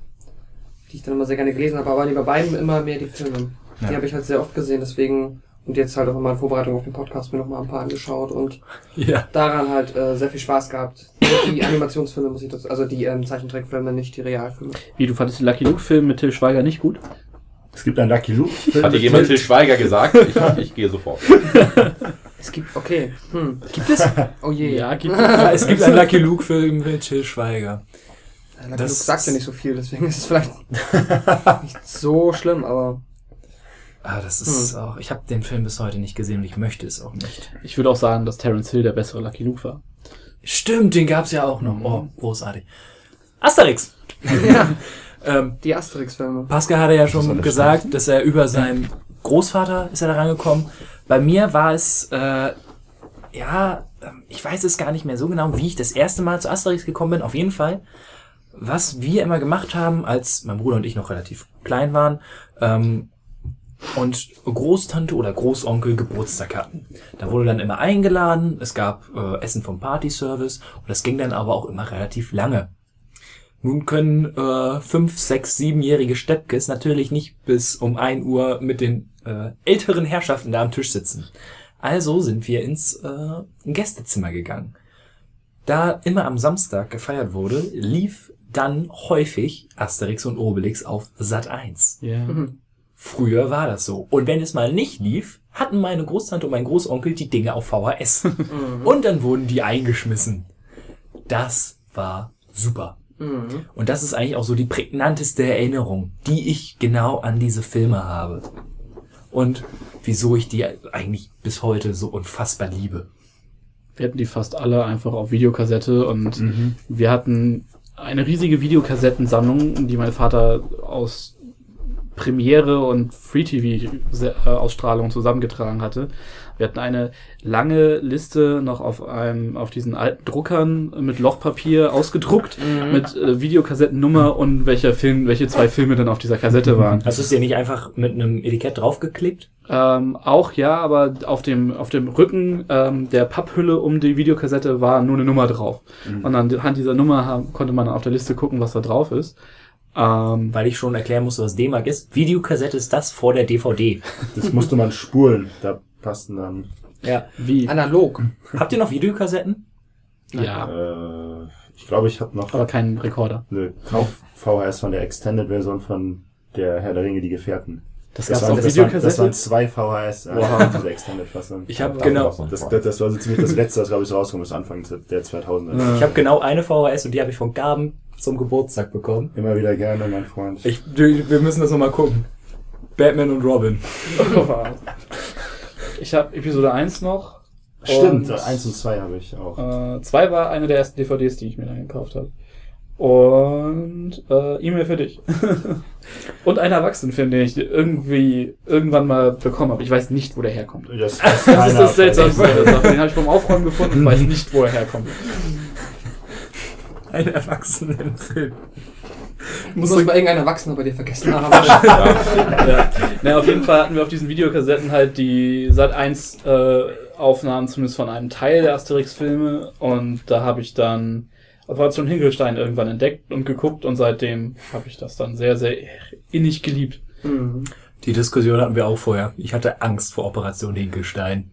[SPEAKER 5] die ich dann immer sehr gerne gelesen habe, aber bei beiden immer mehr die Filme.
[SPEAKER 1] Ja.
[SPEAKER 5] Die habe ich halt sehr oft gesehen, deswegen und jetzt halt auch immer in Vorbereitung auf den Podcast mir noch mal ein paar angeschaut und
[SPEAKER 1] Ja.
[SPEAKER 5] daran halt äh, sehr viel Spaß gehabt. Die Animationsfilme muss ich das, also die ähm, Zeichentrickfilme, nicht die Realfilme.
[SPEAKER 3] Wie, du fandest den Lucky Luke-Film mit Till Schweiger nicht gut?
[SPEAKER 2] Es gibt einen Lucky Luke.
[SPEAKER 4] Hat dir jemand Till Schweiger gesagt? Ich, ich gehe sofort.
[SPEAKER 5] Es gibt, okay, hm,
[SPEAKER 1] Gibt es?
[SPEAKER 5] oh je.
[SPEAKER 3] Ja, gibt
[SPEAKER 1] Ja, es gibt einen Lucky Luke-Film mit Till Schweiger.
[SPEAKER 5] Lucky
[SPEAKER 1] Das-
[SPEAKER 5] Luke sagt ja nicht so viel, deswegen ist es vielleicht nicht so schlimm, aber
[SPEAKER 1] Ah, das ist auch. Ich habe den Film bis heute nicht gesehen und ich möchte es auch nicht.
[SPEAKER 3] Ich würde auch sagen, dass Terence Hill der bessere Lucky Luke war.
[SPEAKER 1] Stimmt, den gab's ja auch noch. Oh, großartig. Asterix!
[SPEAKER 5] ja,
[SPEAKER 1] Ähm,
[SPEAKER 5] die Asterix-Filme.
[SPEAKER 1] Pascal hatte ja
[SPEAKER 2] Das
[SPEAKER 1] schon
[SPEAKER 2] alles
[SPEAKER 1] gesagt, dass er über seinen Großvater ist er da rangekommen. Bei mir war es, äh, ja, ähm, ich weiß es gar nicht mehr so genau, wie ich das erste Mal zu Asterix gekommen bin. Auf jeden Fall, was wir immer gemacht haben, als mein Bruder und ich noch relativ klein waren, ähm, und Großtante oder Großonkel Geburtstag hatten. Da wurde dann immer eingeladen, es gab äh, Essen vom Partyservice und das ging dann aber auch immer relativ lange. Nun können äh, fünf, sechs, siebenjährige Steppkes natürlich nicht bis um ein Uhr mit den äh, älteren Herrschaften da am Tisch sitzen. Also sind wir ins äh, Gästezimmer gegangen. Da immer am Samstag gefeiert wurde, lief dann häufig Asterix und Obelix auf Sat 1.
[SPEAKER 3] Ja.
[SPEAKER 1] Früher war das so. Und wenn es mal nicht lief, hatten meine Großtante und mein Großonkel die Dinge auf VHS. und dann wurden die eingeschmissen. Das war super.
[SPEAKER 5] Mhm.
[SPEAKER 1] Und das ist eigentlich auch so die prägnanteste Erinnerung, die ich genau an diese Filme habe. Und wieso ich die eigentlich bis heute so unfassbar liebe.
[SPEAKER 3] Wir hatten die fast alle einfach auf Videokassette und wir hatten eine riesige Videokassettensammlung, die mein Vater aus Premiere und Free-TV-Ausstrahlung zusammengetragen hatte. Wir hatten eine lange Liste noch auf einem, auf diesen alten Druckern mit Lochpapier ausgedruckt, mit äh, Videokassettennummer und welcher Film, welche zwei Filme dann auf dieser Kassette waren.
[SPEAKER 1] Hast du es dir nicht einfach mit einem Etikett draufgeklebt?
[SPEAKER 3] Ähm, auch ja, aber auf dem, auf dem Rücken ähm, der Papphülle um die Videokassette war nur eine Nummer drauf. Und anhand dieser Nummer haben, konnte man auf der Liste gucken, was da drauf ist. Ähm,
[SPEAKER 1] Weil ich schon erklären musste, was D-Mark ist. Videokassette ist das vor der DVD.
[SPEAKER 2] Das musste man spulen. Da passten dann.
[SPEAKER 1] Ja.
[SPEAKER 3] wie?
[SPEAKER 5] Analog.
[SPEAKER 1] Habt ihr noch Videokassetten?
[SPEAKER 3] Ja,
[SPEAKER 2] Äh, ich glaube, ich habe noch
[SPEAKER 3] aber kein Rekorder.
[SPEAKER 2] eine Kauf-VHS von der Extended-Version von der Herr der Ringe, die Gefährten.
[SPEAKER 3] Das,
[SPEAKER 2] Das, waren, das, waren, das waren zwei VHS, äh,
[SPEAKER 3] Wow.
[SPEAKER 2] diese Extended-Fassung.
[SPEAKER 1] Ich habe genau,
[SPEAKER 4] das war
[SPEAKER 2] Das, war so ziemlich das letzte, was glaube ich so rauskommt, ist Anfang der 2000er.
[SPEAKER 3] Ja.
[SPEAKER 1] ich habe genau eine VHS und die habe ich von Gaben zum Geburtstag bekommen.
[SPEAKER 2] Immer wieder gerne, mein Freund.
[SPEAKER 1] Ich, wir müssen das nochmal gucken. Batman und Robin.
[SPEAKER 3] ich habe Episode 1 noch.
[SPEAKER 2] Stimmt,
[SPEAKER 3] Und,
[SPEAKER 2] eins und zwei habe ich auch.
[SPEAKER 3] Äh, zwei war eine der ersten DVDs, die ich mir dann gekauft habe. Und äh, E-Mail für dich. und ein Erwachsenenfilm, den ich irgendwie irgendwann mal bekommen habe. Ich weiß nicht, wo der herkommt.
[SPEAKER 2] Das,
[SPEAKER 3] Das ist das Seltsamste. Den habe ich beim Aufräumen gefunden und weiß nicht, wo er herkommt.
[SPEAKER 1] Ein Erwachsenenfilm.
[SPEAKER 5] Muss das mal irgendein Erwachsener bei dir vergessen haben.
[SPEAKER 3] ja. Na, auf jeden Fall hatten wir auf diesen Videokassetten halt die Sat 1 äh, Aufnahmen zumindest von einem Teil der Asterix-Filme und da habe ich dann Operation Hinkelstein irgendwann entdeckt und geguckt und seitdem habe ich das dann sehr, sehr innig geliebt.
[SPEAKER 5] Mhm.
[SPEAKER 1] Die Diskussion hatten wir auch vorher. Ich hatte Angst vor Operation Hinkelstein.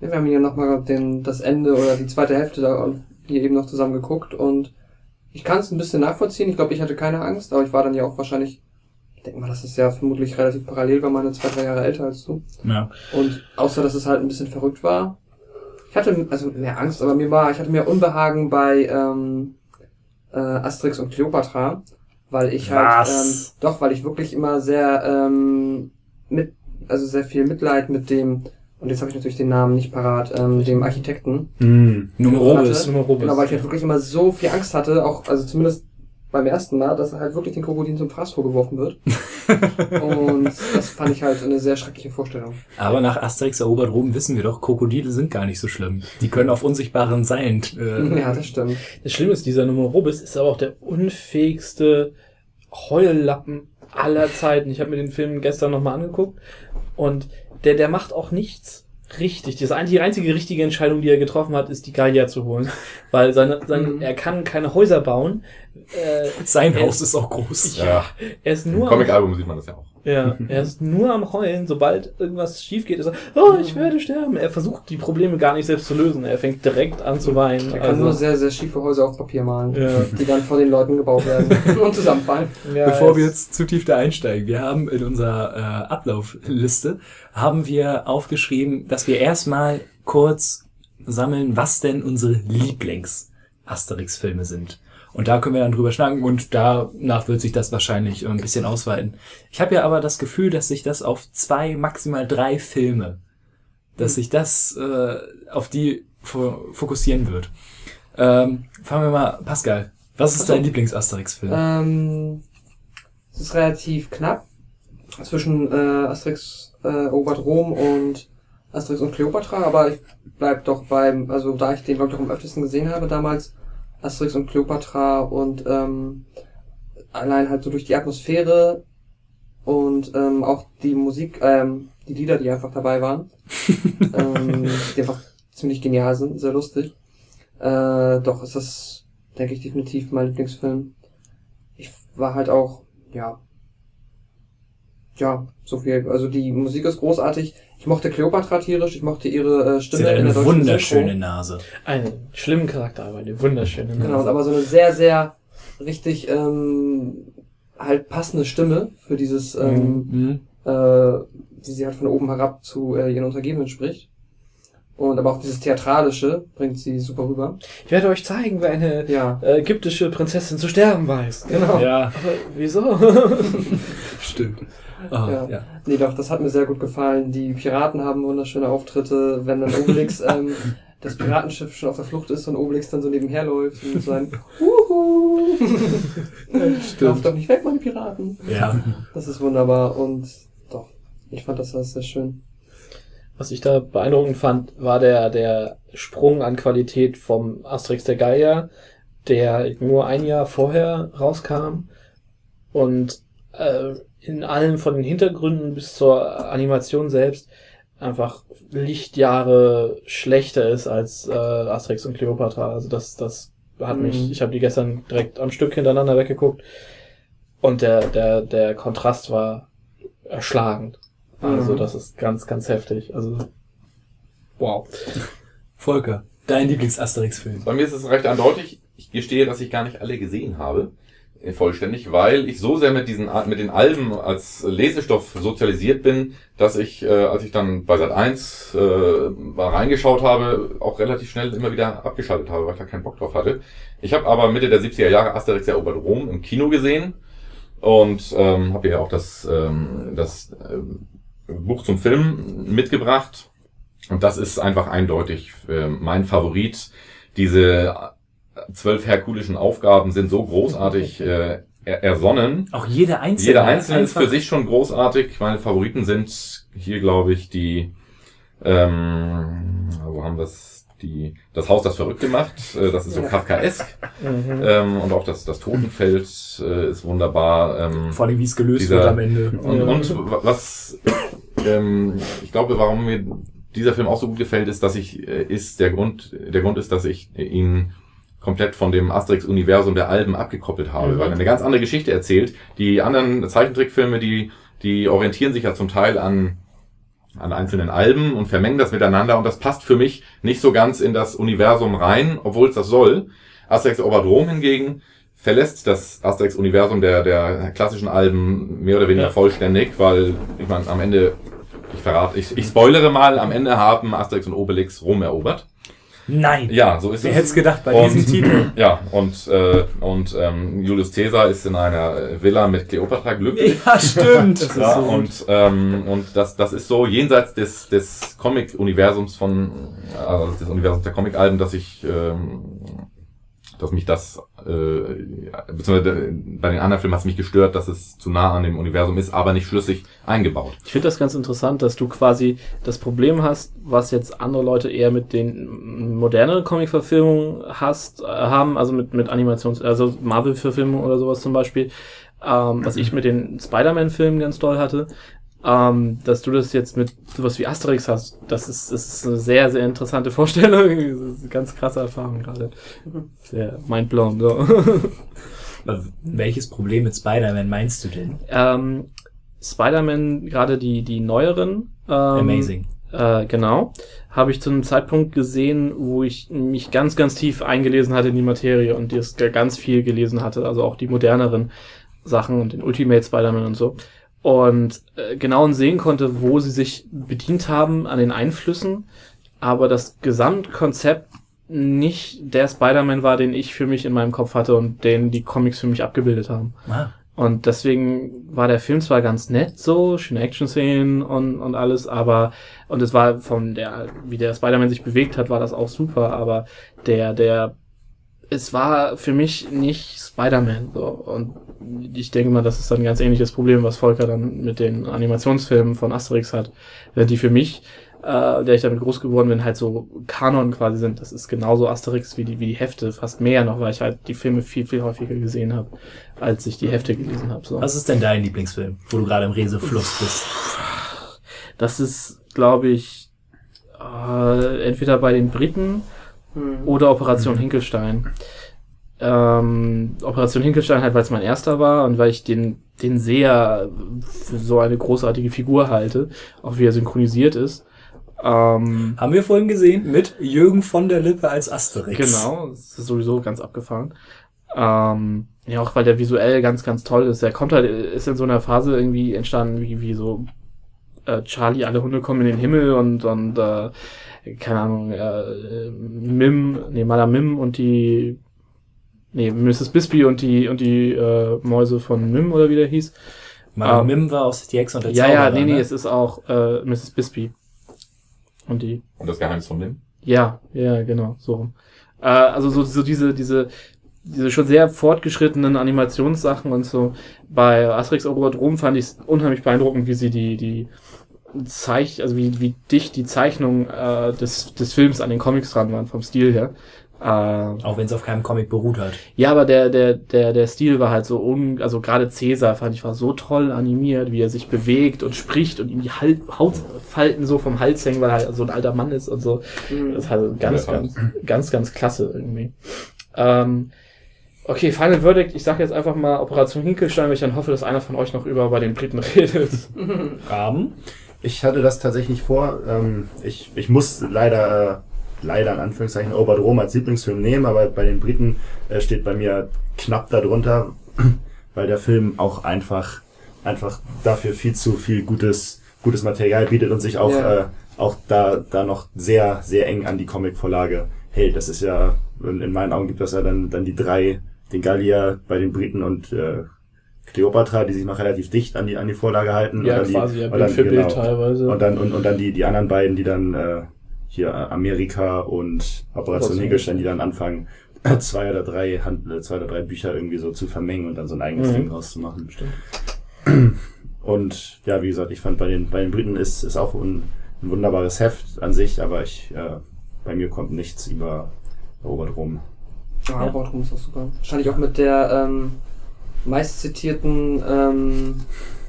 [SPEAKER 5] Ja, wir haben hier nochmal das Ende oder die zweite Hälfte da hier eben noch zusammen geguckt und ich kann es ein bisschen nachvollziehen. Ich glaube, ich hatte keine Angst, aber ich war dann ja auch wahrscheinlich, ich denke mal, das ist ja vermutlich relativ parallel, weil meine zwei, drei Jahre älter als du.
[SPEAKER 1] Ja.
[SPEAKER 5] Und außer, dass es halt ein bisschen verrückt war. Ich hatte, also mehr Angst, aber mir war, ich hatte mehr Unbehagen bei ähm, äh, Asterix und Cleopatra, weil ich halt, ähm,
[SPEAKER 1] Was?
[SPEAKER 5] doch, weil ich wirklich immer sehr ähm, mit, also sehr viel Mitleid mit dem, und jetzt habe ich natürlich den Namen nicht parat, ähm, dem Architekten.
[SPEAKER 2] Hm.
[SPEAKER 1] Numerobis.
[SPEAKER 3] Numerobis.
[SPEAKER 5] Genau, weil ich halt wirklich immer so viel Angst hatte, auch, also zumindest beim ersten Mal, dass halt wirklich den Krokodil zum Fraß vorgeworfen wird. und das fand ich halt eine sehr schreckliche Vorstellung.
[SPEAKER 1] Aber nach Asterix erobert Rom wissen wir doch, Krokodile sind gar nicht so schlimm. Die können auf unsichtbaren Seilen. Äh,
[SPEAKER 5] Ja, das stimmt.
[SPEAKER 3] Das Schlimme ist, dieser Numerobis ist aber auch der unfähigste Heullappen aller Zeiten. Ich habe mir den Film gestern nochmal angeguckt und der, der macht auch nichts richtig. Das ein- die einzige richtige Entscheidung, die er getroffen hat, ist die Gallia zu holen. Weil seine, seine,
[SPEAKER 5] Mhm.
[SPEAKER 3] er kann keine Häuser bauen. Äh,
[SPEAKER 1] Sein Haus ist auch groß.
[SPEAKER 3] ja, er ist
[SPEAKER 4] Im
[SPEAKER 3] nur am,
[SPEAKER 4] Comic-Album sieht man das ja auch.
[SPEAKER 3] Ja, er ist nur am Heulen, sobald irgendwas schief geht, ist er, oh, ich werde sterben. Er versucht die Probleme gar nicht selbst zu lösen. Er fängt direkt an zu weinen.
[SPEAKER 5] Er kann nur sehr, sehr schiefe Häuser auf Papier malen,
[SPEAKER 3] ja,
[SPEAKER 5] die dann vor den Leuten gebaut werden und zusammenfallen.
[SPEAKER 3] ja,
[SPEAKER 1] Bevor wir jetzt zu tief da einsteigen, wir haben in unserer äh, Ablaufliste haben wir aufgeschrieben, dass wir erstmal kurz sammeln, was denn unsere Lieblings-Asterix-Filme sind. Und da können wir dann drüber schnacken und danach wird sich das wahrscheinlich ein bisschen ausweiten. Ich habe ja aber das Gefühl, dass sich das auf zwei, maximal drei Filme, dass sich das äh, auf die fo- fokussieren wird. Ähm, fangen wir mal, Pascal, was ist
[SPEAKER 5] Ach so.
[SPEAKER 1] dein Lieblings-Asterix-Film?
[SPEAKER 5] Ähm, es ist relativ knapp zwischen äh, Asterix äh, erobert Rom und Asterix und Cleopatra, aber ich bleib doch beim, also da ich den glaube ich auch am öftesten gesehen habe damals, Asterix und Cleopatra und ähm, allein halt so durch die Atmosphäre und ähm, auch die Musik, ähm, die Lieder, die einfach dabei waren, ähm, die einfach ziemlich genial sind, sehr lustig. Äh, doch ist das, denke ich, definitiv mein Lieblingsfilm. war halt auch, ja, ja, so viel. Also die Musik ist großartig. Ich mochte Cleopatra tierisch, ich mochte ihre äh,
[SPEAKER 1] Sie
[SPEAKER 5] Stimme
[SPEAKER 1] hat
[SPEAKER 5] in der
[SPEAKER 1] eine wunderschöne
[SPEAKER 5] Synchro.
[SPEAKER 1] Nase.
[SPEAKER 3] Einen schlimmen Charakter, aber eine wunderschöne
[SPEAKER 5] Genau,
[SPEAKER 3] Nase.
[SPEAKER 5] aber so eine sehr, sehr richtig ähm, halt passende Stimme für dieses, ähm,
[SPEAKER 1] Mhm.
[SPEAKER 5] äh, wie sie halt von oben herab zu äh, ihren Untergebenen spricht. Und aber auch dieses Theatralische bringt sie super rüber.
[SPEAKER 3] Ich werde euch zeigen, wie eine
[SPEAKER 5] Ja,
[SPEAKER 3] äh, ägyptische Prinzessin zu sterben weiß.
[SPEAKER 5] genau.
[SPEAKER 1] Ja,
[SPEAKER 3] Aber wieso?
[SPEAKER 1] stimmt. Ah,
[SPEAKER 5] Ja.
[SPEAKER 1] ja.
[SPEAKER 5] Nee, doch, das hat mir sehr gut gefallen. Die Piraten haben wunderschöne Auftritte, wenn dann Obelix ähm, das Piratenschiff schon auf der Flucht ist und Obelix dann so nebenher läuft und so ein Uhu. Lauf doch nicht weg, meine Piraten.
[SPEAKER 1] ja.
[SPEAKER 5] Das ist wunderbar und doch, ich fand das alles sehr schön.
[SPEAKER 3] Was ich da beeindruckend fand, war der, der Sprung an Qualität vom Asterix der Gallier, der nur ein Jahr vorher rauskam und äh, in allem von den Hintergründen bis zur Animation selbst einfach Lichtjahre schlechter ist als äh, Asterix und Cleopatra. Also das, das hat
[SPEAKER 5] Mhm.
[SPEAKER 3] mich, ich habe die gestern direkt am Stück hintereinander weggeguckt und der, der, der Kontrast war erschlagend. Also
[SPEAKER 5] Mhm.
[SPEAKER 3] das ist ganz, ganz heftig. Also wow.
[SPEAKER 1] Volker, dein Lieblings-Asterix-Film.
[SPEAKER 4] Bei mir ist es recht eindeutig. Ich gestehe, dass ich gar nicht alle gesehen habe. Äh, Vollständig, weil ich so sehr mit diesen, mit den Alben als Lesestoff sozialisiert bin, dass ich, äh, als ich dann bei Sat 1 äh, mal reingeschaut habe, auch relativ schnell immer wieder abgeschaltet habe, weil ich da keinen Bock drauf hatte. Ich habe aber Mitte der 70er Jahre Asterix erobert Rom im Kino gesehen und ähm, habe ja auch das, ähm, das ähm, Buch zum Film mitgebracht. Und das ist einfach eindeutig äh, mein Favorit. Diese zwölf herkulischen Aufgaben sind so großartig äh, er ersonnen.
[SPEAKER 1] Auch jede einzelne.
[SPEAKER 4] Jeder einzelne ist für sich schon großartig. Meine Favoriten sind hier, glaube ich, die, ähm, wo haben wir es? Die, das Haus, das verrückt gemacht. Äh, das ist so
[SPEAKER 5] Ja.
[SPEAKER 4] Kafkaesk.
[SPEAKER 3] Mhm.
[SPEAKER 4] Ähm, und auch das, das Totenfeld äh, ist wunderbar. Ähm,
[SPEAKER 1] Vor allem, wie es gelöst
[SPEAKER 4] Dieser-
[SPEAKER 1] wird am Ende.
[SPEAKER 4] und, und was ähm, ich glaube, warum mir dieser Film auch so gut gefällt, ist, dass ich äh, ist der Grund der Grund ist, dass ich ihn komplett von dem Asterix-Universum der Alben abgekoppelt habe,
[SPEAKER 3] Mhm.
[SPEAKER 4] weil er eine ganz andere Geschichte erzählt. Die anderen Zeichentrickfilme, die die orientieren sich ja zum Teil an an einzelnen Alben und vermengen das miteinander und das passt für mich nicht so ganz in das Universum rein, obwohl es das soll. Asterix Erobert Rom hingegen verlässt das Asterix-Universum der, der klassischen Alben mehr oder weniger
[SPEAKER 3] Ja.
[SPEAKER 4] vollständig, weil, ich meine, am Ende, ich verrate, ich, ich spoilere mal, am Ende haben Asterix und Obelix Rom erobert.
[SPEAKER 1] Nein.
[SPEAKER 4] Ja, so ist
[SPEAKER 1] Wer
[SPEAKER 4] es.
[SPEAKER 1] hätte es gedacht bei
[SPEAKER 4] Und-
[SPEAKER 1] diesem Titel?
[SPEAKER 4] Ja, und, äh, und ähm, Julius Caesar ist in einer äh, Villa mit Kleopatra glücklich.
[SPEAKER 1] Ja, stimmt.
[SPEAKER 4] Ja, und, ähm, und das, das ist so jenseits des, des Comic-Universums von, also des Universums der Comic-Alben, dass ich, ähm, dass mich das, äh, beziehungsweise bei den anderen Filmen hat es mich gestört, dass es zu nah an dem Universum ist, aber nicht schlüssig eingebaut.
[SPEAKER 3] Ich finde das ganz interessant, dass du quasi das Problem hast, was jetzt andere Leute eher mit den moderneren Comic-Verfilmungen hast, äh, haben, also mit, mit Animations-, also Marvel-Verfilmungen oder sowas zum Beispiel, ähm, was ich mit den Spider-Man-Filmen ganz toll hatte, ähm, dass du das jetzt mit sowas wie Asterix hast. Das ist, das ist eine sehr, sehr interessante Vorstellung. Das ist eine ganz krasse Erfahrung gerade. Sehr mindblown, so.
[SPEAKER 1] Welches Problem mit Spider-Man meinst du denn?
[SPEAKER 3] ähm, Spider-Man, gerade die, die neueren. Ähm,
[SPEAKER 1] Amazing.
[SPEAKER 3] Äh, genau. Habe ich zu einem Zeitpunkt gesehen, wo ich mich ganz, ganz tief eingelesen hatte in die Materie und das ganz viel gelesen hatte, also auch die moderneren Sachen und den Ultimate Spider-Man und so. Und äh, genau sehen konnte, wo sie sich bedient haben an den Einflüssen, aber das Gesamtkonzept nicht der Spider-Man war, den ich für mich in meinem Kopf hatte und den die Comics für mich abgebildet haben.
[SPEAKER 1] Ah,
[SPEAKER 3] Und deswegen war der Film zwar ganz nett, so, schöne Action-Szenen und, und alles, aber, und es war von der, wie der Spider-Man sich bewegt hat, war das auch super, aber der, der, es war für mich nicht Spider-Man, so. Und ich denke mal, das ist dann ein ganz ähnliches Problem, was Volker dann mit den Animationsfilmen von Asterix hat, während die für mich, äh, der ich damit groß geworden bin, halt so Kanon quasi sind. Das ist genauso Asterix wie die, wie die Hefte, fast mehr noch, weil ich halt die Filme viel, viel häufiger gesehen habe, als ich die Hefte gelesen habe. So.
[SPEAKER 1] was ist denn dein Lieblingsfilm, wo du gerade im Resefluss bist?
[SPEAKER 3] Das ist, glaube ich, äh, entweder bei den Briten
[SPEAKER 5] Hm.
[SPEAKER 3] oder Operation Hinkelstein. ähm, Operation Hinkelstein halt, weil es mein erster war und weil ich den, den sehr für so eine großartige Figur halte, auch wie er synchronisiert ist. Ähm,
[SPEAKER 1] Haben wir vorhin gesehen mit Jürgen von der Lippe als Asterix.
[SPEAKER 3] Genau, das ist sowieso ganz abgefahren. Ähm, ja, auch weil der visuell ganz, ganz toll ist. Er kommt halt, ist in so einer Phase irgendwie entstanden, wie, wie so äh, Charlie, alle Hunde kommen in den Himmel und, und äh, keine Ahnung, äh, Mim, nee, Madame Mim und die nee, Mrs. Bisbee und die und die äh, Mäuse von Mim oder wie der hieß.
[SPEAKER 1] Madame
[SPEAKER 3] Ähm,
[SPEAKER 1] Mim war aus Die Hexe und der
[SPEAKER 3] Ja, ja,
[SPEAKER 1] Zauberer,
[SPEAKER 3] nee, nee,
[SPEAKER 1] ne?
[SPEAKER 3] es ist auch äh, Mrs. Bisbee. Und die
[SPEAKER 4] Und das Geheimnis von Nim?
[SPEAKER 3] Ja, ja, genau, so rum. Äh, also so, so diese, diese, diese schon sehr fortgeschrittenen Animationssachen und so. Bei Asterix Oberodrom fand ich es unheimlich beeindruckend, wie sie die, die Zeich, also wie, wie dicht die Zeichnung äh, des, des Films an den Comics dran waren, vom Stil her. Äh,
[SPEAKER 1] Auch wenn es auf keinem Comic beruht hat.
[SPEAKER 3] ja, aber der, der, der, der Stil war halt so un, also gerade Cäsar fand ich war so toll animiert, wie er sich bewegt und spricht und ihm die Hal Hautfalten so vom Hals hängen, weil er halt so ein alter Mann ist und so.
[SPEAKER 5] Mhm.
[SPEAKER 3] Das ist halt ganz, ganz, ganz, ganz klasse irgendwie. Ähm, okay, Final Verdict. Ich sage jetzt einfach mal Operation Hinkelstein, weil ich dann hoffe, dass einer von euch noch über bei den Briten redet.
[SPEAKER 1] Gaben?
[SPEAKER 2] Ich hatte das tatsächlich vor. Ähm, ich, ich muss leider, leider in Anführungszeichen Oberdrom als Lieblingsfilm nehmen, aber bei den Briten äh, steht bei mir knapp darunter, weil der Film auch einfach, einfach dafür viel zu viel gutes, gutes Material bietet und sich auch,
[SPEAKER 5] Ja.
[SPEAKER 2] äh, auch da, da noch sehr, sehr eng an die Comicvorlage hält. Das ist ja, in in meinen Augen gibt das ja dann, dann die drei, den Gallier bei den Briten und äh, Cleopatra, die sich noch relativ dicht an die, an die Vorlage halten.
[SPEAKER 3] ja,
[SPEAKER 2] und dann
[SPEAKER 3] quasi,
[SPEAKER 2] die,
[SPEAKER 3] ja,
[SPEAKER 2] und
[SPEAKER 3] Bild
[SPEAKER 2] dann,
[SPEAKER 3] für Bild
[SPEAKER 2] genau.
[SPEAKER 3] teilweise.
[SPEAKER 2] Und dann, und, und dann die, die anderen beiden, die dann äh, hier Amerika und Operation Hinkelstein, die dann anfangen, zwei oder drei Hand, äh, zwei oder drei Bücher irgendwie so zu vermengen und dann so ein eigenes
[SPEAKER 3] Mhm.
[SPEAKER 2] Ding draus zu machen. Und ja, wie gesagt, ich fand bei den, bei den Briten ist, ist auch ein, ein wunderbares Heft an sich, aber ich, äh, bei mir kommt nichts über Robert rum.
[SPEAKER 5] Ja, Robert Rum ist auch super. Wahrscheinlich auch mit der ähm, meistzitierten, ähm,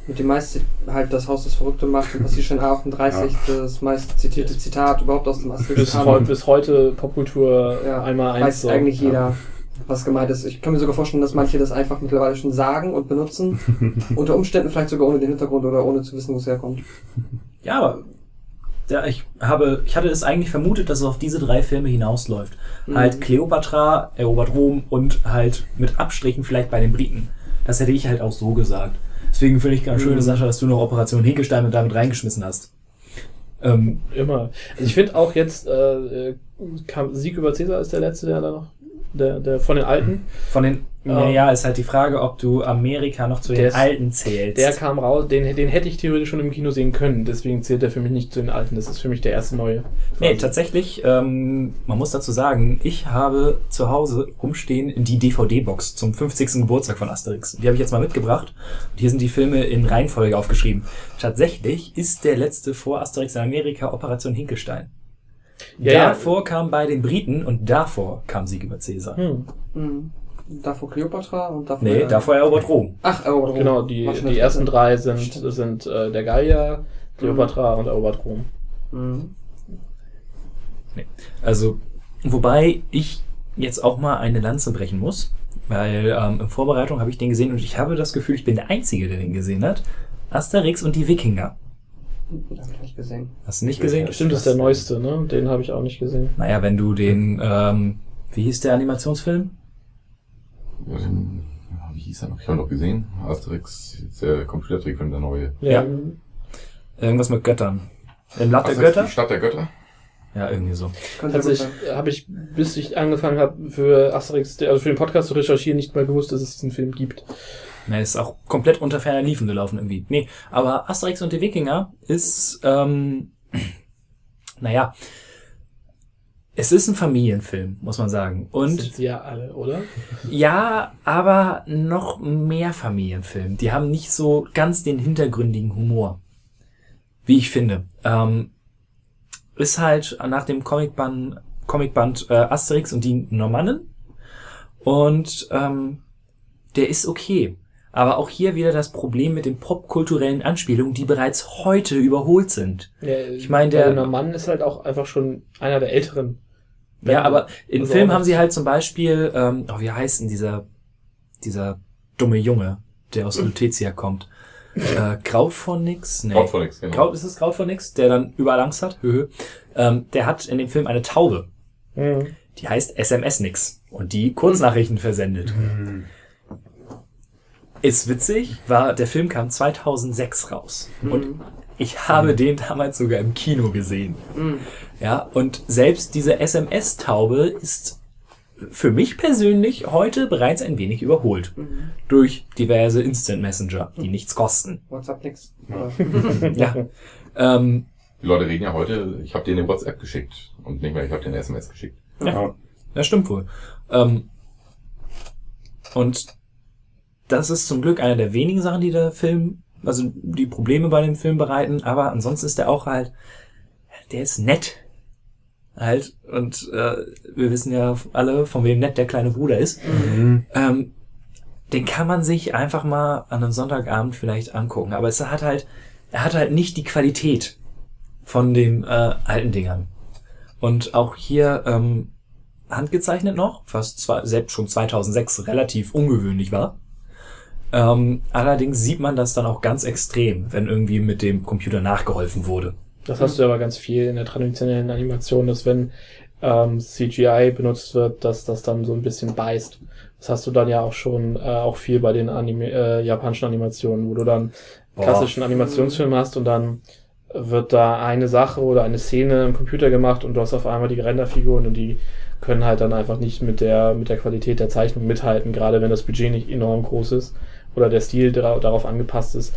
[SPEAKER 5] mit dem meist halt das Haus das Verrückte macht und Passierschein A38, das meistzitierte Zitat überhaupt aus dem Asterix
[SPEAKER 3] bis, heu, bis heute Popkultur
[SPEAKER 5] Ja,
[SPEAKER 3] einmal eins.
[SPEAKER 5] Weiß
[SPEAKER 3] so.
[SPEAKER 5] eigentlich
[SPEAKER 3] Ja.
[SPEAKER 5] jeder, was gemeint ist. Ich kann mir sogar vorstellen, dass manche das einfach mittlerweile schon sagen und benutzen. Unter Umständen vielleicht sogar ohne den Hintergrund oder ohne zu wissen, wo es herkommt.
[SPEAKER 1] Ja, aber ja, ich habe, ich hatte es eigentlich vermutet, dass es auf diese drei Filme hinausläuft.
[SPEAKER 5] Mhm.
[SPEAKER 1] Halt Cleopatra, erobert Rom und halt mit Abstrichen vielleicht bei den Briten. Das hätte ich halt auch so gesagt. Deswegen finde ich ganz schön,
[SPEAKER 5] Mhm.
[SPEAKER 1] Sascha, dass du noch Operation Hinkelstein mit damit reingeschmissen hast. Ähm,
[SPEAKER 3] Immer. Also ich finde auch jetzt, äh, kam Sieg über Cäsar ist der letzte, der da noch, der, der von den Alten.
[SPEAKER 1] von den,
[SPEAKER 3] Ja.
[SPEAKER 1] ja, ja, ist halt die Frage, ob du Amerika noch zu den Alten zählst.
[SPEAKER 3] Der kam raus, den, den hätte ich theoretisch schon im Kino sehen können, deswegen zählt er für mich nicht zu den Alten. Das ist für mich der erste neue.
[SPEAKER 1] Nee, tatsächlich, ähm, man muss dazu sagen, ich habe zu Hause rumstehen die DVD-Box zum 50. Geburtstag von Asterix. Die habe ich jetzt mal mitgebracht. Und hier sind die Filme in Reihenfolge aufgeschrieben. Tatsächlich ist der letzte vor Asterix in Amerika Operation Hinkelstein.
[SPEAKER 3] Ja, ja.
[SPEAKER 1] davor kam bei den Briten und davor kam Sieg über Cäsar.
[SPEAKER 3] Hm.
[SPEAKER 5] Mhm. Davor Cleopatra und davor.
[SPEAKER 1] Nee, davor erobert Rom.
[SPEAKER 5] Ach, Erobert Rom.
[SPEAKER 3] Genau, die, die ersten drei sind,
[SPEAKER 5] Stimmt.
[SPEAKER 3] sind äh, der Gallier, Cleopatra und Erobert Rom.
[SPEAKER 5] Mhm.
[SPEAKER 1] Also, wobei ich jetzt auch mal eine Lanze brechen muss, weil ähm, in Vorbereitung habe ich den gesehen und ich habe das Gefühl, ich bin der Einzige, der den gesehen hat. Asterix und die Wikinger.
[SPEAKER 5] Das habe ich nicht gesehen.
[SPEAKER 1] Hast du nicht gesehen?
[SPEAKER 3] Stimmt, das ist der neueste, ne? Den habe ich auch nicht gesehen.
[SPEAKER 1] Naja, wenn du den, ähm, wie hieß der Animationsfilm?
[SPEAKER 4] Ja, den- wie hieß er noch? Ich habe noch gesehen. Asterix, der Computertrickfilm, der neue.
[SPEAKER 1] Ja. Irgendwas mit Göttern. Im Land der Götter?
[SPEAKER 4] Die Stadt der Götter?
[SPEAKER 1] Ja, irgendwie so.
[SPEAKER 5] Könnte
[SPEAKER 3] Also
[SPEAKER 5] gut
[SPEAKER 3] ich
[SPEAKER 5] sein.
[SPEAKER 3] habe ich, bis ich angefangen habe für Asterix, also für den Podcast zu recherchieren, nicht mal gewusst, dass es diesen Film gibt.
[SPEAKER 1] Na, ist auch komplett unter ferner Liefen gelaufen irgendwie. Nee, aber Asterix und die Wikinger ist, ähm, naja, es ist ein Familienfilm, muss man sagen. Und
[SPEAKER 3] sind sie ja alle, oder?
[SPEAKER 1] Ja, aber noch mehr Familienfilm. Die haben nicht so ganz den hintergründigen Humor. Wie ich finde. Ähm, ist halt nach dem Comicband, Comicband äh, Asterix und die Normannen. Und ähm, der ist okay. Aber auch hier wieder das Problem mit den popkulturellen Anspielungen, die bereits heute überholt sind.
[SPEAKER 3] Ja,
[SPEAKER 1] Ich meine, der-
[SPEAKER 3] der Normann ist halt auch einfach schon einer der älteren
[SPEAKER 1] Ja, aber im
[SPEAKER 3] Also
[SPEAKER 1] Film haben sie halt zum Beispiel, ähm, oh, wie heißt denn dieser, dieser dumme Junge, der aus Lutetia kommt? Äh, Kraut von nix? Nee.
[SPEAKER 4] Kraut von nix, genau.
[SPEAKER 1] Kraut, ist es Kraut von nix, der dann überall Angst hat? Höhö. Ähm, der hat in dem Film eine Taube.
[SPEAKER 3] Mhm.
[SPEAKER 1] Die heißt SMS nix. Und die Kurznachrichten versendet. Ist witzig, war, der Film kam 2006 raus. Und ich habe den damals sogar im Kino gesehen. Ja, und selbst diese SMS-Taube ist für mich persönlich heute bereits ein wenig überholt. Durch diverse Instant Messenger, die nichts kosten.
[SPEAKER 5] WhatsApp nix.
[SPEAKER 1] Ja. ähm,
[SPEAKER 4] Die Leute reden ja heute, ich habe dir eine WhatsApp geschickt und nicht mehr, ich habe dir eine SMS geschickt.
[SPEAKER 2] Ja.
[SPEAKER 1] Das stimmt wohl. Ähm, und das ist zum Glück eine der wenigen Sachen, die der Film, also die Probleme bei dem Film bereiten, aber ansonsten ist der auch halt, der ist nett. Halt, und äh, wir wissen ja alle, von wem nett der kleine Bruder ist. Ähm, den kann man sich einfach mal an einem Sonntagabend vielleicht angucken. Aber es hat halt, er hat halt nicht die Qualität von den äh, alten Dingern. Und auch hier ähm, handgezeichnet noch, was zwar selbst schon 2006 relativ ungewöhnlich war. Ähm, allerdings sieht man das dann auch ganz extrem, wenn irgendwie mit dem Computer nachgeholfen wurde.
[SPEAKER 3] Das hast du aber ganz viel in der traditionellen Animation, dass wenn ähm, CGI benutzt wird, dass das dann so ein bisschen beißt. Das hast du dann ja auch schon äh, auch viel bei den Anime äh, japanischen Animationen, wo du dann
[SPEAKER 1] Boah.
[SPEAKER 3] klassischen Animationsfilm hast und dann wird da eine Sache oder eine Szene im Computer gemacht und du hast auf einmal die Renderfiguren und die können halt dann einfach nicht mit der mit der Qualität der Zeichnung mithalten, gerade wenn das Budget nicht enorm groß ist oder der Stil dara darauf angepasst ist.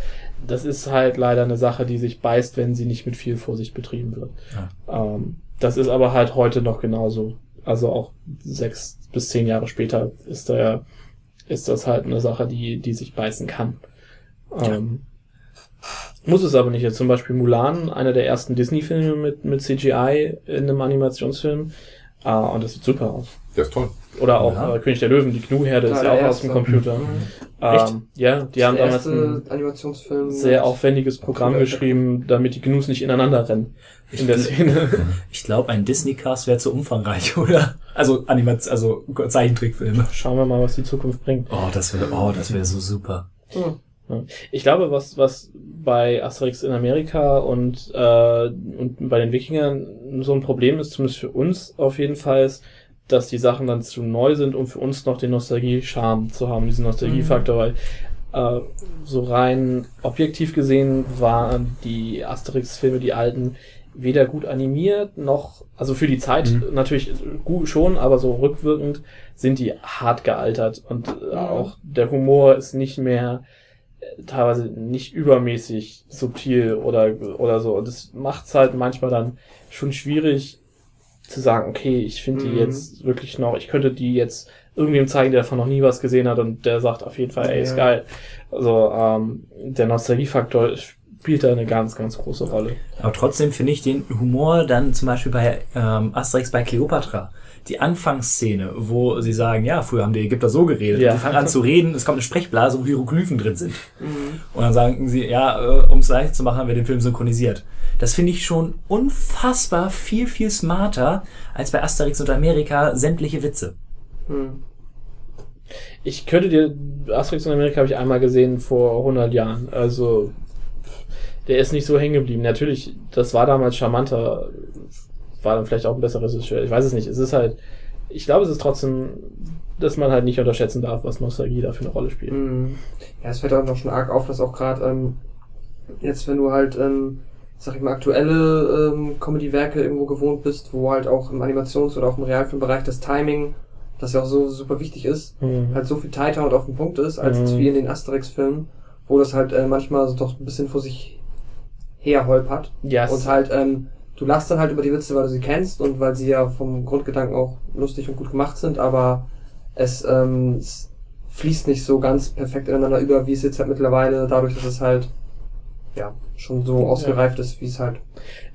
[SPEAKER 3] Das ist halt leider eine Sache, die sich beißt, wenn sie nicht mit viel Vorsicht betrieben wird. Ähm, das ist aber halt heute noch genauso. Also auch sechs bis zehn Jahre später ist da ist das halt eine Sache, die die sich beißen kann. Ähm, muss es aber nicht. Jetzt zum Beispiel Mulan, einer der ersten Disney-Filme mit, mit CGI in einem Animationsfilm. Ah, und das sieht super aus.
[SPEAKER 4] Der ist toll.
[SPEAKER 3] Oder auch
[SPEAKER 1] Ja.
[SPEAKER 3] äh, König der Löwen, die Gnu-Herde ist ja auch aus dem. Computer.
[SPEAKER 5] Mhm.
[SPEAKER 1] Echt?
[SPEAKER 3] Ähm, ja, die haben
[SPEAKER 5] der
[SPEAKER 3] damals ein sehr aufwendiges Programm geschrieben, damit die Gnus nicht ineinander rennen. In der Szene.
[SPEAKER 1] Ich glaube, ein Disney-Cast wäre zu umfangreich, oder? Also Animation, also Zeichentrickfilme.
[SPEAKER 3] Schauen wir mal, was die Zukunft bringt.
[SPEAKER 1] Oh, das wäre, oh, das wäre so super.
[SPEAKER 5] Hm.
[SPEAKER 3] Ich glaube, was, was bei Asterix in Amerika und, äh, und bei den Wikingern so ein Problem ist, zumindest für uns auf jeden Fall, ist, dass die Sachen dann zu neu sind, um für uns noch den Nostalgie-Charme zu haben, diesen Nostalgiefaktor, weil äh, so rein objektiv gesehen waren die Asterix-Filme, die alten, weder gut animiert noch, also für die Zeit natürlich gut schon, aber so rückwirkend sind die hart gealtert und äh, auch der Humor ist nicht mehr äh, teilweise nicht übermäßig subtil oder oder so. Und das macht es halt manchmal dann schon schwierig zu sagen, okay, ich finde die
[SPEAKER 5] Mhm.
[SPEAKER 3] jetzt wirklich noch, ich könnte die jetzt irgendwem zeigen, der davon noch nie was gesehen hat und der sagt auf jeden Fall, ey, ist
[SPEAKER 5] Ja.
[SPEAKER 3] geil. Also ähm, der Nostalgiefaktor spielt da eine ganz, ganz große Rolle.
[SPEAKER 1] Aber trotzdem finde ich den Humor dann zum Beispiel bei ähm, Asterix bei Cleopatra. Die Anfangsszene, wo sie sagen, ja, früher haben die Ägypter so geredet.
[SPEAKER 3] Ja.
[SPEAKER 1] Und die fangen an zu reden, es kommt eine Sprechblase, wo Hieroglyphen drin sind.
[SPEAKER 5] Mhm.
[SPEAKER 1] Und dann sagen sie, ja, äh, um es leicht zu machen, haben wir den Film synchronisiert. Das finde ich schon unfassbar viel, viel smarter als bei Asterix und Amerika sämtliche Witze.
[SPEAKER 5] Hm.
[SPEAKER 3] Ich könnte dir, Asterix in Amerika habe ich einmal gesehen vor 100 Jahren. Also, der ist nicht so hängen geblieben. Natürlich, das war damals charmanter, war dann vielleicht auch ein besseres Regisseur. Ich weiß es nicht. Es ist halt, ich glaube, es ist trotzdem, dass man halt nicht unterschätzen darf, was Nostalgie da für eine Rolle spielt.
[SPEAKER 5] Mhm. Ja, es fällt auch noch schon arg auf, dass auch gerade ähm, jetzt, wenn du halt, ähm, sag ich mal, aktuelle ähm, Comedy-Werke irgendwo gewohnt bist, wo halt auch im Animations- oder auch im Realfilmbereich das Timing, das ja auch so super wichtig ist,
[SPEAKER 3] Mhm.
[SPEAKER 5] halt so viel tighter und auf den Punkt ist, als
[SPEAKER 3] Mhm.
[SPEAKER 5] jetzt wie in den Asterix-Filmen, wo das halt äh, manchmal so doch ein bisschen vor sich her holpert.
[SPEAKER 3] Ja, es-
[SPEAKER 5] Und halt, ähm, du lachst dann halt über die Witze, weil du sie kennst und weil sie ja vom Grundgedanken auch lustig und gut gemacht sind, aber es, ähm, es fließt nicht so ganz perfekt ineinander über, wie es jetzt halt mittlerweile, dadurch, dass es halt ja schon so
[SPEAKER 3] Ja.
[SPEAKER 5] ausgereift ist, wie es halt.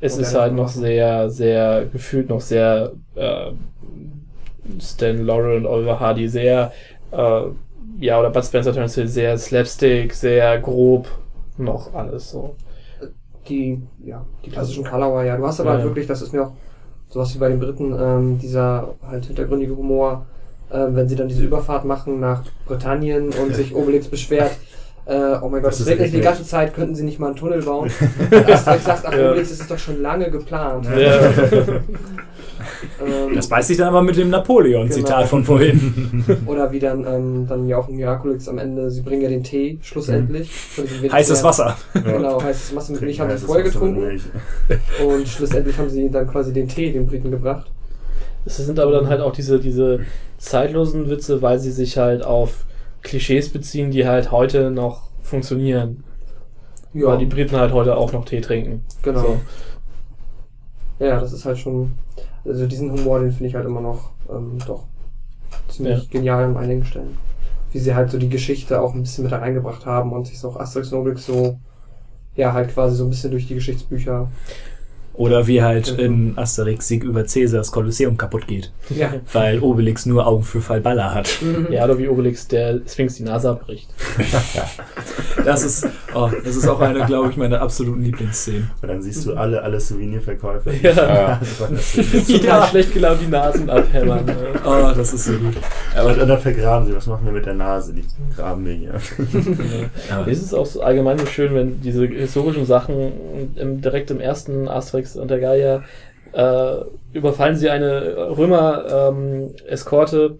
[SPEAKER 3] Es ist halt noch
[SPEAKER 5] machen.
[SPEAKER 3] sehr, sehr, gefühlt noch sehr äh, Stan Laurel und Oliver Hardy sehr, äh, ja, oder Bud Spencer Turnstile sehr slapstick, sehr grob, noch alles so.
[SPEAKER 5] Die, ja, die klassischen Colorway, ja. Du hast aber
[SPEAKER 3] Ja,
[SPEAKER 5] halt wirklich, das ist mir auch sowas wie bei den Briten, ähm, dieser halt hintergründige Humor, ähm, wenn sie dann diese Überfahrt machen nach Britannien und sich Obelix beschwert, äh, oh mein Gott,
[SPEAKER 2] Das
[SPEAKER 5] regnet die ganze Zeit, könnten sie nicht mal einen Tunnel bauen? Und Asterix sagt, ach
[SPEAKER 3] Ja.
[SPEAKER 5] Obelix, das ist doch schon lange geplant.
[SPEAKER 3] Ja.
[SPEAKER 5] Ähm,
[SPEAKER 1] Das beißt sich dann aber mit dem Napoleon-Zitat
[SPEAKER 5] Genau.
[SPEAKER 1] von vorhin.
[SPEAKER 5] Oder wie dann, ähm, dann ja auch in Miraculix am Ende, sie bringen ja den Tee, schlussendlich. Winter-
[SPEAKER 1] Heißes Wasser.
[SPEAKER 5] Genau, heißes Wasser mit Milch haben sie vorher getrunken. Und schlussendlich haben sie dann quasi den Tee den Briten gebracht.
[SPEAKER 3] Es sind aber dann halt auch diese, diese zeitlosen Witze, weil sie sich halt auf Klischees beziehen, die halt heute noch funktionieren.
[SPEAKER 5] Ja,
[SPEAKER 3] Weil die Briten halt heute auch noch Tee trinken.
[SPEAKER 5] genau.
[SPEAKER 3] So.
[SPEAKER 5] Ja, das ist halt schon, also diesen Humor, den finde ich halt immer noch ähm, doch ziemlich
[SPEAKER 3] Ja.
[SPEAKER 5] genial an einigen Stellen. Wie sie halt so die Geschichte auch ein bisschen mit reingebracht haben und sich so auch Asterix und Obelix so, ja, halt quasi so ein bisschen durch die Geschichtsbücher.
[SPEAKER 1] Oder wie halt in Asterix Sieg über Cäsars Kolosseum kaputt geht.
[SPEAKER 5] Ja.
[SPEAKER 1] Weil Obelix nur Augen für Falballa hat.
[SPEAKER 3] Ja, oder wie Obelix der Sphinx die Nase abbricht.
[SPEAKER 1] Das ist, oh, das ist auch eine, glaube ich, meiner absoluten Lieblingsszenen.
[SPEAKER 2] Und dann siehst du alle, alle Souvenirverkäufer.
[SPEAKER 3] Ja.
[SPEAKER 4] Ja.
[SPEAKER 3] Total schlecht gelaunt die Nasen abhämmern. ne?
[SPEAKER 1] Oh, das ist so gut.
[SPEAKER 2] Aber und dann vergraben sie. Was machen wir mit der Nase? Die graben wir hier.
[SPEAKER 1] Aber
[SPEAKER 3] Es ist auch so allgemein so schön, wenn diese historischen Sachen im, direkt im ersten Asterix und der Gallier äh, überfallen sie eine Römer-Eskorte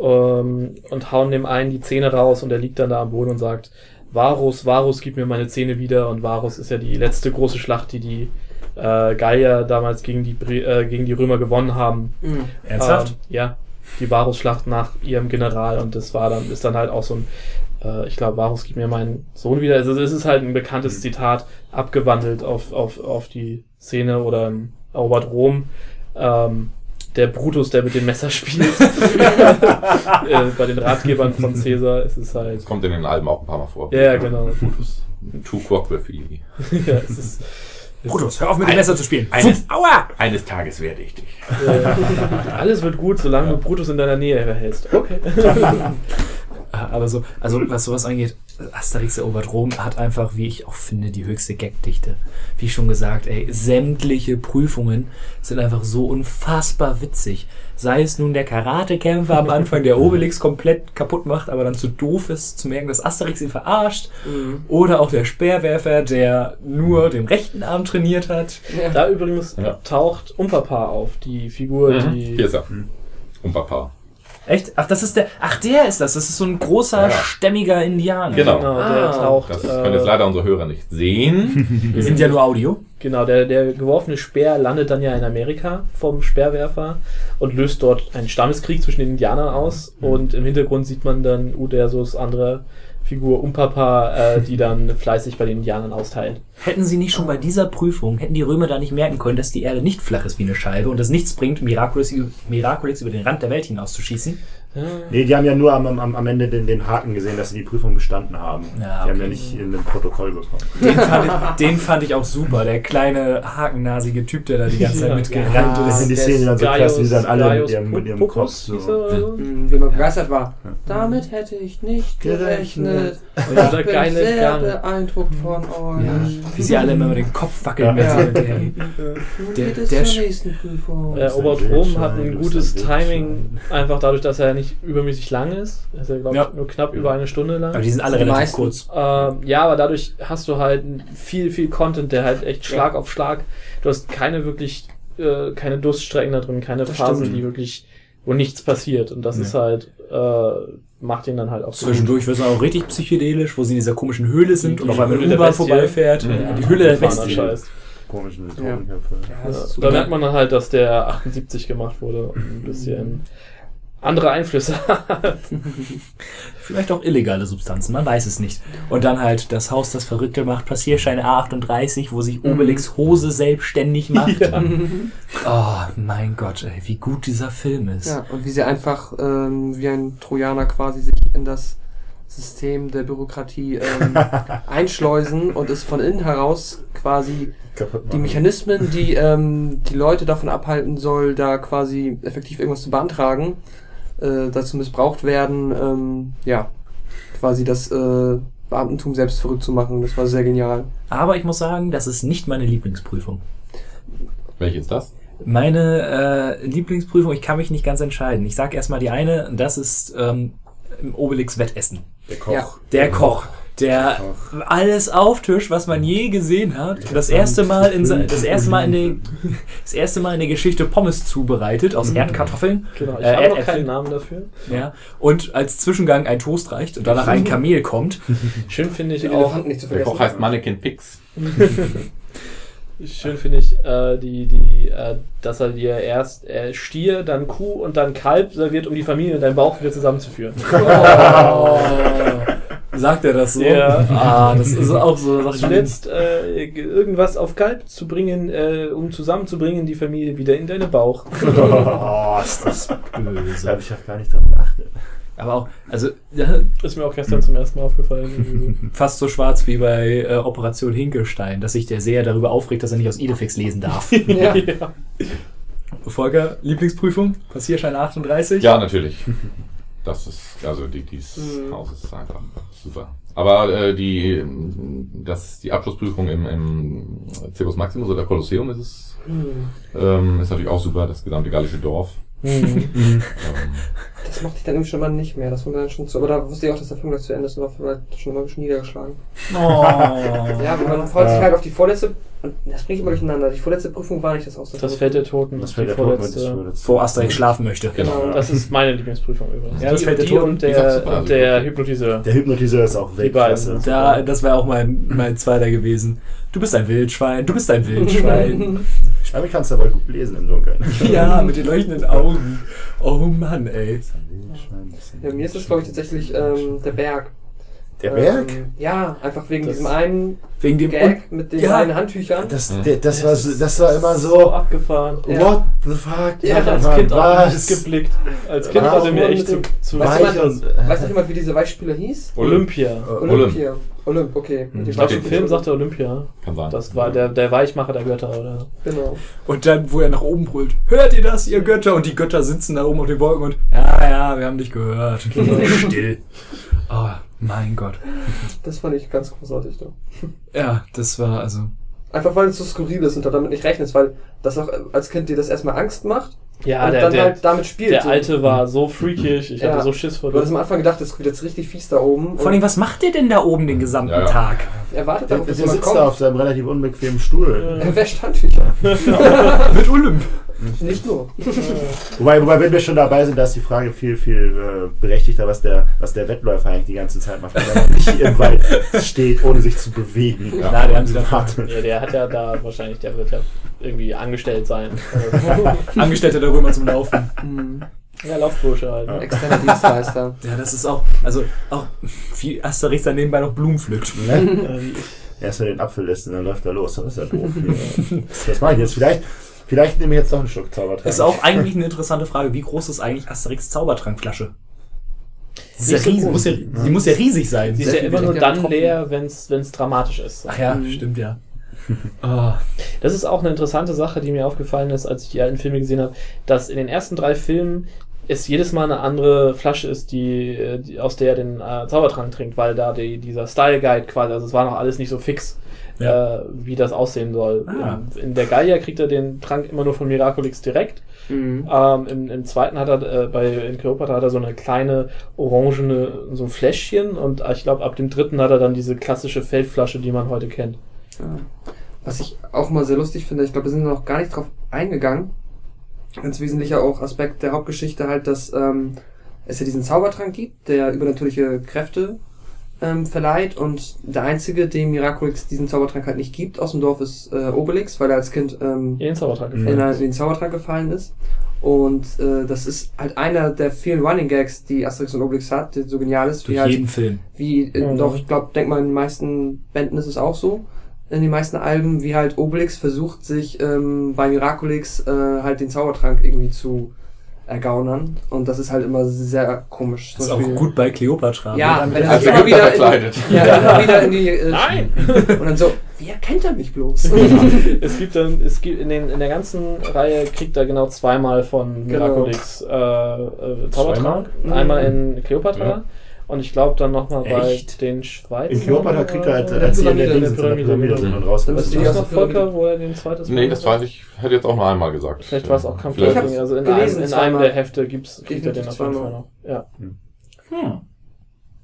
[SPEAKER 3] ähm, und hauen dem einen die Zähne raus und er liegt dann da am Boden und sagt, Varus, Varus, gib mir meine Zähne wieder und Varus ist ja die letzte große Schlacht, die die äh, Gallier damals gegen die, Bre- äh, gegen die Römer gewonnen haben.
[SPEAKER 5] Mhm.
[SPEAKER 1] ernsthaft?
[SPEAKER 3] Ähm, ja, die Varus-Schlacht nach ihrem General und das war dann, ist dann halt auch so ein, äh, ich glaube, Varus gibt mir meinen Sohn wieder. Also es ist halt ein bekanntes Zitat, abgewandelt auf, auf, auf die Szene oder im erobert Rom. Ähm, der Brutus, der mit dem Messer spielt. äh, bei den Ratgebern von Caesar ist es halt.
[SPEAKER 4] Das kommt in den Alben auch ein paar Mal vor.
[SPEAKER 3] Ja, genau.
[SPEAKER 4] Two Quack with Fee.
[SPEAKER 3] ja, es ist,
[SPEAKER 1] Brutus, hör auf mit dem Messer zu spielen.
[SPEAKER 4] Eines,
[SPEAKER 1] Aua!
[SPEAKER 4] eines Tages werde ich dich.
[SPEAKER 3] äh, alles wird gut, solange du Brutus in deiner Nähe behältst. Okay.
[SPEAKER 1] Aber so, also was sowas angeht, Asterix erobert Rom hat einfach, wie ich auch finde, die höchste Gagdichte. Wie schon gesagt, ey, sämtliche Prüfungen sind einfach so unfassbar witzig. Sei es nun der Karatekämpfer am Anfang, der Obelix komplett kaputt macht, aber dann zu doof ist, zu merken, dass Asterix ihn verarscht.
[SPEAKER 5] Mhm.
[SPEAKER 1] Oder auch der Speerwerfer, der nur den rechten Arm trainiert hat.
[SPEAKER 5] Ja.
[SPEAKER 3] Da übrigens
[SPEAKER 4] Ja.
[SPEAKER 3] taucht Umpapa auf, die Figur,
[SPEAKER 4] Mhm.
[SPEAKER 3] die.
[SPEAKER 4] Hier ist er. Und Papa.
[SPEAKER 1] Echt? Ach, das ist der. Ach, der ist das. Das ist so ein großer,
[SPEAKER 4] Ja.
[SPEAKER 1] stämmiger Indianer.
[SPEAKER 4] Genau.
[SPEAKER 3] der
[SPEAKER 5] Ah.
[SPEAKER 3] taucht.
[SPEAKER 4] Das
[SPEAKER 3] äh,
[SPEAKER 4] können jetzt leider unsere Hörer nicht sehen.
[SPEAKER 1] Wir sind ja nur Audio.
[SPEAKER 3] Genau, der, der geworfene Speer landet dann ja in Amerika vom Speerwerfer und löst dort einen Stammeskrieg zwischen den Indianern aus. Und im Hintergrund sieht man dann Udersos andere Figur Umpapa, äh, die dann fleißig bei den Indianern austeilt.
[SPEAKER 1] Hätten sie nicht schon bei dieser Prüfung, hätten die Römer da nicht merken können, dass die Erde nicht flach ist wie eine Scheibe und es nichts bringt, Miraculix über den Rand der Welt hinauszuschießen?
[SPEAKER 2] Nee, die haben ja nur am, am, am Ende den, den Haken gesehen, dass sie die Prüfung bestanden haben.
[SPEAKER 1] Ja,
[SPEAKER 2] Die haben ja nicht in dem Protokoll bekommen.
[SPEAKER 1] Den fand, ich, den fand ich auch super, der kleine hakennasige Typ, der da die ganze Zeit
[SPEAKER 3] Ja.
[SPEAKER 1] mitgerannt
[SPEAKER 2] Das sind
[SPEAKER 1] ist.
[SPEAKER 2] die Szenen dann so krass, wie sie dann alle mit ihrem, mit ihrem Kopf so.
[SPEAKER 3] er so?
[SPEAKER 5] Mhm, Wie man begeistert war. Damit hätte ich nicht gerechnet.
[SPEAKER 3] Und
[SPEAKER 5] Ich
[SPEAKER 3] dieser
[SPEAKER 5] bin
[SPEAKER 3] geile
[SPEAKER 5] sehr
[SPEAKER 3] Garne.
[SPEAKER 5] beeindruckt von euch.
[SPEAKER 1] Ja, wie sie alle immer mit dem Kopf wackeln, wenn
[SPEAKER 5] Ja.
[SPEAKER 1] sie mit der,
[SPEAKER 5] Nun
[SPEAKER 1] Der- der
[SPEAKER 5] zur
[SPEAKER 1] Sch-
[SPEAKER 5] nächsten Prüfung.
[SPEAKER 3] Äh, Obert
[SPEAKER 2] ein
[SPEAKER 3] Rom hat ein gutes
[SPEAKER 2] ein
[SPEAKER 3] Timing, einfach dadurch, dass er nicht übermäßig lang ist. Ist ja, glaube ich,
[SPEAKER 1] Ja.
[SPEAKER 3] nur knapp über eine Stunde lang.
[SPEAKER 1] Aber die sind alle
[SPEAKER 5] Die
[SPEAKER 1] relativ
[SPEAKER 5] meisten.
[SPEAKER 1] kurz.
[SPEAKER 3] Ähm, ja, aber dadurch hast du halt viel, viel Content, der halt echt Schlag auf Schlag. Du hast keine wirklich, äh, keine Durststrecken da drin, keine
[SPEAKER 5] Das
[SPEAKER 3] Phasen,
[SPEAKER 5] stimmt.
[SPEAKER 3] die wirklich, wo nichts passiert. Und das
[SPEAKER 1] Ja.
[SPEAKER 3] ist halt, äh, macht ihn dann halt auch so.
[SPEAKER 1] Zwischendurch wird es auch richtig psychedelisch, wo sie in dieser komischen Höhle sind
[SPEAKER 3] Die-
[SPEAKER 1] und auf einmal eine
[SPEAKER 3] der
[SPEAKER 1] U-Bahn vorbeifährt.
[SPEAKER 3] Ja,
[SPEAKER 1] Die Höhle der Bestie.
[SPEAKER 3] Scheiß.
[SPEAKER 2] Komischen
[SPEAKER 5] Ja.
[SPEAKER 2] Drogenköpfe.
[SPEAKER 5] Ja,
[SPEAKER 3] Ja, da merkt man dann halt, dass der 78 gemacht wurde und ein bisschen andere Einflüsse hat.
[SPEAKER 1] Vielleicht auch illegale Substanzen, man weiß es nicht. Und dann halt das Haus, das Verrückte macht, Passierschein A38, wo sich Obelix Hose selbstständig macht. Oh mein Gott, ey, wie gut dieser Film ist.
[SPEAKER 5] Ja, und wie sie einfach ähm, wie ein Trojaner quasi sich in das System der Bürokratie ähm, einschleusen und es von innen heraus quasi die. Mechanismen, die ähm, die Leute davon abhalten soll, da quasi effektiv irgendwas zu beantragen, äh, dazu missbraucht werden, ähm, ja, quasi das äh, Beamtentum selbst verrückt zu machen. Das war sehr genial.
[SPEAKER 1] Aber ich muss sagen, das ist nicht meine Lieblingsprüfung.
[SPEAKER 4] Welches ist das?
[SPEAKER 1] Meine äh, Lieblingsprüfung, ich kann mich nicht ganz entscheiden. Ich sage erstmal die eine, das ist ähm, im Obelix Wettessen.
[SPEAKER 2] Der Koch.
[SPEAKER 5] Ja.
[SPEAKER 1] Der Koch, der alles auftischt, was man je gesehen hat. Das erste Mal in das erste Mal in der das erste Mal in der Geschichte Pommes zubereitet aus Erdkartoffeln.
[SPEAKER 3] Genau, ich
[SPEAKER 1] Äh,
[SPEAKER 3] habe noch
[SPEAKER 1] Erdäpfeln.
[SPEAKER 3] keinen Namen dafür.
[SPEAKER 1] Ja. Und als Zwischengang ein Toast reicht und danach ein Kamel kommt.
[SPEAKER 3] Schön finde ich
[SPEAKER 5] Den
[SPEAKER 3] auch,
[SPEAKER 5] Elefanten nicht zu
[SPEAKER 4] Der
[SPEAKER 5] vergessen.
[SPEAKER 4] Koch heißt Mannequin Pix.
[SPEAKER 3] schön finde ich, äh, die, die, äh, dass er dir erst äh, Stier, dann Kuh und dann Kalb serviert, um die Familie in deinem Bauch wieder zusammenzuführen.
[SPEAKER 1] Oh. Sagt er das so?
[SPEAKER 3] Ja.
[SPEAKER 1] Ah, das ist auch so. Sachen, die-
[SPEAKER 3] Zuletzt äh, irgendwas auf Kalb zu bringen, äh, um zusammenzubringen, die Familie wieder in deinen Bauch.
[SPEAKER 2] Oh, ist das
[SPEAKER 1] böse.
[SPEAKER 2] Da habe ich auch gar nicht dran geachtet.
[SPEAKER 1] Aber auch, also ja,
[SPEAKER 3] Ist mir auch gestern zum ersten Mal aufgefallen.
[SPEAKER 1] fast so schwarz wie bei äh, Operation Hinkelstein, dass sich der Seher darüber aufregt, dass er nicht aus Idefix lesen darf.
[SPEAKER 5] Ja.
[SPEAKER 3] ja.
[SPEAKER 1] Volker, Lieblingsprüfung? Passierschein 38?
[SPEAKER 4] Ja, natürlich. Das ist, also die, dieses
[SPEAKER 5] Mhm.
[SPEAKER 4] Haus ist einfach super. Aber äh, die, das, die Abschlussprüfung im, im Circus Maximus oder Kolosseum ist es, ähm, ist natürlich auch super, das gesamte gallische Dorf.
[SPEAKER 3] Mhm.
[SPEAKER 4] Ähm,
[SPEAKER 5] Das mochte ich dann irgendwie schon mal nicht mehr. Das mir dann schon zu. Aber da wusste ich auch, dass der Film gleich zu Ende ist und war schon immer ein bisschen niedergeschlagen.
[SPEAKER 1] Oh.
[SPEAKER 5] Ja, aber man freut sich
[SPEAKER 2] Ja.
[SPEAKER 5] halt auf die vorletzte. Und das bringt immer durcheinander. Die vorletzte Prüfung war nicht das aus.
[SPEAKER 3] Das Feld der Toten.
[SPEAKER 2] Das
[SPEAKER 3] die
[SPEAKER 2] der mit
[SPEAKER 3] vorletzte.
[SPEAKER 1] Wo Asterix schlafen möchte.
[SPEAKER 5] Genau.
[SPEAKER 3] Das ist meine Lieblingsprüfung übrigens.
[SPEAKER 1] Ja, das
[SPEAKER 3] die,
[SPEAKER 1] Feld der
[SPEAKER 3] die
[SPEAKER 1] Toten,
[SPEAKER 3] und
[SPEAKER 4] die
[SPEAKER 3] der, und der Hypnotiseur.
[SPEAKER 2] Der Hypnotiseur ist auch
[SPEAKER 3] Die beiden.
[SPEAKER 2] Weltklasse.
[SPEAKER 1] Da, das wäre auch mein, mein zweiter gewesen. Du bist ein Wildschwein, du bist ein Wildschwein.
[SPEAKER 2] Aber kannst du aber gut lesen im Dunkeln.
[SPEAKER 1] ja, mit den leuchtenden Augen. Oh Mann, ey.
[SPEAKER 5] Ja, mir ist es, glaube ich, tatsächlich ähm, der Berg.
[SPEAKER 2] Der Berg?
[SPEAKER 5] Ähm, ja, einfach wegen
[SPEAKER 3] Das-
[SPEAKER 5] diesem einen
[SPEAKER 1] Wegen dem.
[SPEAKER 5] Gag mit den
[SPEAKER 1] ja.
[SPEAKER 5] einen Handtüchern.
[SPEAKER 2] Das, der, das, war, so- das war immer
[SPEAKER 3] so
[SPEAKER 2] so.
[SPEAKER 3] abgefahren.
[SPEAKER 5] Ja.
[SPEAKER 2] What the fuck?
[SPEAKER 5] Ja,
[SPEAKER 3] hab als
[SPEAKER 2] Mann,
[SPEAKER 3] Kind auch nicht
[SPEAKER 2] was?
[SPEAKER 3] geblickt. Als Kind war der mir echt zu, zu
[SPEAKER 5] Weißt du,
[SPEAKER 2] Weich
[SPEAKER 5] man-
[SPEAKER 2] und, äh,
[SPEAKER 5] Weiß noch jemand, wie dieser Weichspieler hieß?
[SPEAKER 3] Olympia.
[SPEAKER 5] Olympia. Olymp, okay.
[SPEAKER 2] Mhm.
[SPEAKER 3] Ich glaube, im Film sagt er Olympia.
[SPEAKER 4] kann sein.
[SPEAKER 3] Das war der, der Weichmacher der Götter, oder?
[SPEAKER 5] Genau.
[SPEAKER 1] Und dann, wo er nach oben brüllt, hört ihr das, ihr Götter? Und die Götter sitzen da oben auf den Wolken und, ja, ja, wir haben dich gehört. Still. Oh, mein Gott.
[SPEAKER 5] Das fand ich ganz großartig. Da.
[SPEAKER 1] Ja, das war also.
[SPEAKER 5] Einfach weil es so skurril ist und du damit nicht rechnest, weil das auch äh, als Kind dir das erstmal Angst macht
[SPEAKER 3] Ja,
[SPEAKER 5] und
[SPEAKER 3] der,
[SPEAKER 5] dann
[SPEAKER 3] der,
[SPEAKER 5] halt damit spielt.
[SPEAKER 3] der. Alte war so freakig. Ich
[SPEAKER 5] Ja.
[SPEAKER 3] hatte so Schiss vor
[SPEAKER 5] Du hattest
[SPEAKER 3] dem.
[SPEAKER 5] am Anfang gedacht, das wird jetzt richtig fies da oben.
[SPEAKER 1] Vor allem, was macht ihr denn da oben den gesamten
[SPEAKER 4] Ja, ja.
[SPEAKER 1] Tag?
[SPEAKER 5] er wartet
[SPEAKER 2] Der,
[SPEAKER 5] darauf,
[SPEAKER 2] der
[SPEAKER 5] dass jemand
[SPEAKER 2] sitzt da auf
[SPEAKER 5] kommt.
[SPEAKER 2] seinem relativ unbequemen Stuhl.
[SPEAKER 5] Er wäscht Handtücher.
[SPEAKER 1] Mit Olymp.
[SPEAKER 5] Nicht nur.
[SPEAKER 2] Wobei, wobei, wenn wir schon dabei sind, da ist die Frage viel, viel äh, berechtigter, was der, was der Wettläufer eigentlich die ganze Zeit macht, wenn er nicht im Wald steht, ohne sich zu bewegen.
[SPEAKER 1] Na, die haben sie dann
[SPEAKER 2] Warte.
[SPEAKER 3] Ja, der hat ja da wahrscheinlich, der wird ja irgendwie angestellt sein.
[SPEAKER 1] Angestellte der Römer zum Laufen.
[SPEAKER 5] Mhm.
[SPEAKER 3] ja, Laufbursche halt. ne?
[SPEAKER 5] Externer Dienstleister.
[SPEAKER 1] Ja, das ist auch, also auch wie Asterix dann nebenbei noch Blumen pflückt.
[SPEAKER 2] Ne?
[SPEAKER 3] Ähm,
[SPEAKER 2] Erst mal den Apfel lässt und dann läuft er los. Das ist ja doof. Das mache ich jetzt. Vielleicht, vielleicht nehme ich jetzt noch einen Schluck Zaubertrank.
[SPEAKER 1] Ist auch eigentlich eine interessante Frage. Wie groß ist eigentlich Asterix Zaubertrankflasche? Die, ist ja riesig, muss ja, die muss ja riesig sein.
[SPEAKER 3] Sie ist ja immer nur dann leer, wenn es dramatisch ist.
[SPEAKER 1] Ach ja,
[SPEAKER 5] Mhm.
[SPEAKER 1] stimmt ja. Oh,
[SPEAKER 3] Das ist auch eine interessante Sache, die mir aufgefallen ist, als ich die alten Filme gesehen habe, dass in den ersten drei Filmen es jedes Mal eine andere Flasche ist, die, äh, die aus der er den äh, Zaubertrank trinkt, weil da die, dieser Style Guide quasi, also es war noch alles nicht so fix,
[SPEAKER 1] Ja.
[SPEAKER 3] äh, wie das aussehen soll.
[SPEAKER 1] Ah.
[SPEAKER 3] In, in der Gallia kriegt er den Trank immer nur von Miraculix direkt.
[SPEAKER 5] Mhm.
[SPEAKER 3] Ähm, im, Im zweiten hat er, äh, bei in Kleopatra hat er so eine kleine orangene, so ein Fläschchen und ich glaube ab dem dritten hat er dann diese klassische Feldflasche, die man heute kennt.
[SPEAKER 5] Ja. Was ich auch mal sehr lustig finde, ich glaube, wir sind noch gar nicht drauf eingegangen. Ganz wesentlicher auch Aspekt der Hauptgeschichte halt, dass ähm, es ja diesen Zaubertrank gibt, der übernatürliche Kräfte ähm, verleiht und der einzige, dem Miraculix diesen Zaubertrank halt nicht gibt aus dem Dorf ist äh, Obelix, weil er als Kind ähm,
[SPEAKER 3] In den Zaubertrank gefallen.
[SPEAKER 5] in, in den Zaubertrank gefallen ist. Und äh, das ist halt einer der vielen Running Gags, die Asterix und Obelix hat, der so genial ist.
[SPEAKER 1] durch
[SPEAKER 5] wie halt
[SPEAKER 1] jeden Film.
[SPEAKER 5] wie, äh,
[SPEAKER 3] Mhm.
[SPEAKER 5] doch, ich glaube, denk mal, in den meisten Bänden ist es auch so. In den meisten Alben, wie halt Obelix versucht, sich ähm, bei Miraculix äh, halt den Zaubertrank irgendwie zu ergaunern. Und das ist halt immer sehr komisch.
[SPEAKER 1] Das ist auch gut bei Kleopatra.
[SPEAKER 5] Ja,
[SPEAKER 1] Wenn
[SPEAKER 5] wenn
[SPEAKER 1] er
[SPEAKER 4] Als
[SPEAKER 5] immer wieder, in,
[SPEAKER 4] verkleidet.
[SPEAKER 5] ja, immer wieder in die. Äh,
[SPEAKER 3] Nein!
[SPEAKER 5] Und dann so, wie erkennt er mich bloß?
[SPEAKER 3] es gibt dann, es gibt in, den, in der ganzen Reihe kriegt er genau zweimal von
[SPEAKER 5] Genau.
[SPEAKER 3] Miraculix äh, äh, Zaubertrank.
[SPEAKER 5] Zweimal?
[SPEAKER 3] Einmal in Kleopatra
[SPEAKER 2] Ja.
[SPEAKER 3] Und ich glaube dann nochmal bei
[SPEAKER 1] Echt?
[SPEAKER 3] den Schweizer.
[SPEAKER 2] In Kleopatra kriegt er halt, als in der
[SPEAKER 5] Pyramide,
[SPEAKER 2] Dings in der Pyramide sind und
[SPEAKER 5] Dann
[SPEAKER 2] rauskommen.
[SPEAKER 3] Weißt
[SPEAKER 5] ist
[SPEAKER 3] du
[SPEAKER 5] die
[SPEAKER 3] das
[SPEAKER 5] erste
[SPEAKER 3] noch, Volker,
[SPEAKER 5] Pyramide.
[SPEAKER 3] wo er den zweiten
[SPEAKER 4] Nee, das weiß ich. Hätte jetzt auch nur einmal gesagt.
[SPEAKER 3] Vielleicht war es auch Kampf
[SPEAKER 5] Ich hab's
[SPEAKER 3] Also in,
[SPEAKER 5] gelesen
[SPEAKER 3] einem, in
[SPEAKER 5] zweimal.
[SPEAKER 3] einem der Hefte gibt's, kriegt er den auf jeden Fall noch. Ja.
[SPEAKER 1] Hm.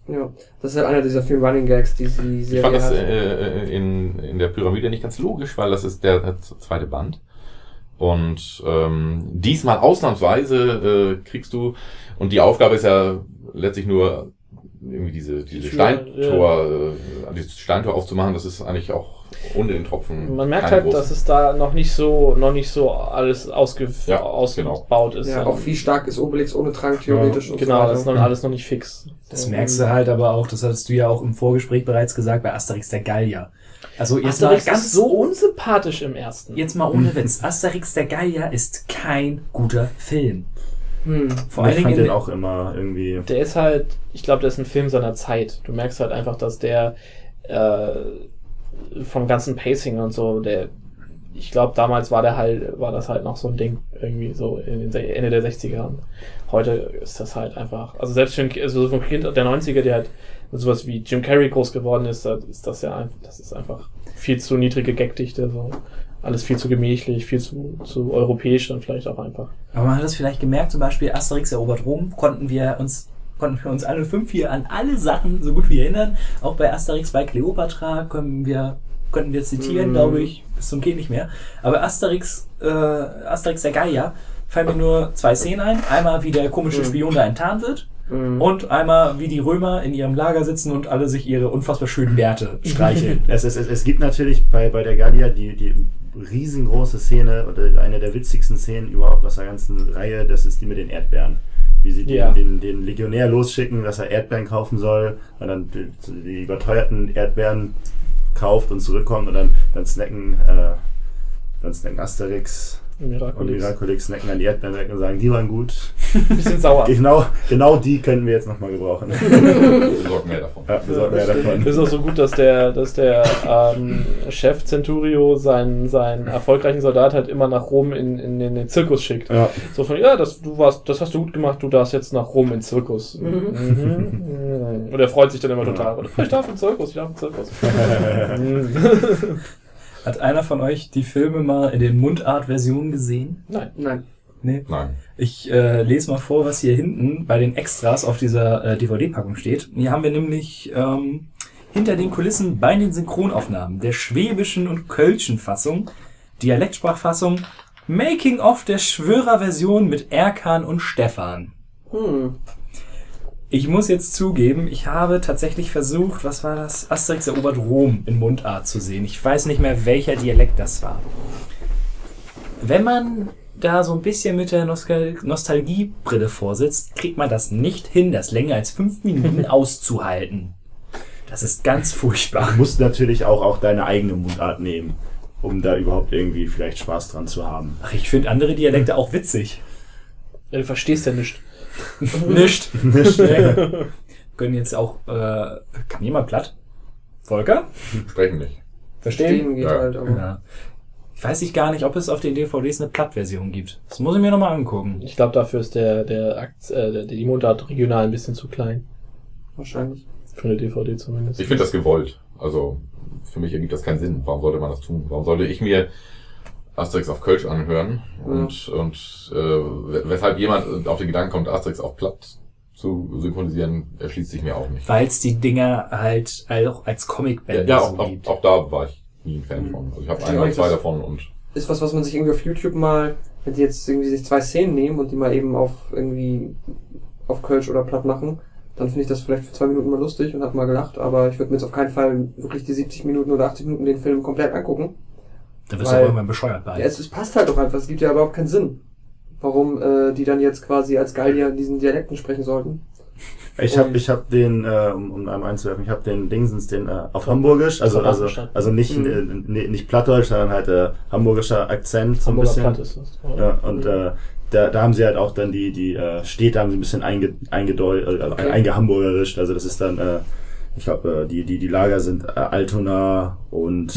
[SPEAKER 5] Ja, das ist halt einer dieser vielen Running Gags, die sie
[SPEAKER 4] Ich
[SPEAKER 5] Serie
[SPEAKER 4] fand das äh, in, in der Pyramide nicht ganz logisch, weil das ist der, der zweite Band. Und ähm, diesmal ausnahmsweise äh, kriegst du, und die Aufgabe ist ja letztlich nur irgendwie diese, diese Steintor, äh, dieses Steintor aufzumachen, das ist eigentlich auch ohne den Tropfen.
[SPEAKER 3] Man merkt halt, dass es da noch nicht so, noch nicht so alles ausge
[SPEAKER 4] Ja,
[SPEAKER 3] ausgebaut ist.
[SPEAKER 5] ja, auch wie stark ist Obelix ohne Trank theoretisch und
[SPEAKER 3] Genau,
[SPEAKER 5] so
[SPEAKER 3] das ist noch alles noch nicht fix.
[SPEAKER 1] Das merkst du halt aber auch, das hattest du ja auch im Vorgespräch bereits gesagt, bei Asterix der Gallier. Also jetzt
[SPEAKER 3] Asterix
[SPEAKER 1] mal ganz
[SPEAKER 3] ist so unsympathisch im ersten.
[SPEAKER 1] Jetzt mal ohne Witz. Asterix der Gallier ist kein guter Film.
[SPEAKER 5] Hm.
[SPEAKER 1] Vor
[SPEAKER 2] ich
[SPEAKER 1] allen
[SPEAKER 2] fand
[SPEAKER 1] Dingen
[SPEAKER 2] den auch immer irgendwie.
[SPEAKER 3] Der ist halt, ich glaube, der ist ein Film seiner Zeit. Du merkst halt einfach, dass der äh, vom ganzen Pacing und so, der, ich glaube, damals war der halt, war das halt noch so ein Ding, irgendwie so in den Ende der 60er. Und heute ist das halt einfach, also selbst Ki- also ein Kind der 90er, der halt sowas wie Jim Carrey groß geworden ist, ist das ja einfach, das ist einfach viel zu niedrige Gagdichte, so. Alles viel zu gemächlich, viel zu, zu europäisch dann vielleicht auch einfach.
[SPEAKER 1] Aber man hat es vielleicht gemerkt, zum Beispiel Asterix erobert Rom, konnten wir uns konnten wir uns alle fünf hier an alle Sachen so gut wie erinnern. Auch bei Asterix bei Cleopatra können wir, könnten wir zitieren,
[SPEAKER 5] Mhm.
[SPEAKER 1] glaube ich, bis zum geht nicht mehr. Aber Asterix, äh, Asterix der Gallier fallen mir nur zwei Szenen ein. Einmal, wie der komische
[SPEAKER 5] Mhm.
[SPEAKER 1] Spion da enttarnt wird.
[SPEAKER 5] Mhm.
[SPEAKER 1] Und einmal, wie die Römer in ihrem Lager sitzen und alle sich ihre unfassbar schönen Bärte streicheln.
[SPEAKER 2] Es, es, es, es gibt natürlich bei, bei der Gallia die, die riesengroße Szene oder eine der witzigsten Szenen überhaupt aus der ganzen Reihe, das ist die mit den Erdbeeren. Wie sie den,
[SPEAKER 3] Ja.
[SPEAKER 2] den, den Legionär losschicken, dass er Erdbeeren kaufen soll und dann die, überteuerten Erdbeeren kauft und zurückkommt und dann, dann snacken, äh, dann snacken Asterix
[SPEAKER 3] Miraculix.
[SPEAKER 2] Miraculix snacken dann die Erdbeeren weg und sagen, die waren gut.
[SPEAKER 3] Bisschen sauer.
[SPEAKER 2] Genau, genau die können wir jetzt nochmal gebrauchen.
[SPEAKER 4] Wir besorgen mehr davon.
[SPEAKER 2] ja, wir sollten mehr davon.
[SPEAKER 3] ist auch so gut, dass der, dass der ähm, Chef Centurio seinen, seinen erfolgreichen Soldat halt immer nach Rom in, in, in den Zirkus schickt.
[SPEAKER 2] Ja.
[SPEAKER 3] So von, ja, das, du warst, das hast du gut gemacht, du darfst jetzt nach Rom in den Zirkus. Mhm. Und er freut sich dann immer total. Ich darf in den Zirkus, ich darf in den Zirkus.
[SPEAKER 1] Hat einer von euch die Filme mal in den Mundart-Versionen gesehen?
[SPEAKER 3] Nein.
[SPEAKER 5] Nein.
[SPEAKER 1] Nee.
[SPEAKER 4] Nein.
[SPEAKER 1] Ich äh, lese mal vor, was hier hinten bei den Extras auf dieser äh, DVD-Packung steht. Hier haben wir nämlich ähm, hinter den Kulissen bei den Synchronaufnahmen der schwäbischen und kölschen Fassung, Dialektsprachfassung, Making-of der Schwörer-Version mit Erkan und Stefan.
[SPEAKER 5] Hm.
[SPEAKER 1] Ich muss jetzt zugeben, ich habe tatsächlich versucht, was war das? Asterix erobert Rom in Mundart zu sehen. Ich weiß nicht mehr, welcher Dialekt das war. Wenn man da so ein bisschen mit der Nostal Nostalgiebrille vorsitzt, kriegt man das nicht hin, das länger als fünf Minuten auszuhalten. Das ist ganz furchtbar.
[SPEAKER 2] Du musst natürlich auch, auch deine eigene Mundart nehmen, um da überhaupt irgendwie vielleicht Spaß dran zu haben.
[SPEAKER 1] Ach, ich finde andere Dialekte auch witzig.
[SPEAKER 3] Ja, du verstehst ja nicht.
[SPEAKER 1] Nicht. Nicht. Nee. Können jetzt auch, äh, kann jemand platt? Volker?
[SPEAKER 4] Sprechen nicht.
[SPEAKER 5] Stehen geht
[SPEAKER 4] Ja.
[SPEAKER 5] halt, aber.
[SPEAKER 1] Ja. Ich weiß ich gar nicht, ob es auf den DVDs eine Plattversion gibt. Das muss ich mir nochmal angucken.
[SPEAKER 3] Ich glaube, dafür ist der, der, Akt, äh, der, die Mundart regional ein bisschen zu klein.
[SPEAKER 5] Wahrscheinlich.
[SPEAKER 3] Für eine DVD zumindest.
[SPEAKER 4] Ich finde das gewollt. Also für mich ergibt das keinen Sinn. Warum sollte man das tun? Warum sollte ich mir Asterix auf Kölsch anhören und, und äh, weshalb jemand auf den Gedanken kommt, Asterix auf Platt zu synchronisieren, erschließt sich mir auch nicht.
[SPEAKER 1] Weil es die Dinger halt auch als
[SPEAKER 4] Ja,
[SPEAKER 1] Comicbände
[SPEAKER 4] ja
[SPEAKER 1] so
[SPEAKER 4] auch, auch,
[SPEAKER 1] gibt.
[SPEAKER 4] auch da war ich nie ein Fan von. Also ich habe ein oder zwei davon und
[SPEAKER 5] Ist was, was man sich irgendwie auf YouTube mal, wenn die jetzt irgendwie sich zwei Szenen nehmen und die mal eben auf irgendwie auf Kölsch oder Platt machen, dann finde ich das vielleicht für zwei Minuten mal lustig und hab mal gelacht, aber ich würde mir jetzt auf keinen Fall wirklich die 70 Minuten oder 80 Minuten den Film komplett angucken.
[SPEAKER 1] Da wirst du auch irgendwann bescheuert bei.
[SPEAKER 5] Ja, es, es passt halt doch einfach, es gibt ja überhaupt keinen Sinn. Warum äh, die dann jetzt quasi als Gallier in diesen Dialekten sprechen sollten.
[SPEAKER 2] Ich habe ich hab den, äh, um, um einmal einzuwerfen, ich habe den Dingsens, den äh, auf Hamburgisch, also also, also nicht,
[SPEAKER 5] Mhm.
[SPEAKER 2] äh, nicht Plattdeutsch, sondern halt äh, hamburgischer Akzent so ein
[SPEAKER 3] Hamburger
[SPEAKER 2] bisschen.
[SPEAKER 3] Platt ist das.
[SPEAKER 2] Ja, und äh, da, da haben sie halt auch dann die, die äh, Städte haben sie ein bisschen einge, eingedeu äh, also
[SPEAKER 5] Okay.
[SPEAKER 2] eingehamburgerischt. Also das ist dann, äh, ich glaube, äh, die, die, die Lager sind äh, Altona und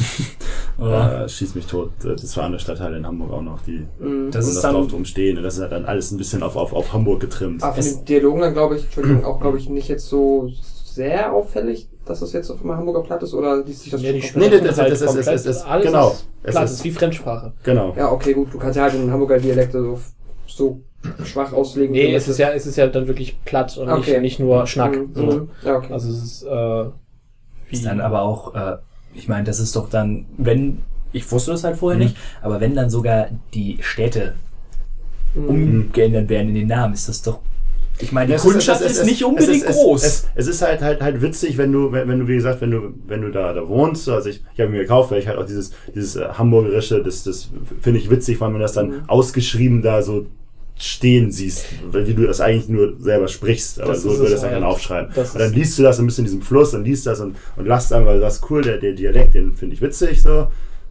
[SPEAKER 1] Ja.
[SPEAKER 2] Äh, schieß mich tot. Das waren andere Stadtteile in Hamburg auch noch, die
[SPEAKER 5] Mhm.
[SPEAKER 1] Das ist
[SPEAKER 2] das drauf
[SPEAKER 1] dann,
[SPEAKER 2] drum stehen. Und das ist halt dann alles ein bisschen auf, auf, auf Hamburg getrimmt.
[SPEAKER 5] Aber von
[SPEAKER 1] Es-
[SPEAKER 5] den Dialogen dann glaube ich, Entschuldigung, auch glaube ich nicht jetzt so sehr auffällig, dass das jetzt auf dem Hamburger Platt ist oder liest sich das
[SPEAKER 3] Ja, die
[SPEAKER 5] schon-
[SPEAKER 2] Nee,
[SPEAKER 3] sprechen
[SPEAKER 2] das-
[SPEAKER 3] halt
[SPEAKER 2] das- das-
[SPEAKER 3] komplett.
[SPEAKER 2] das- das-
[SPEAKER 3] Alles
[SPEAKER 2] genau.
[SPEAKER 3] ist platt,
[SPEAKER 2] ist-
[SPEAKER 3] wie Fremdsprache.
[SPEAKER 2] Genau.
[SPEAKER 5] Ja, okay, gut, du kannst ja halt den Hamburger Dialekte so, so schwach auslegen.
[SPEAKER 3] Nee, es ist ja, es ist ja dann wirklich platt und
[SPEAKER 5] Okay.
[SPEAKER 3] nicht, nicht nur Schnack.
[SPEAKER 5] Mhm,
[SPEAKER 3] So.
[SPEAKER 5] mhm. Ja, okay.
[SPEAKER 3] Also es ist, äh, wie,
[SPEAKER 1] ist dann aber auch, äh, ich meine, das ist doch dann, wenn, ich wusste das halt vorher
[SPEAKER 2] Mhm.
[SPEAKER 1] nicht, aber wenn dann sogar die Städte
[SPEAKER 5] Mhm.
[SPEAKER 1] umgeändert werden in den Namen, ist das doch, ich meine, die
[SPEAKER 2] Es ist-
[SPEAKER 1] Kundschaft
[SPEAKER 2] es
[SPEAKER 1] ist, nicht
[SPEAKER 2] es
[SPEAKER 1] unbedingt
[SPEAKER 2] es,
[SPEAKER 1] groß.
[SPEAKER 2] Es, es ist halt, halt, halt witzig, wenn du, wenn, wenn du, wie gesagt, wenn du, wenn du da, da wohnst. Also ich, ich habe mir gekauft, weil ich halt auch dieses, dieses äh, Hamburgerische, das, das finde ich witzig, vor allem wenn du das dann
[SPEAKER 5] Mhm.
[SPEAKER 2] ausgeschrieben da so stehen siehst, wie du das eigentlich nur selber sprichst, aber
[SPEAKER 3] Das
[SPEAKER 2] so würde
[SPEAKER 3] es
[SPEAKER 2] das dann
[SPEAKER 3] halt.
[SPEAKER 2] aufschreiben.
[SPEAKER 3] Das
[SPEAKER 2] und dann liest du das ein bisschen in diesem Fluss und liest das und, und lachst einfach, weil das ist cool, der, der Dialekt, den finde ich witzig so.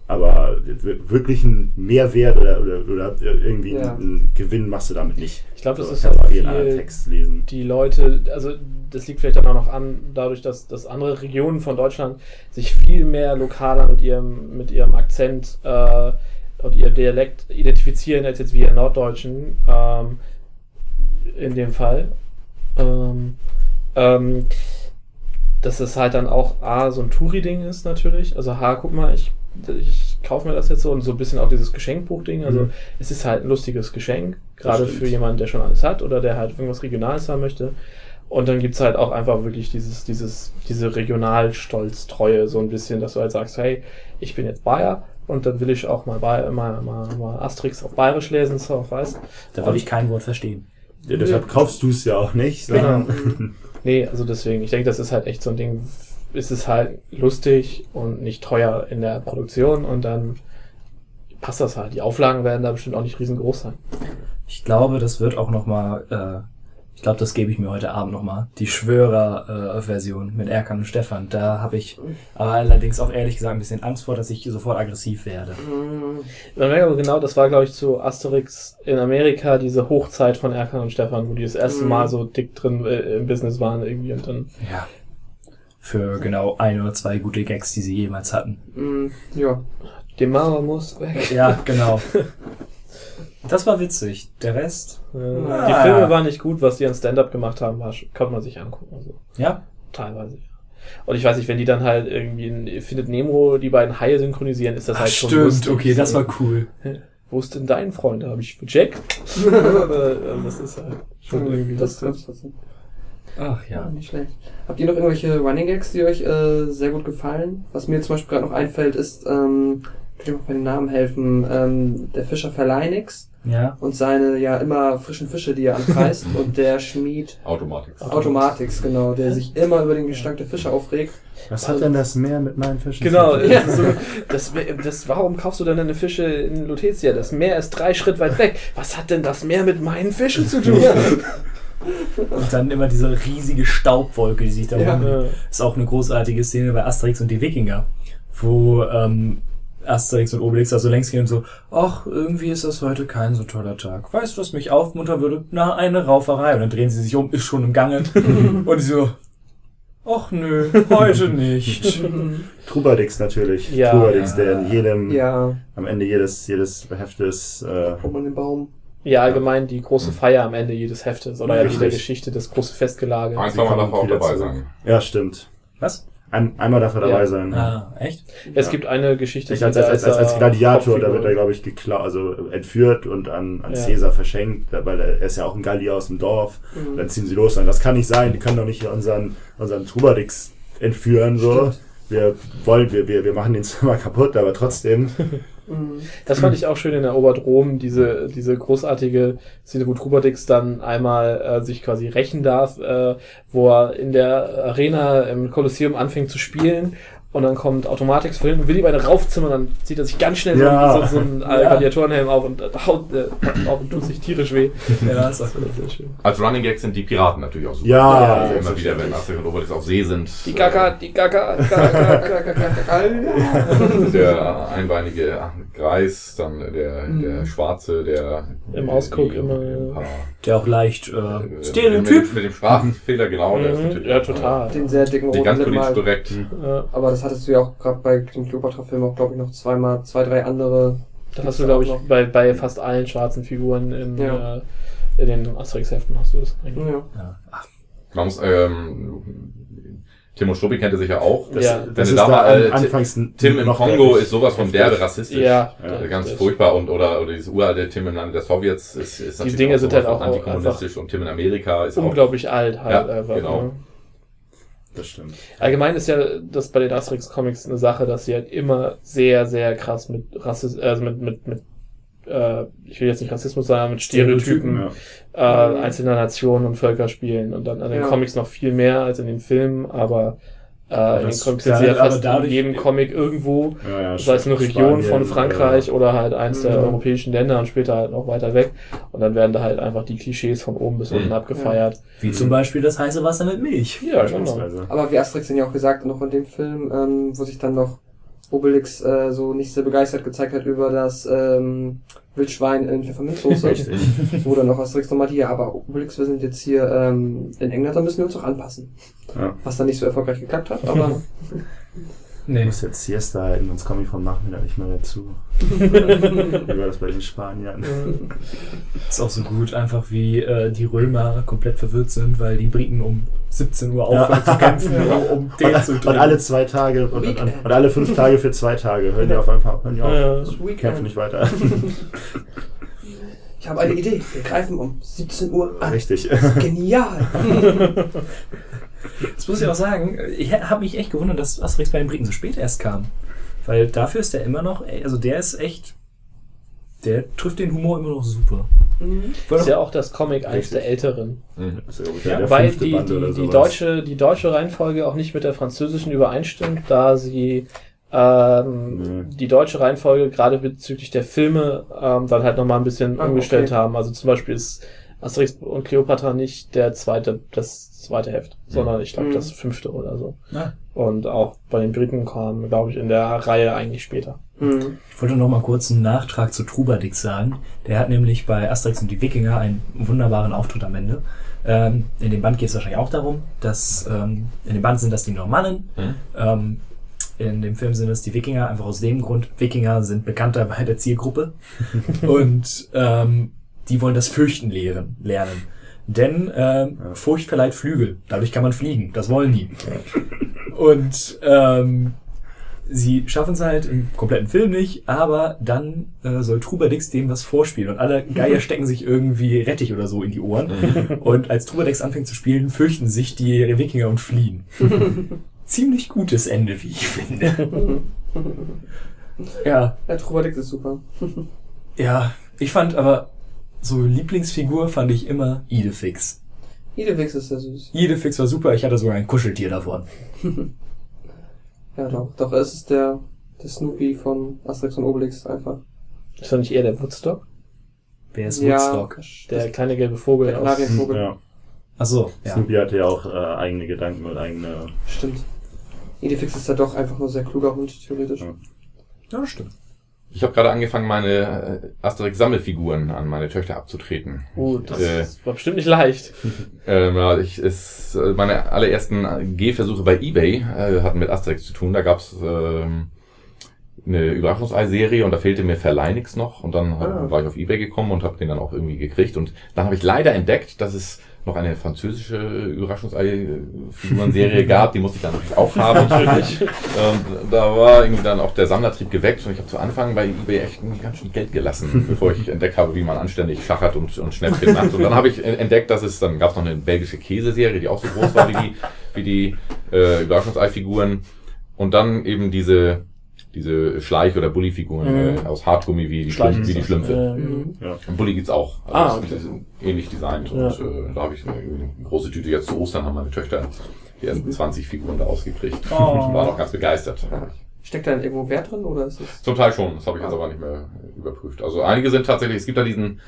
[SPEAKER 2] Aber wir- wirklich einen Mehrwert oder, oder, oder irgendwie
[SPEAKER 5] Ja.
[SPEAKER 2] einen Gewinn machst du damit nicht.
[SPEAKER 3] Ich glaube, das
[SPEAKER 2] So,
[SPEAKER 3] ist
[SPEAKER 2] jeden anderen
[SPEAKER 3] viel
[SPEAKER 2] Text lesen.
[SPEAKER 3] die Leute, also das liegt vielleicht dann auch noch an, dadurch, dass, dass andere Regionen von Deutschland sich viel mehr lokaler mit ihrem, mit ihrem Akzent äh, und ihrem Dialekt identifizieren, als jetzt wir Norddeutschen ähm, in dem Fall. Ähm, ähm, dass es halt dann auch A, so ein Touri-Ding ist natürlich. Also, ha, guck mal, ich, ich kaufe mir das jetzt so und so ein bisschen auch dieses Geschenkbuch-Ding. Also,
[SPEAKER 2] Mhm.
[SPEAKER 3] es ist halt ein lustiges Geschenk, gerade für jemanden, der schon alles hat oder der halt irgendwas Regionales haben möchte. Und dann gibt's halt auch einfach wirklich dieses, dieses, diese Regionalstolz-Treue, so ein bisschen, dass du halt sagst, hey, ich bin jetzt Bayer und dann will ich auch mal, Bayer, mal, mal, mal Asterix auf Bayerisch lesen, so, weißt
[SPEAKER 1] da würde ich kein Wort verstehen.
[SPEAKER 2] Ja, deshalb kaufst du es ja auch nicht.
[SPEAKER 3] Genau. Nee, also deswegen, ich denke, das ist halt echt so ein Ding, es ist halt lustig und nicht teuer in der Produktion und dann passt das halt. Die Auflagen werden da bestimmt auch nicht riesengroß sein.
[SPEAKER 1] Ich glaube, das wird auch nochmal, äh, ich glaube, das gebe ich mir heute Abend nochmal, die Schwörer-Version mit Erkan und Stefan. Da habe ich aber allerdings auch ehrlich gesagt ein bisschen Angst vor, dass ich sofort aggressiv werde.
[SPEAKER 5] Mhm.
[SPEAKER 3] Man merkt aber genau, das war, glaube ich, zu Asterix in Amerika, diese Hochzeit von Erkan und Stefan, wo die das erste
[SPEAKER 5] Mhm.
[SPEAKER 3] Mal so dick drin äh, im Business waren irgendwie und dann.
[SPEAKER 1] Ja. Für genau ein oder zwei gute Gags, die sie jemals hatten.
[SPEAKER 5] Mhm. Ja.
[SPEAKER 3] Die Mauer muss weg.
[SPEAKER 1] Ja, genau. Das war witzig. Der Rest,
[SPEAKER 3] Äh,
[SPEAKER 1] Ah.
[SPEAKER 3] Die Filme waren nicht gut, was die an Stand-up gemacht haben, war, konnte man sich angucken. Also.
[SPEAKER 1] ja,
[SPEAKER 3] Teilweise. ja. Und ich weiß nicht, wenn die dann halt irgendwie in Findet Nemo die beiden Haie synchronisieren, ist das
[SPEAKER 1] Ach,
[SPEAKER 3] halt schon
[SPEAKER 1] stimmt.
[SPEAKER 3] lustig.
[SPEAKER 1] Okay, das war cool.
[SPEAKER 3] Wo ist denn dein Freund? Da habe ich Jack. Aber, äh, das ist halt schon irgendwie
[SPEAKER 5] das
[SPEAKER 3] lustig.
[SPEAKER 5] trifft
[SPEAKER 1] Ach
[SPEAKER 5] Ja,
[SPEAKER 1] ja.
[SPEAKER 5] nicht schlecht. Habt ihr noch irgendwelche Running Gags, die euch äh, sehr gut gefallen? Was mir zum Beispiel gerade noch einfällt, ist, ähm, könnt ihr mir auch bei den Namen helfen, ähm, der Fischer Verleinix
[SPEAKER 1] Ja.
[SPEAKER 5] und seine ja immer frischen Fische, die er anpreist und der Schmied
[SPEAKER 4] Automatik.
[SPEAKER 5] Automatix, genau, der sich immer über den Gestank der Fische aufregt.
[SPEAKER 2] Was hat denn das Meer mit meinen Fischen?
[SPEAKER 3] Genau,
[SPEAKER 2] zu tun?
[SPEAKER 3] Ist so, das, das, warum kaufst du denn deine Fische in Lutetia? Das Meer ist drei Schritt weit weg. Was hat denn das Meer mit meinen Fischen zu tun?
[SPEAKER 1] Und dann immer diese riesige Staubwolke, die sich da.
[SPEAKER 5] Ja.
[SPEAKER 1] Ist auch eine großartige Szene bei Asterix und die Wikinger, wo ähm, Asterix und Obelix da so längs gehen und so, ach, irgendwie ist das heute kein so toller Tag. Weißt du, was mich aufmuntern würde? Na, eine Rauferei. Und dann drehen sie sich um, ist schon im Gange. und sie so, ach nö, heute nicht.
[SPEAKER 2] Trubadix natürlich.
[SPEAKER 3] Ja.
[SPEAKER 2] Trubadix, der in jedem,
[SPEAKER 5] Ja,
[SPEAKER 2] am Ende jedes, jedes Heftes, äh,
[SPEAKER 5] kommt man den Baum.
[SPEAKER 3] Ja, allgemein die große Feier am Ende jedes Heftes oder ja jeder Geschichte, das große Festgelage.
[SPEAKER 4] Ein,
[SPEAKER 2] Sie
[SPEAKER 4] zwei Mal auch dabei sein.
[SPEAKER 2] ja, stimmt.
[SPEAKER 1] Was?
[SPEAKER 2] Ein, einmal darf er
[SPEAKER 3] Ja.
[SPEAKER 2] dabei sein.
[SPEAKER 1] Ah, echt?
[SPEAKER 3] Es
[SPEAKER 2] Ja.
[SPEAKER 3] gibt eine Geschichte,
[SPEAKER 2] Ich als, als, als, als Gladiator, da wird er, glaube ich, geklaut, also entführt und an, an
[SPEAKER 3] Ja.
[SPEAKER 2] Caesar verschenkt, weil er ist ja auch ein Gallier aus dem Dorf.
[SPEAKER 5] Mhm.
[SPEAKER 2] Dann ziehen sie los und das kann nicht sein, die können doch nicht unseren, unseren Trubadix entführen, so.
[SPEAKER 5] Stimmt.
[SPEAKER 2] Wir wollen, wir, wir, wir machen den zwar kaputt, aber trotzdem.
[SPEAKER 5] Mhm.
[SPEAKER 3] Das fand ich auch schön in der Oberdrom, diese, diese großartige Szene, wo Trubadix dann einmal äh, sich quasi rächen darf, äh, wo er in der Arena im Kolosseum anfängt zu spielen und dann kommt Automatix vorhin und will die beide raufzimmern, dann zieht er sich ganz schnell
[SPEAKER 2] Ja.
[SPEAKER 3] so, so, einen äh,
[SPEAKER 1] Ja.
[SPEAKER 3] Gladiatorenhelm auf und äh, haut äh, auf und tut sich tierisch weh.
[SPEAKER 1] Ja, ist auch
[SPEAKER 3] Das war sehr schön.
[SPEAKER 4] Als Running Gag sind die Piraten natürlich auch super.
[SPEAKER 2] Ja,
[SPEAKER 4] also immer wieder, wenn Asterix und Obelix auf See sind.
[SPEAKER 3] Die Kaka, die Kaka, Kaka,
[SPEAKER 4] äh, Der einbeinige Greis, dann der, der Schwarze, der
[SPEAKER 3] Im Ausguck immer.
[SPEAKER 1] Der auch leicht äh,
[SPEAKER 4] äh,
[SPEAKER 1] Stereotyp.
[SPEAKER 4] Mit, mit dem Sprachenfehler, genau. der ist
[SPEAKER 3] Mhm,
[SPEAKER 4] natürlich
[SPEAKER 3] ja, total.
[SPEAKER 5] Den sehr dicken roten
[SPEAKER 4] ganz politisch korrekt.
[SPEAKER 3] Ja.
[SPEAKER 5] Aber das hattest du ja auch gerade bei dem Cleopatra-Film auch, glaube ich, noch zweimal, zwei, drei andere.
[SPEAKER 3] Das hast du, glaube ich, bei, bei fast allen schwarzen Figuren in,
[SPEAKER 5] Ja.
[SPEAKER 3] äh, in den Asterix-Heften hast du das eigentlich.
[SPEAKER 5] Ja.
[SPEAKER 1] Ja. Ach,
[SPEAKER 4] muss, ähm, Timo Struppi kennt er sich ja auch.
[SPEAKER 2] Das,
[SPEAKER 3] Ja.
[SPEAKER 2] Das ist
[SPEAKER 4] da
[SPEAKER 2] da
[SPEAKER 4] mal, äh,
[SPEAKER 2] an, anfangs
[SPEAKER 4] Tim im Kongo ist sowas von derbe rassistisch.
[SPEAKER 3] Ja,
[SPEAKER 2] Ja,
[SPEAKER 4] ganz furchtbar und oder, oder dieses uralte Tim im Lande der Sowjets ist, ist natürlich
[SPEAKER 3] Dinge
[SPEAKER 4] auch
[SPEAKER 3] sind halt auch
[SPEAKER 4] antikommunistisch und Tim in Amerika ist auch
[SPEAKER 3] Unglaublich alt halt
[SPEAKER 4] Ja,
[SPEAKER 3] einfach.
[SPEAKER 4] genau.
[SPEAKER 3] Ne?
[SPEAKER 2] Das stimmt.
[SPEAKER 3] Allgemein ist ja das bei den Asterix-Comics eine Sache, dass sie halt immer sehr, sehr krass mit Rassismus, also mit, mit, mit äh, ich will jetzt nicht Rassismus sagen, mit Stereotypen
[SPEAKER 2] Ja.
[SPEAKER 3] äh, einzelner Nationen und Völker spielen und dann an den
[SPEAKER 5] Ja.
[SPEAKER 3] Comics noch viel mehr als in den Filmen, aber äh, in den
[SPEAKER 1] Das-
[SPEAKER 3] Comics sind sie ja fast in jedem Comic irgendwo,
[SPEAKER 2] Ja, ja,
[SPEAKER 3] sei es eine Region
[SPEAKER 2] Spanien,
[SPEAKER 3] von Frankreich
[SPEAKER 2] äh,
[SPEAKER 3] oder halt eins der
[SPEAKER 5] Mhm.
[SPEAKER 3] europäischen Länder und später halt noch weiter weg und dann werden da halt einfach die Klischees von oben bis unten
[SPEAKER 4] Mhm.
[SPEAKER 3] abgefeiert.
[SPEAKER 1] Wie zum Beispiel das heiße Wasser mit Milch.
[SPEAKER 3] Ja, genau.
[SPEAKER 5] Aber wie Asterix dann ja auch gesagt hat, noch in dem Film, ähm, wo sich dann noch Obelix äh, so nicht sehr begeistert gezeigt hat über das ähm, Wildschwein in Pfefferminzsoße.
[SPEAKER 2] Richtig.
[SPEAKER 5] dann noch Asterix nochmal hier, aber Obelix, wir sind jetzt hier ähm, in England, da müssen wir uns auch anpassen.
[SPEAKER 2] Ja.
[SPEAKER 5] Was dann nicht so erfolgreich geklappt hat, aber
[SPEAKER 2] Ich
[SPEAKER 1] Nee.
[SPEAKER 2] muss jetzt Siesta halten, sonst komme ich vom Nachmittag nicht mehr dazu. Wie war das bei den Spaniern?
[SPEAKER 1] Ist auch so gut, einfach wie äh, die Römer komplett verwirrt sind, weil die Briten um 17 Uhr aufhören zu kämpfen, um, um den zu
[SPEAKER 2] Und, und alle zwei Tage und, und, und, und alle fünf Tage für zwei Tage hören die auf einfach hören die auf.
[SPEAKER 3] Ja.
[SPEAKER 5] das
[SPEAKER 2] Kämpfen nicht weiter.
[SPEAKER 5] Ich habe eine Idee. Wir greifen um 17 Uhr an.
[SPEAKER 2] Richtig.
[SPEAKER 5] Genial.
[SPEAKER 1] Das muss ich auch sagen, ich habe mich echt gewundert, dass Asterix bei den Briten so spät erst kam. Weil dafür ist der immer noch, also der ist echt, der trifft den Humor immer noch super. War
[SPEAKER 3] Ist ja auch das Comic eines der älteren.
[SPEAKER 4] Mhm.
[SPEAKER 2] Ja,
[SPEAKER 1] Ja,
[SPEAKER 3] Weil die, die, die, deutsche, die deutsche Reihenfolge auch nicht mit der französischen übereinstimmt, da sie ähm,
[SPEAKER 2] Nee.
[SPEAKER 3] die deutsche Reihenfolge gerade bezüglich der Filme ähm, dann halt nochmal ein bisschen
[SPEAKER 5] Ah,
[SPEAKER 3] umgestellt
[SPEAKER 5] okay.
[SPEAKER 3] haben. Also zum Beispiel ist Asterix und Cleopatra nicht der zweite, das zweite Heft, sondern ich glaube
[SPEAKER 5] Mhm.
[SPEAKER 3] das fünfte oder so.
[SPEAKER 1] Ja.
[SPEAKER 3] Und auch bei den Briten kam, glaube ich, in der Reihe eigentlich später.
[SPEAKER 5] Mhm.
[SPEAKER 1] Ich wollte noch mal kurz einen Nachtrag zu Trubadix sagen. Der hat nämlich bei Asterix und die Wikinger einen wunderbaren Auftritt am Ende. Ähm, in dem Band geht es wahrscheinlich auch darum, dass ähm, in dem Band sind das die Normannen.
[SPEAKER 4] Mhm.
[SPEAKER 1] Ähm, in dem Film sind es die Wikinger, einfach aus dem Grund, Wikinger sind bekannter bei der Zielgruppe. und ähm, die wollen das Fürchten lehren, lernen. Denn ähm, Furcht verleiht Flügel. Dadurch kann man fliegen. Das wollen die. Und ähm, sie schaffen es halt im kompletten Film nicht, aber dann äh, soll Trubadix dem was vorspielen und alle Geier stecken sich irgendwie Rettich oder so in die Ohren. Und als Trubadix anfängt zu spielen, fürchten sich die Wikinger und fliehen. Ziemlich gutes Ende, wie ich finde. ja,
[SPEAKER 5] Ja, Trubadix ist super.
[SPEAKER 1] ja. Ich fand aber so Lieblingsfigur fand ich immer Idefix.
[SPEAKER 5] Idefix ist sehr süß.
[SPEAKER 1] Idefix war super, ich hatte sogar ein Kuscheltier davon.
[SPEAKER 5] Ja, doch. Doch, es ist der, der Snoopy von Asterix und Obelix einfach.
[SPEAKER 3] Ist doch nicht eher der Woodstock?
[SPEAKER 1] Wer ist
[SPEAKER 5] ja,
[SPEAKER 1] Woodstock?
[SPEAKER 3] Der kleine gelbe Vogel
[SPEAKER 5] der
[SPEAKER 3] aus.
[SPEAKER 5] Kanarienvogel.
[SPEAKER 2] Ja.
[SPEAKER 1] Achso, ja.
[SPEAKER 2] Snoopy hatte ja auch äh, eigene Gedanken und eigene.
[SPEAKER 5] Stimmt. Idefix ist ja doch einfach nur sehr kluger Hund, theoretisch.
[SPEAKER 2] Ja.
[SPEAKER 1] Ja, stimmt.
[SPEAKER 4] Ich habe gerade angefangen, meine äh, Asterix-Sammelfiguren an meine Töchter abzutreten.
[SPEAKER 3] Uh, das
[SPEAKER 4] Äh.
[SPEAKER 3] war bestimmt nicht leicht.
[SPEAKER 4] Ähm, ja, ich, ist, äh, meine allerersten Gehversuche bei eBay äh, hatten mit Asterix zu tun. Da gab's ähm, eine Überraschungsei-Serie und da fehlte mir Verleinix noch. Und dann
[SPEAKER 5] Ah.
[SPEAKER 4] war ich auf eBay gekommen und habe den dann auch irgendwie gekriegt. Und dann habe ich leider entdeckt, dass es noch eine französische Überraschungsei-Figuren-Serie gab. Die musste ich dann natürlich auch haben. natürlich. Und da war irgendwie dann auch der Sammlertrieb geweckt und ich habe zu Anfang bei eBay echt ganz schön Geld gelassen, bevor ich entdeckt habe, wie man anständig schachert und, und Schnäppchen macht. Und dann habe ich entdeckt, dass es, dann gab es noch eine belgische Käseserie, die auch so groß war wie die, wie die äh, Überraschungsei-Figuren. Und dann eben diese, diese Schleich- oder Bully-Figuren
[SPEAKER 3] Mhm.
[SPEAKER 4] äh, aus Hartgummi wie die,
[SPEAKER 3] Schleich
[SPEAKER 4] Schlümpfe, wie die
[SPEAKER 3] das.
[SPEAKER 4] Schlümpfe.
[SPEAKER 5] Mhm.
[SPEAKER 2] Ja.
[SPEAKER 4] Und Bully gibt's auch. Also
[SPEAKER 3] Ah,
[SPEAKER 4] das-
[SPEAKER 3] okay.
[SPEAKER 4] ähnlich designt.
[SPEAKER 3] Ja.
[SPEAKER 4] Und äh, da habe ich eine, eine große Tüte jetzt zu Ostern haben meine Töchter die ersten 20 Figuren da ausgekriegt.
[SPEAKER 1] Oh.
[SPEAKER 4] Und waren auch ganz begeistert.
[SPEAKER 5] Steckt da denn irgendwo Wert drin oder ist es?
[SPEAKER 4] Zum Teil schon, das habe ich jetzt aber nicht mehr überprüft. Also einige sind tatsächlich, es gibt da diesen,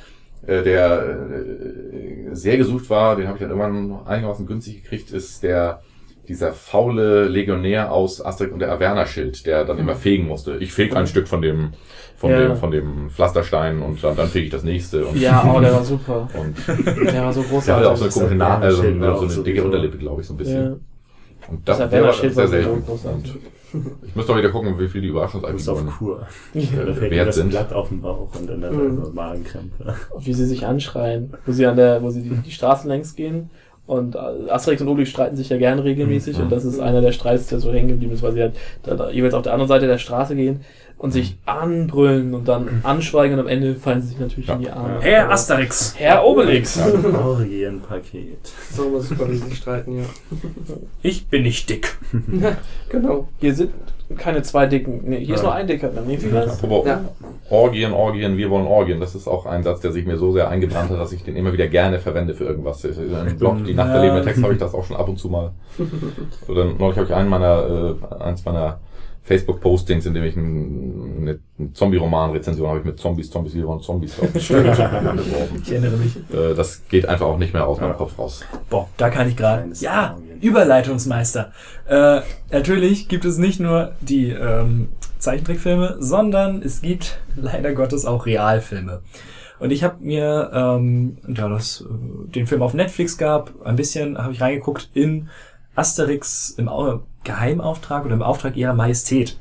[SPEAKER 4] äh, der äh, sehr gesucht war, den habe ich dann irgendwann einigermaßen günstig gekriegt, ist der dieser faule Legionär aus Asterix und der Averna-Schild, der dann immer fegen musste. Ich feg ein Stück von dem, von
[SPEAKER 3] Ja.
[SPEAKER 4] dem, von dem Pflasterstein und dann, dann fege ich das nächste. Und,
[SPEAKER 3] Ja, oh, der war super.
[SPEAKER 4] und
[SPEAKER 3] Der war so
[SPEAKER 4] der
[SPEAKER 3] großartig.
[SPEAKER 4] hatte auch so eine komische Nase, also so eine
[SPEAKER 2] sowieso-
[SPEAKER 4] dicke Unterlippe, glaube ich, so ein bisschen.
[SPEAKER 3] ja.
[SPEAKER 4] Und
[SPEAKER 3] Das
[SPEAKER 4] das, der war sehr
[SPEAKER 3] war sowieso
[SPEAKER 4] selten.
[SPEAKER 3] großartig.
[SPEAKER 4] Und Ich muss doch wieder gucken, wie viel die
[SPEAKER 2] Kur.
[SPEAKER 4] äh,
[SPEAKER 2] mir
[SPEAKER 4] wert
[SPEAKER 2] das
[SPEAKER 4] sind.
[SPEAKER 2] Blatt auf den Bauch und dann
[SPEAKER 5] Mhm.
[SPEAKER 2] Magenkrämpfe.
[SPEAKER 3] wie sie sich anschreien, wo sie an der, wo sie die, die Straße längs gehen. Und äh, Asterix und Obelix streiten sich ja gern regelmäßig
[SPEAKER 4] Mhm.
[SPEAKER 3] und das ist einer der Streits, der so hängen geblieben ist, weil sie halt da, da jeweils auf der anderen Seite der Straße gehen und sich anbrüllen und dann anschweigen und am Ende fallen sie sich natürlich in die Arme.
[SPEAKER 2] Ja.
[SPEAKER 1] Herr Asterix.
[SPEAKER 3] Herr Obelix!
[SPEAKER 2] Orgienpaket.
[SPEAKER 5] So muss sie sich streiten, ja.
[SPEAKER 1] Ich bin nicht dick.
[SPEAKER 5] Genau.
[SPEAKER 3] Hier sind keine zwei Dicken. Nee, hier ist
[SPEAKER 2] Ja.
[SPEAKER 3] nur ein Dicker. Nee, wie war's?
[SPEAKER 5] Ja.
[SPEAKER 4] Orgien, Orgien, wir wollen Orgien. Das ist auch ein Satz, der sich mir so sehr eingebrannt hat, dass ich den immer wieder gerne verwende für irgendwas. In einem Blog, die Nacht der
[SPEAKER 1] Ja.
[SPEAKER 4] lebenden Text, habe ich das auch schon ab und zu mal. Oder neulich habe ich einen meiner, äh, eins meiner Facebook-Postings, in dem ich einen, eine- Zombie-Roman-Rezension habe ich mit Zombies, Zombies, wir wollen Zombies.
[SPEAKER 1] Ich erinnere mich.
[SPEAKER 4] Äh, Das geht einfach auch nicht mehr aus meinem
[SPEAKER 2] Ja.
[SPEAKER 4] Kopf raus.
[SPEAKER 1] Boah, da kann ich gerade. Ja. Überleitungsmeister. Äh, natürlich gibt es nicht nur die ähm, Zeichentrickfilme, sondern es gibt leider Gottes auch Realfilme. Und ich habe mir, ähm, da das äh, den Film auf Netflix gab, ein bisschen habe ich reingeguckt in Asterix im Au Geheimauftrag oder im Auftrag ihrer Majestät.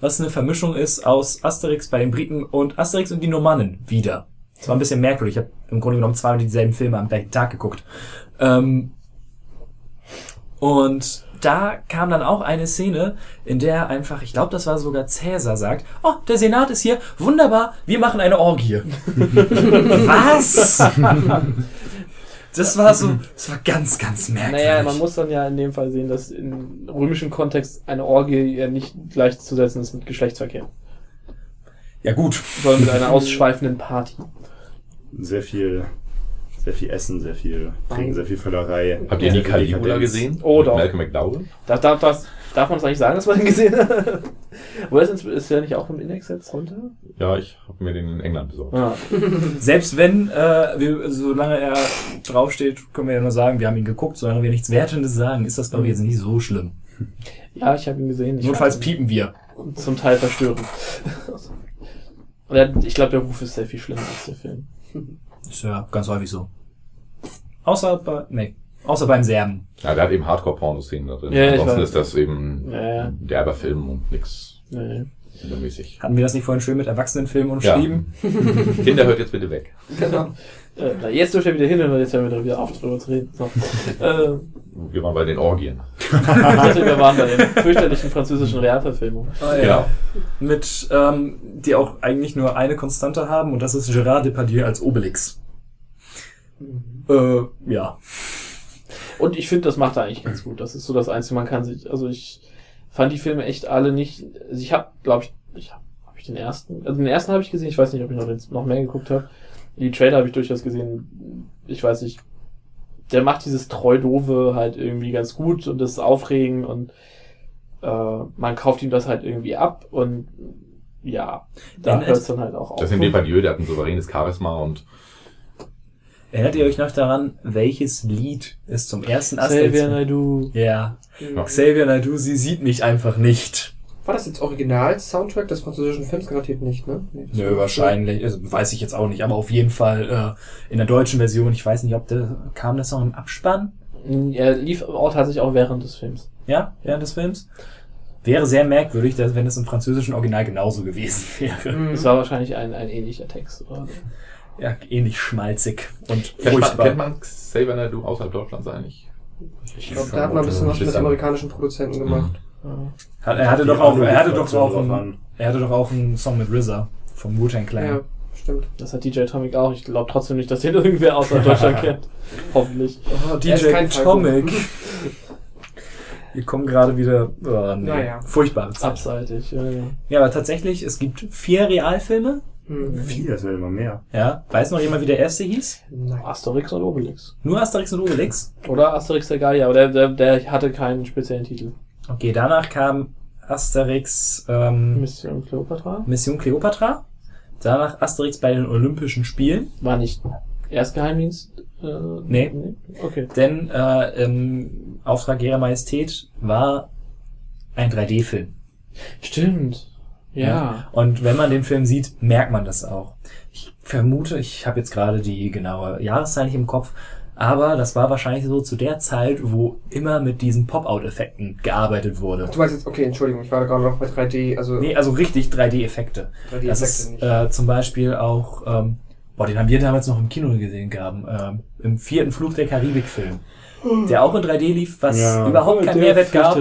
[SPEAKER 1] Was eine Vermischung ist aus Asterix bei den Briten und Asterix und die Normannen wieder. Das war ein bisschen merkwürdig. Ich habe im Grunde genommen zweimal dieselben Filme am gleichen Tag geguckt. Ähm, und da kam dann auch eine Szene, in der einfach, ich glaube, das war sogar Cäsar sagt, oh, der Senat ist hier, wunderbar, wir machen eine Orgie. Was? Das war so, das war ganz, ganz merkwürdig.
[SPEAKER 3] Naja, man muss dann ja in dem Fall sehen, dass im römischen Kontext eine Orgie ja nicht gleichzusetzen ist mit Geschlechtsverkehr,
[SPEAKER 1] ja gut,
[SPEAKER 3] sondern mit einer ausschweifenden Party.
[SPEAKER 2] Sehr viel, sehr viel Essen, sehr viel Trinken, sehr viel Völlerei.
[SPEAKER 4] Habt ihr
[SPEAKER 2] viel
[SPEAKER 4] Caligula gesehen?
[SPEAKER 3] Oh,
[SPEAKER 4] Mit
[SPEAKER 3] doch.
[SPEAKER 4] Malcolm McDowell?
[SPEAKER 3] Darf, darf, darf, darf man das eigentlich sagen, dass man ihn gesehen hat? Wo ist, ist der nicht auch im Index jetzt runter?
[SPEAKER 4] Ja, ich habe mir den in England besorgt.
[SPEAKER 3] Ah.
[SPEAKER 1] selbst wenn, äh, wir, solange er draufsteht, können wir ja nur sagen, wir haben ihn geguckt, solange wir nichts Wertendes sagen, ist das, glaube ich, jetzt nicht so schlimm.
[SPEAKER 3] Ja, ich habe ihn gesehen. Ich
[SPEAKER 1] Notfalls
[SPEAKER 3] ihn
[SPEAKER 1] piepen wir.
[SPEAKER 3] Zum Teil verstörend. Und er, ich glaube, der Ruf ist sehr viel schlimmer als der Film.
[SPEAKER 1] Ist ja ganz häufig so. Außer bei, nee, außer beim Serben.
[SPEAKER 4] Ja, der hat eben Hardcore-Porno-Szenen da drin.
[SPEAKER 3] Ja,
[SPEAKER 4] Ansonsten ist das eben
[SPEAKER 3] Ja, ja.
[SPEAKER 4] ein derber Film und nix
[SPEAKER 3] Nee.
[SPEAKER 4] übermäßig.
[SPEAKER 1] Hatten wir das nicht vorhin schön mit Erwachsenenfilmen umschrieben?
[SPEAKER 4] Kinder, hört jetzt bitte weg.
[SPEAKER 5] Genau.
[SPEAKER 3] Äh, na, jetzt dürft ihr wieder hin und jetzt hören wir wieder auf, drüber zu reden. So. äh,
[SPEAKER 4] Wir waren bei den Orgien.
[SPEAKER 3] ich dachte, wir waren bei den fürchterlichen französischen Realverfilmungen.
[SPEAKER 1] Ah,
[SPEAKER 4] Genau.
[SPEAKER 1] Mit, ähm, die auch eigentlich nur eine Konstante haben und das ist Gérard Depardieu als Obelix. Äh, ja.
[SPEAKER 3] Und ich finde, das macht er eigentlich ganz gut. Das ist so das Einzige, man kann sich, also ich fand die Filme echt alle nicht, also ich habe, glaube ich, ich habe hab ich den ersten, also den ersten habe ich gesehen, ich weiß nicht, ob ich noch, den, noch mehr geguckt habe. Die Trailer habe ich durchaus gesehen, ich weiß nicht, der macht dieses treu-dove halt irgendwie ganz gut und das ist aufregend und äh, man kauft ihm das halt irgendwie ab und ja, da hört es
[SPEAKER 4] es-
[SPEAKER 3] dann halt auch auf.
[SPEAKER 4] Das sind Depardieu, der hat ein souveränes Charisma und
[SPEAKER 1] Erinnert ihr euch noch daran, welches Lied es zum ersten
[SPEAKER 3] Xavier
[SPEAKER 1] Asterix...
[SPEAKER 3] Naidoo.
[SPEAKER 1] Ja.
[SPEAKER 4] Ja.
[SPEAKER 1] Xavier Naidoo, sie sieht mich einfach nicht.
[SPEAKER 5] War das jetzt Original-Soundtrack des französischen Films? Garantiert nicht, ne? Nee, das
[SPEAKER 1] Nö, wahrscheinlich. Also, weiß ich jetzt auch nicht, aber auf jeden Fall äh, in der deutschen Version. Ich weiß nicht, ob der kam das noch im Abspann?
[SPEAKER 3] Er lief auch tatsächlich auch während des Films.
[SPEAKER 1] Ja, während des Films. Wäre sehr merkwürdig, dass, wenn es im französischen Original genauso gewesen wäre.
[SPEAKER 5] Mhm.
[SPEAKER 3] Es war wahrscheinlich ein, ein ähnlicher Text. Oder?
[SPEAKER 1] Ja, ähnlich schmalzig und furchtbar.
[SPEAKER 4] kennt man Xavier Naidoo außerhalb Deutschlands eigentlich?
[SPEAKER 5] Ich glaube, da hat man ein bisschen was mit amerikanischen Produzenten gemacht.
[SPEAKER 3] Ja.
[SPEAKER 1] Hat, er hatte doch auch, er hatte doch
[SPEAKER 2] Alu-Fraktion
[SPEAKER 1] auch
[SPEAKER 2] drauf
[SPEAKER 1] einen,
[SPEAKER 2] an.
[SPEAKER 1] er hatte doch auch einen Song mit RZA vom Wu-Tang Clan.
[SPEAKER 5] Ja, stimmt.
[SPEAKER 3] Das hat DJ Atomic auch. Ich glaube trotzdem nicht, dass den irgendwer außer Deutschland kennt. Hoffentlich.
[SPEAKER 1] Oh, DJ
[SPEAKER 5] kein
[SPEAKER 1] Atomic. Wir kommen gerade wieder, oh, nee,
[SPEAKER 5] Naja.
[SPEAKER 1] furchtbare Zeit.
[SPEAKER 3] Abseitig. Ja, ja.
[SPEAKER 1] Ja, aber tatsächlich, es gibt vier Realfilme.
[SPEAKER 5] Mhm.
[SPEAKER 2] Vier, das wird immer mehr.
[SPEAKER 1] Ja, weiß noch jemand, wie der erste hieß?
[SPEAKER 5] Nein.
[SPEAKER 3] Asterix und Obelix.
[SPEAKER 1] Nur Asterix und Obelix.
[SPEAKER 3] Oder Asterix der Gallier, aber der, der, der hatte keinen speziellen Titel.
[SPEAKER 1] Okay, danach kam Asterix ähm,
[SPEAKER 3] Mission Cleopatra?
[SPEAKER 1] Mission Cleopatra. Danach Asterix bei den Olympischen Spielen.
[SPEAKER 3] War nicht Erstgeheimdienst? Äh,
[SPEAKER 1] Nee.
[SPEAKER 3] Okay.
[SPEAKER 1] Denn äh, im Auftrag ihrer Majestät war ein 3D-Film.
[SPEAKER 3] Stimmt. Ja.
[SPEAKER 1] Und wenn man den Film sieht, merkt man das auch. Ich vermute, ich habe jetzt gerade die genaue Jahreszahl nicht im Kopf, Aber das war wahrscheinlich so zu der Zeit, wo immer mit diesen Pop-Out-Effekten gearbeitet wurde.
[SPEAKER 5] Du meinst jetzt, okay, Entschuldigung, ich war gerade noch bei 3D, also
[SPEAKER 1] Nee, also richtig 3D-Effekte.
[SPEAKER 5] 3D-Effekte
[SPEAKER 1] Das ist
[SPEAKER 5] nicht.
[SPEAKER 1] äh, zum Beispiel auch, ähm, boah, den haben wir damals noch im Kino gesehen gehabt, ähm, im vierten Fluch der Karibik-Film. Der auch in 3D lief, was
[SPEAKER 2] Ja.
[SPEAKER 1] überhaupt keinen
[SPEAKER 3] Der
[SPEAKER 1] Mehrwert gab.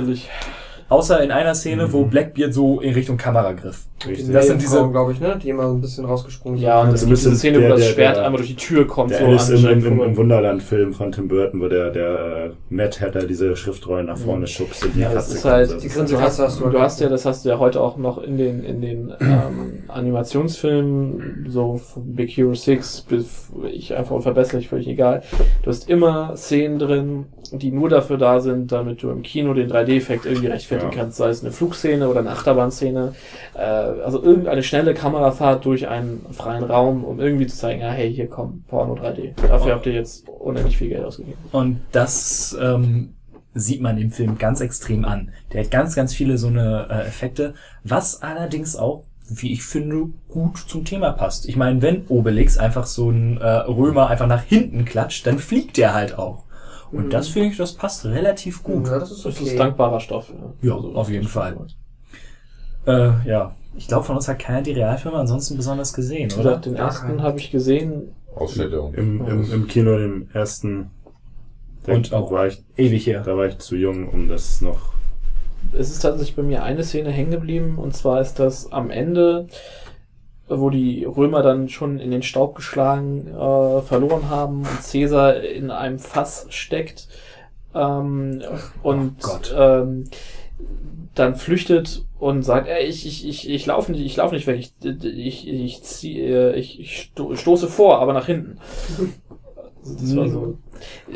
[SPEAKER 1] Außer in einer Szene, wo Blackbeard so in Richtung Kamera griff.
[SPEAKER 2] Richtig.
[SPEAKER 1] Das sind diese-
[SPEAKER 5] glaube ich, ne? Die immer so ein bisschen rausgesprungen
[SPEAKER 3] Ja, und
[SPEAKER 2] Also
[SPEAKER 3] das
[SPEAKER 2] ein
[SPEAKER 3] ist diese
[SPEAKER 2] bisschen
[SPEAKER 3] Szene, wo
[SPEAKER 2] der-
[SPEAKER 3] das
[SPEAKER 2] der-
[SPEAKER 3] Schwert
[SPEAKER 2] der-
[SPEAKER 3] einmal durch die Tür kommt.
[SPEAKER 2] Der
[SPEAKER 3] so
[SPEAKER 2] Alice im, im, im, Wunderland-Film von Tim Burton, wo der, der äh, Mad Hatter diese Schriftrollen nach vorne schubst und die
[SPEAKER 3] Ja, das
[SPEAKER 2] Katze
[SPEAKER 3] ist halt-
[SPEAKER 2] Das
[SPEAKER 5] Die Grinse-
[SPEAKER 3] Du hast,
[SPEAKER 5] hast du halt
[SPEAKER 3] du hast ja, das hast du ja heute auch noch in den, in den ähm, Animationsfilmen, so von Big Hero 6 bis ich einfach unverbesserlich, völlig egal. Du hast immer Szenen drin, die nur dafür da sind, damit du im Kino den 3D-Effekt irgendwie rechtfertigen
[SPEAKER 2] Ja.
[SPEAKER 3] kannst, sei es eine Flugszene oder eine Achterbahnszene. Äh, also irgendeine schnelle Kamerafahrt durch einen freien Raum, um irgendwie zu zeigen, ja, hey, hier kommt Porno 3D. Dafür habt ihr jetzt unendlich viel Geld ausgegeben.
[SPEAKER 1] Und das ähm, sieht man im Film ganz extrem an. Der hat ganz, ganz viele so eine äh, Effekte, was allerdings auch, wie ich finde, gut zum Thema passt. Ich meine, wenn Obelix einfach so ein äh, Römer einfach nach hinten klatscht, dann fliegt der halt auch. Und
[SPEAKER 5] Mhm.
[SPEAKER 1] das finde ich, das passt relativ gut.
[SPEAKER 5] Ja, das ist
[SPEAKER 3] Das
[SPEAKER 5] okay.
[SPEAKER 3] ist dankbarer Stoff.
[SPEAKER 1] Ja,
[SPEAKER 3] Also,
[SPEAKER 1] auf jeden
[SPEAKER 3] das
[SPEAKER 1] Fall. Äh, ja, ich glaube, von uns hat keiner die Realfilme ansonsten besonders gesehen, oder?
[SPEAKER 3] gesagt, den ersten habe ich gesehen.
[SPEAKER 4] Ausschnitte und
[SPEAKER 2] Im, im, Im Kino, dem ersten,
[SPEAKER 1] Und auch
[SPEAKER 2] war ich,
[SPEAKER 1] Ewig her.
[SPEAKER 2] da war ich zu jung, um das noch.
[SPEAKER 3] Es ist tatsächlich bei mir eine Szene hängen geblieben und zwar ist das am Ende, wo die Römer dann schon in den Staub geschlagen äh, verloren haben und Caesar in einem Fass steckt ähm, und
[SPEAKER 1] Gott.
[SPEAKER 3] ähm, dann flüchtet und sagt, ey, ich, ich, ich, ich laufe nicht, ich laufe nicht weg, ich, ich, ich, zieh, äh, ich, ich sto- stoße vor, aber nach hinten. Also Das war so.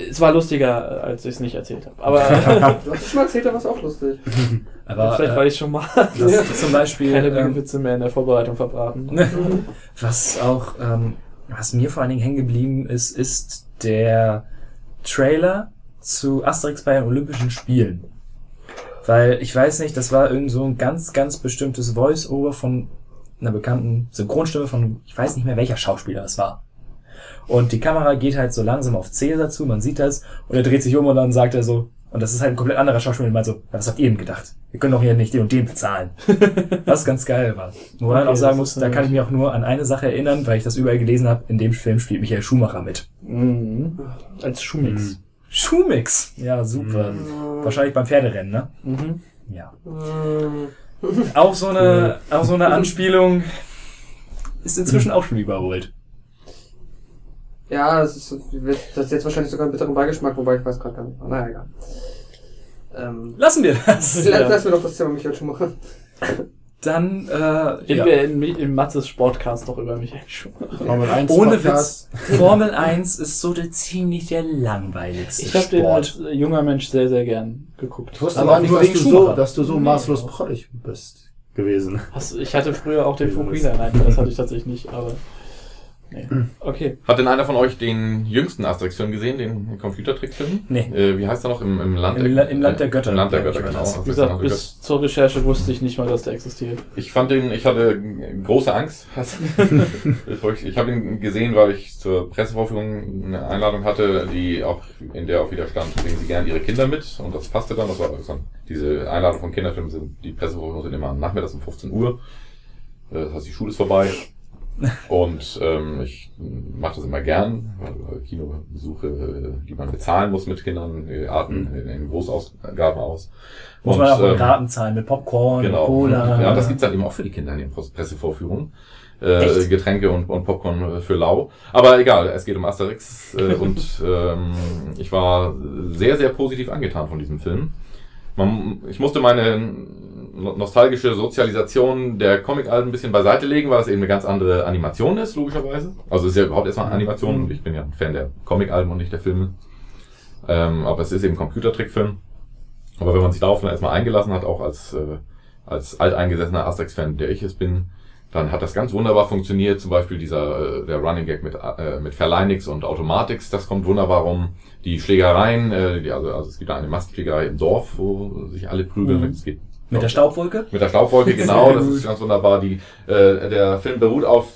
[SPEAKER 3] Es war lustiger, als ich es nicht erzählt habe. Aber
[SPEAKER 5] Du hast es schon mal erzählt, da war es auch lustig.
[SPEAKER 1] Aber
[SPEAKER 3] vielleicht
[SPEAKER 1] äh,
[SPEAKER 3] weil ich schon mal
[SPEAKER 1] das zum Beispiel
[SPEAKER 3] keine
[SPEAKER 1] ähm,
[SPEAKER 3] Witze mehr in der Vorbereitung verbraten.
[SPEAKER 1] Was auch, ähm, was mir vor allen Dingen hängen geblieben ist, ist der Trailer zu Asterix bei den Olympischen Spielen. Weil ich weiß nicht, das war irgend so ein ganz, ganz bestimmtes Voice-Over von einer bekannten Synchronstimme von, ich weiß nicht mehr welcher Schauspieler es war. Und die Kamera geht halt so langsam auf Cäsar zu, man sieht das, und er dreht sich um und dann sagt er so, und das ist halt ein komplett anderer Schauspieler, und meint so, was habt ihr denn gedacht? Wir können doch hier nicht den und den bezahlen. Was ganz geil war. Wo man
[SPEAKER 3] Okay,
[SPEAKER 1] auch sagen muss, da kann ich mich auch nur an eine Sache erinnern, weil ich das überall gelesen habe, in dem Film spielt Michael Schumacher mit.
[SPEAKER 3] Mhm. Als Schuhmix.
[SPEAKER 1] Schumix! Ja, super. Wahrscheinlich beim Pferderennen, ne?
[SPEAKER 3] Mhm.
[SPEAKER 1] Ja.
[SPEAKER 5] Mhm.
[SPEAKER 1] Auch so eine, auch so eine Anspielung ist inzwischen auch schon überholt.
[SPEAKER 5] Ja, das ist, das ist jetzt wahrscheinlich sogar einen bitteren Beigeschmack, wobei ich weiß gerade gar nicht. Naja, egal. Ähm,
[SPEAKER 1] Lassen wir das.
[SPEAKER 3] Ja.
[SPEAKER 5] Lass mir doch das Thema Michael Schumacher.
[SPEAKER 1] Dann, äh,
[SPEAKER 3] Reden
[SPEAKER 1] ja.
[SPEAKER 3] wir in, im Matzes Sportcast doch über Michael Schumacher.
[SPEAKER 2] Formel 1
[SPEAKER 1] ohne
[SPEAKER 2] Podcast.
[SPEAKER 1] Witz, Formel 1 ist so der ziemlich der langweiligste
[SPEAKER 3] Ich habe den als junger Mensch sehr, sehr gern geguckt.
[SPEAKER 2] Ich wusste
[SPEAKER 1] Aber
[SPEAKER 2] nicht, dass du, so, dass du so
[SPEAKER 3] Nee.
[SPEAKER 2] maßlos prollig bist gewesen.
[SPEAKER 3] Hast, ich hatte früher auch den Fukuhila, nein, das hatte ich tatsächlich nicht, aber. Nee. Okay.
[SPEAKER 4] Hat denn einer von euch den jüngsten Asterix-Film gesehen, den Computertrickfilm?
[SPEAKER 1] Nee.
[SPEAKER 4] Äh, wie heißt er noch? Im, im Land
[SPEAKER 1] Im La- im Land der Götter,
[SPEAKER 4] Im Land der Götter, genau.
[SPEAKER 3] Wie gesagt, bis zur Recherche wusste ich nicht mal, dass der existiert.
[SPEAKER 4] Ich fand den, ich hatte große Angst. Ich ich habe ihn gesehen, weil ich zur Pressevorführung eine Einladung hatte, die auch, in der auch wieder stand, bringen Sie gerne Ihre Kinder mit. Und das passte dann. Das war also diese Einladung von Kinderfilmen sind, die Pressevorführungen sind immer am Nachmittags um 15 Uhr. Äh, Das heißt, die Schule ist vorbei. Und ähm, ich mache das immer gern, weil Kinobesuche, äh, die man bezahlen muss mit Kindern, äh, arten in, in Großausgaben aus.
[SPEAKER 1] Muss
[SPEAKER 4] Und,
[SPEAKER 1] man auch
[SPEAKER 4] ähm,
[SPEAKER 1] Raten zahlen mit Popcorn,
[SPEAKER 4] Genau.
[SPEAKER 1] Cola.
[SPEAKER 4] Ja, das gibt's dann eben auch für die Kinder in den Pres- Pressevorführungen. Äh? Getränke und, und Popcorn für lau. Aber egal, es geht um Asterix äh, und ähm, ich war sehr, sehr positiv angetan von diesem Film. Man, ich musste meine nostalgische Sozialisation der Comic-Alben ein bisschen beiseite legen, weil es eben eine ganz andere Animation ist, logischerweise. Also es ist ja überhaupt erstmal eine Animation und ich bin ja ein Fan der Comic-Alben und nicht der Filme. Ähm, aber es ist eben ein Computertrickfilm. Aber wenn man sich darauf dann erstmal eingelassen hat, auch als, äh, als alteingesessener Asterix-Fan, der ich es bin, dann hat das ganz wunderbar funktioniert. Zum Beispiel dieser äh, der Running Gag mit, äh, mit Verleinix und Automatics, das kommt wunderbar rum. Die Schlägereien, äh, die, also, also es gibt da eine Massenschlägerei im Dorf, wo sich alle prügeln.
[SPEAKER 1] Mhm.
[SPEAKER 4] Es geht
[SPEAKER 1] Mit der Staubwolke?
[SPEAKER 4] mit der Staubwolke, genau, das ist ganz wunderbar. Die, äh, der Film beruht auf,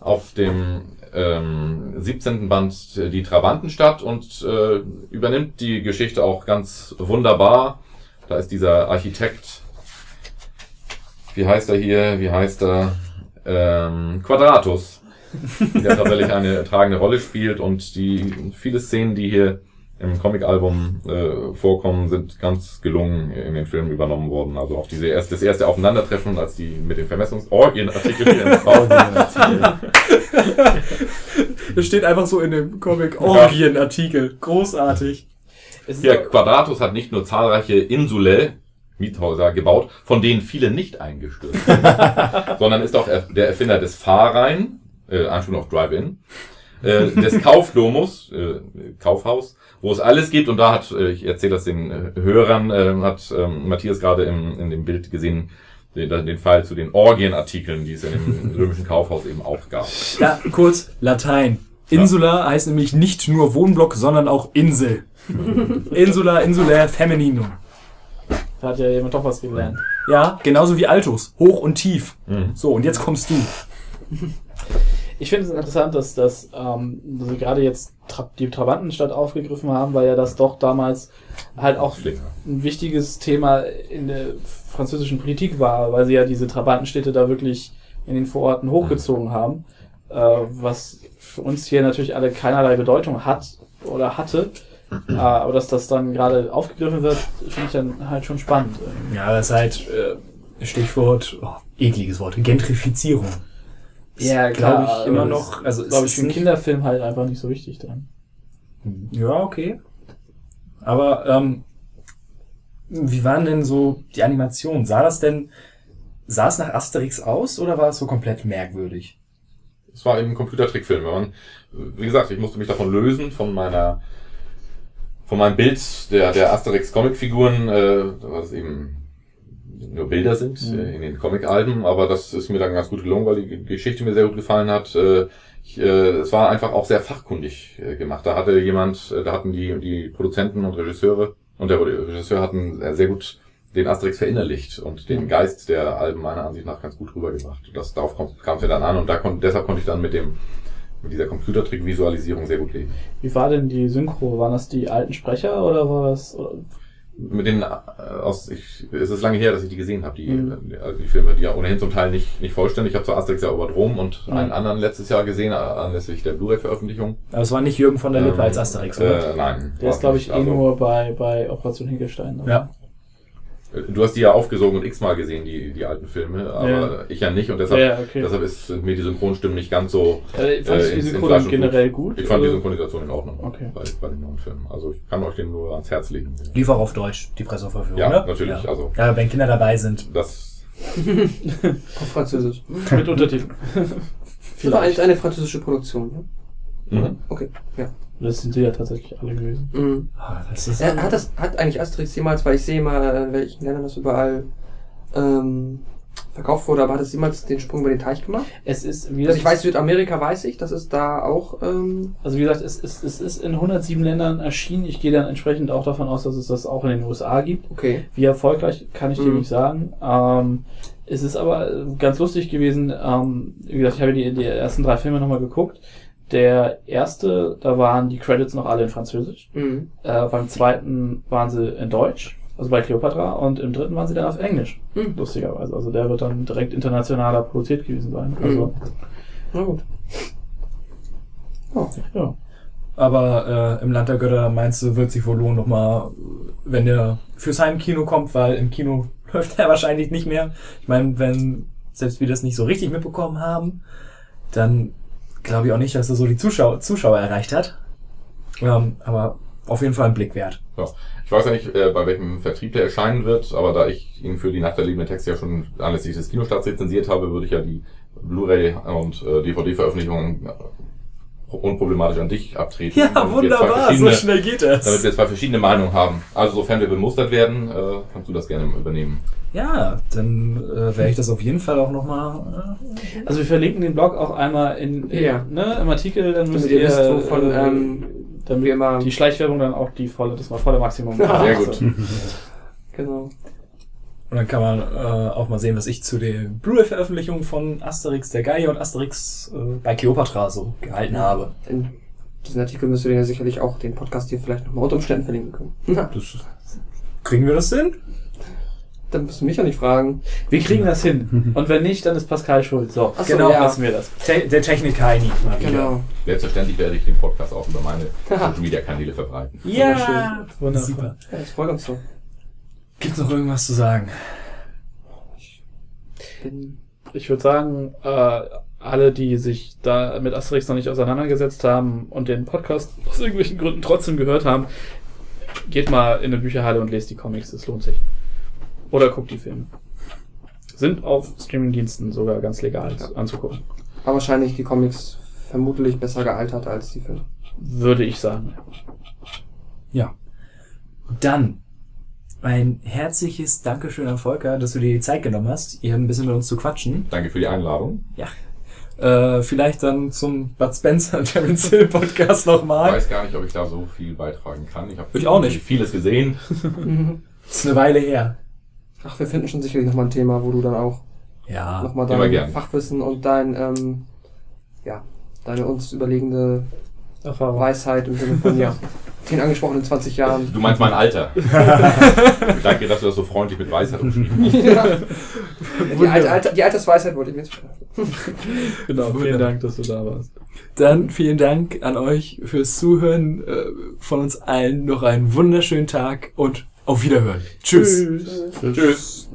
[SPEAKER 4] auf dem ähm, 17. Band äh, Die Trabantenstadt und äh, übernimmt die Geschichte auch ganz wunderbar. Da ist dieser Architekt, wie heißt er hier, wie heißt er, ähm, Quadratus, der tatsächlich eine tragende Rolle spielt und die viele Szenen, die hier im Comic-Album äh, vorkommen, sind ganz gelungen in den Film übernommen worden. Also auch diese erste, das erste Aufeinandertreffen, als die mit den Vermessungsorgien-Artikel hier ins Haus
[SPEAKER 1] Das steht einfach so in dem Comic Orgien-Artikel. Großartig.
[SPEAKER 3] Es ist
[SPEAKER 4] Ja, Quadratus hat nicht nur zahlreiche Insulae, Miethäuser, gebaut, von denen viele nicht eingestürzt sind, sondern ist auch er- der Erfinder des Fahrrhein, äh, Anspielung auf Drive-In, äh, des Kaufdomus, äh, Kaufhaus, wo es alles gibt. Und da hat, äh, ich erzähle das den äh, Hörern, äh, hat ähm, Matthias gerade im, in dem Bild gesehen, den, den Fall zu den Orgienartikeln, die es in dem römischen Kaufhaus eben auch gab.
[SPEAKER 1] Ja, kurz Latein. Insula heißt nämlich nicht nur Wohnblock, sondern auch Insel. Insula, insulär, femininum.
[SPEAKER 3] Da hat ja jemand doch was gelernt.
[SPEAKER 1] Ja, genauso wie Altus. Hoch und tief.
[SPEAKER 4] Mhm.
[SPEAKER 1] So, und jetzt kommst du.
[SPEAKER 3] Ich finde es interessant, dass, dass, ähm, dass sie gerade jetzt Tra die Trabantenstadt aufgegriffen haben, weil ja das doch damals halt auch ein wichtiges Thema in der französischen Politik war, weil sie ja diese Trabantenstädte da wirklich in den Vororten hochgezogen haben, äh, was für uns hier natürlich alle keinerlei Bedeutung hat oder hatte. Äh, aber dass das dann gerade aufgegriffen wird, finde ich dann halt schon spannend.
[SPEAKER 1] Ja, das ist halt äh, Stichwort, oh, ekliges Wort, Gentrifizierung.
[SPEAKER 3] Ja,
[SPEAKER 1] glaube ich immer noch. Also, es
[SPEAKER 3] Glaube ich,
[SPEAKER 1] ist
[SPEAKER 3] für einen Kinderfilm halt einfach nicht so wichtig dann.
[SPEAKER 1] Ja, okay. Aber ähm, wie waren denn so die Animationen? Sah das denn, sah es nach Asterix aus oder war es so komplett merkwürdig?
[SPEAKER 4] Es war eben ein Computertrickfilm. Man, wie gesagt, ich musste mich davon lösen, von meiner, von meinem Bild der, der Asterix-Comic-Figuren, äh, was eben nur Bilder sind
[SPEAKER 3] Mhm.
[SPEAKER 4] äh, in den Comic-Alben, aber das ist mir dann ganz gut gelungen, weil die Geschichte mir sehr gut gefallen hat. Äh, ich, äh, es war einfach auch sehr fachkundig äh, gemacht. Da hatte jemand, äh, da hatten die, die Produzenten und Regisseure und der Regisseur hatten sehr gut den Asterix verinnerlicht und den Geist der Alben meiner Ansicht nach ganz gut rübergebracht. Das, darauf kam es ja dann an und da kon, deshalb konnte ich dann mit dem mit dieser Computertrick-Visualisierung sehr gut leben.
[SPEAKER 3] Wie war denn die Synchro? Waren das die alten Sprecher oder war das.
[SPEAKER 4] Mit den äh, aus ich, es ist lange her, dass ich die gesehen habe, die,
[SPEAKER 3] Mhm.
[SPEAKER 4] die, also die Filme, die ja ohnehin zum Teil nicht, nicht vollständig. Ich habe zwar Asterix ja über Rom und
[SPEAKER 3] Mhm.
[SPEAKER 4] einen anderen letztes Jahr gesehen, äh, anlässlich der Blu-ray-Veröffentlichung.
[SPEAKER 1] Aber es war nicht Jürgen von der Lippe
[SPEAKER 4] Ähm,
[SPEAKER 1] als Asterix, oder?
[SPEAKER 4] Äh, nein.
[SPEAKER 3] Der ist, glaube ich,
[SPEAKER 4] nicht.
[SPEAKER 3] eh
[SPEAKER 4] Also,
[SPEAKER 3] nur bei, bei Operation Hinkelstein. oder?
[SPEAKER 1] ja.
[SPEAKER 4] Du hast die ja aufgesogen und x-mal gesehen, die, die alten Filme, aber
[SPEAKER 3] Ja.
[SPEAKER 4] ich ja nicht und deshalb,
[SPEAKER 3] Ja, okay.
[SPEAKER 4] deshalb ist, sind mir die Synchronstimmen nicht ganz so.
[SPEAKER 3] Äh, fandest
[SPEAKER 4] äh,
[SPEAKER 3] du die
[SPEAKER 4] ins-
[SPEAKER 3] Synchro
[SPEAKER 4] ins
[SPEAKER 3] dann
[SPEAKER 4] Fleisch und
[SPEAKER 3] generell gut?
[SPEAKER 4] Ich fand die
[SPEAKER 3] oder?
[SPEAKER 4] Synchronisation in Ordnung
[SPEAKER 3] Okay.
[SPEAKER 4] bei, bei den neuen Filmen. Also ich kann euch den nur ans Herz legen.
[SPEAKER 1] Lief auch auf Deutsch, die Presseverführung,
[SPEAKER 4] Ja,
[SPEAKER 1] ne?
[SPEAKER 4] natürlich,
[SPEAKER 1] Ja.
[SPEAKER 4] also-
[SPEAKER 1] ja, wenn Kinder dabei sind.
[SPEAKER 4] Das
[SPEAKER 5] Auf Französisch.
[SPEAKER 3] Mit Untertiteln.
[SPEAKER 5] Das war eigentlich eine französische Produktion, ne?
[SPEAKER 4] mhm.
[SPEAKER 5] Okay, ja.
[SPEAKER 3] Das sind sie ja tatsächlich alle gewesen.
[SPEAKER 5] Mhm.
[SPEAKER 1] Ah, das ist
[SPEAKER 5] Ja, hat das, hat eigentlich Asterix jemals, weil ich sehe mal, in welchen Ländern das überall ähm, verkauft wurde, aber hat es jemals den Sprung über den Teich gemacht?
[SPEAKER 3] Es ist, wie
[SPEAKER 5] Also ich weiß, Südamerika weiß ich, dass es da auch, ähm,
[SPEAKER 3] Also wie gesagt, es ist, es ist in 107 Ländern erschienen. Ich gehe dann entsprechend auch davon aus, dass es das auch in den USA gibt.
[SPEAKER 5] okay.
[SPEAKER 3] Wie erfolgreich, kann ich dir
[SPEAKER 5] Mhm.
[SPEAKER 3] nicht sagen. Ähm, es ist aber äh, ganz lustig gewesen. Ähm, wie gesagt, ich habe die, die ersten drei Filme nochmal geguckt. Der erste, da waren die Credits noch alle in Französisch.
[SPEAKER 5] Mhm.
[SPEAKER 3] Äh, beim zweiten waren sie in Deutsch, also bei Cleopatra. Und im dritten waren sie dann auf Englisch,
[SPEAKER 5] Mhm.
[SPEAKER 3] lustigerweise. Also der wird dann direkt internationaler produziert gewesen sein. Also,
[SPEAKER 5] Na gut.
[SPEAKER 3] ja.
[SPEAKER 1] Aber äh, im Land der Götter meinst du, wird sich wohl lohnen, nochmal, wenn der fürs Heimkino kommt, weil im Kino läuft er wahrscheinlich nicht mehr. Ich meine, wenn selbst wir das nicht so richtig mitbekommen haben, dann glaube ich auch nicht, dass er so die Zuschauer, Zuschauer erreicht hat. Ähm, aber auf jeden Fall ein Blick wert.
[SPEAKER 4] Ja. Ich weiß ja nicht, äh, bei welchem Vertrieb der erscheinen wird, aber da ich ihn für die Nacht der lebenden Texte ja schon anlässlich des Kinostarts rezensiert habe, würde ich ja die Blu-ray und äh, DVD-Veröffentlichung unproblematisch an dich abtreten. wir zwei verschiedene-
[SPEAKER 1] schnell geht es.
[SPEAKER 4] Damit wir zwei verschiedene Meinungen haben. Also sofern wir bemustert werden, äh, kannst du das gerne übernehmen.
[SPEAKER 1] Ja, dann äh, werde ich das auf jeden Fall auch nochmal.
[SPEAKER 3] Also wir verlinken den Blog auch einmal in, in
[SPEAKER 5] Ja.
[SPEAKER 3] ne, im Artikel, dann müsst
[SPEAKER 5] ihr
[SPEAKER 3] ihr,
[SPEAKER 5] wisst, wovon,
[SPEAKER 3] äh,
[SPEAKER 5] ähm,
[SPEAKER 3] damit
[SPEAKER 5] wie immer-
[SPEAKER 3] die Schleichwerbung dann auch die volle, das mal volle Maximum.
[SPEAKER 5] Ja.
[SPEAKER 4] Sehr gut.
[SPEAKER 5] Genau.
[SPEAKER 1] Und dann kann man äh, auch mal sehen, was ich zu der Blu-ray-Veröffentlichung von Asterix der Gallier und Asterix äh, bei Cleopatra so gehalten habe.
[SPEAKER 5] In diesen Artikel müsst ihr ja sicherlich auch den Podcast hier vielleicht nochmal unter Umständen verlinken können. Na,
[SPEAKER 1] Das, kriegen wir das hin?
[SPEAKER 5] dann müsst ihr mich ja nicht fragen.
[SPEAKER 3] Wir kriegen das hin. Und wenn nicht, dann ist Pascal schuld. So,
[SPEAKER 5] Ach so,
[SPEAKER 3] genau,
[SPEAKER 5] ja.
[SPEAKER 3] lassen wir das.
[SPEAKER 1] Te der Technik Heini mal wieder.
[SPEAKER 5] Genau.
[SPEAKER 4] Selbstverständlich werde ich den Podcast auch über meine Social Media Kanäle verbreiten.
[SPEAKER 1] Ja,
[SPEAKER 3] Wundervoll.
[SPEAKER 1] super.
[SPEAKER 5] Ja, das freut uns so.
[SPEAKER 1] Gibt's noch irgendwas zu sagen?
[SPEAKER 5] Bin
[SPEAKER 3] Ich würde sagen, äh, alle, die sich da mit Asterix noch nicht auseinandergesetzt haben und den Podcast aus irgendwelchen Gründen trotzdem gehört haben, geht mal in eine Bücherhalle und lest die Comics, es lohnt sich. Oder guckt die Filme. Sind auf Streamingdiensten sogar ganz legal anzugucken.
[SPEAKER 5] aber wahrscheinlich die Comics vermutlich besser gealtert als die Filme.
[SPEAKER 3] Würde ich sagen.
[SPEAKER 1] Ja. Dann ein herzliches Dankeschön an Volker, dass du dir die Zeit genommen hast, hier ein bisschen mit uns zu quatschen.
[SPEAKER 4] Danke für die Einladung.
[SPEAKER 1] Äh, vielleicht dann zum Bud Spencer Terence Hill Podcast
[SPEAKER 4] Ich
[SPEAKER 1] nochmal.
[SPEAKER 4] weiß gar nicht, ob ich da so viel beitragen kann. Ich habe
[SPEAKER 1] Ich auch nicht.
[SPEAKER 4] vieles gesehen.
[SPEAKER 1] Das ist eine Weile her.
[SPEAKER 5] Ach, wir finden schon sicherlich nochmal ein Thema, wo du dann auch
[SPEAKER 1] Ja.
[SPEAKER 5] nochmal dein. Fachwissen und dein, ähm, ja, deine uns überlegende
[SPEAKER 3] Erfahrung.
[SPEAKER 5] Weisheit im Sinne von, ja, den angesprochenen 20 Jahren.
[SPEAKER 4] Du meinst mein Alter. Danke, dass du das so freundlich mit Weisheit umschrieben hast.
[SPEAKER 5] ja. die, Alter, die Altersweisheit wollte ich mir jetzt
[SPEAKER 3] Genau,
[SPEAKER 1] Wunderbar.
[SPEAKER 3] vielen Dank, dass du da warst.
[SPEAKER 1] Dann vielen Dank an euch fürs Zuhören. Äh, von uns allen noch einen wunderschönen Tag und auf Wiederhören. Tschüss.
[SPEAKER 3] Tschüss.
[SPEAKER 4] Tschüss.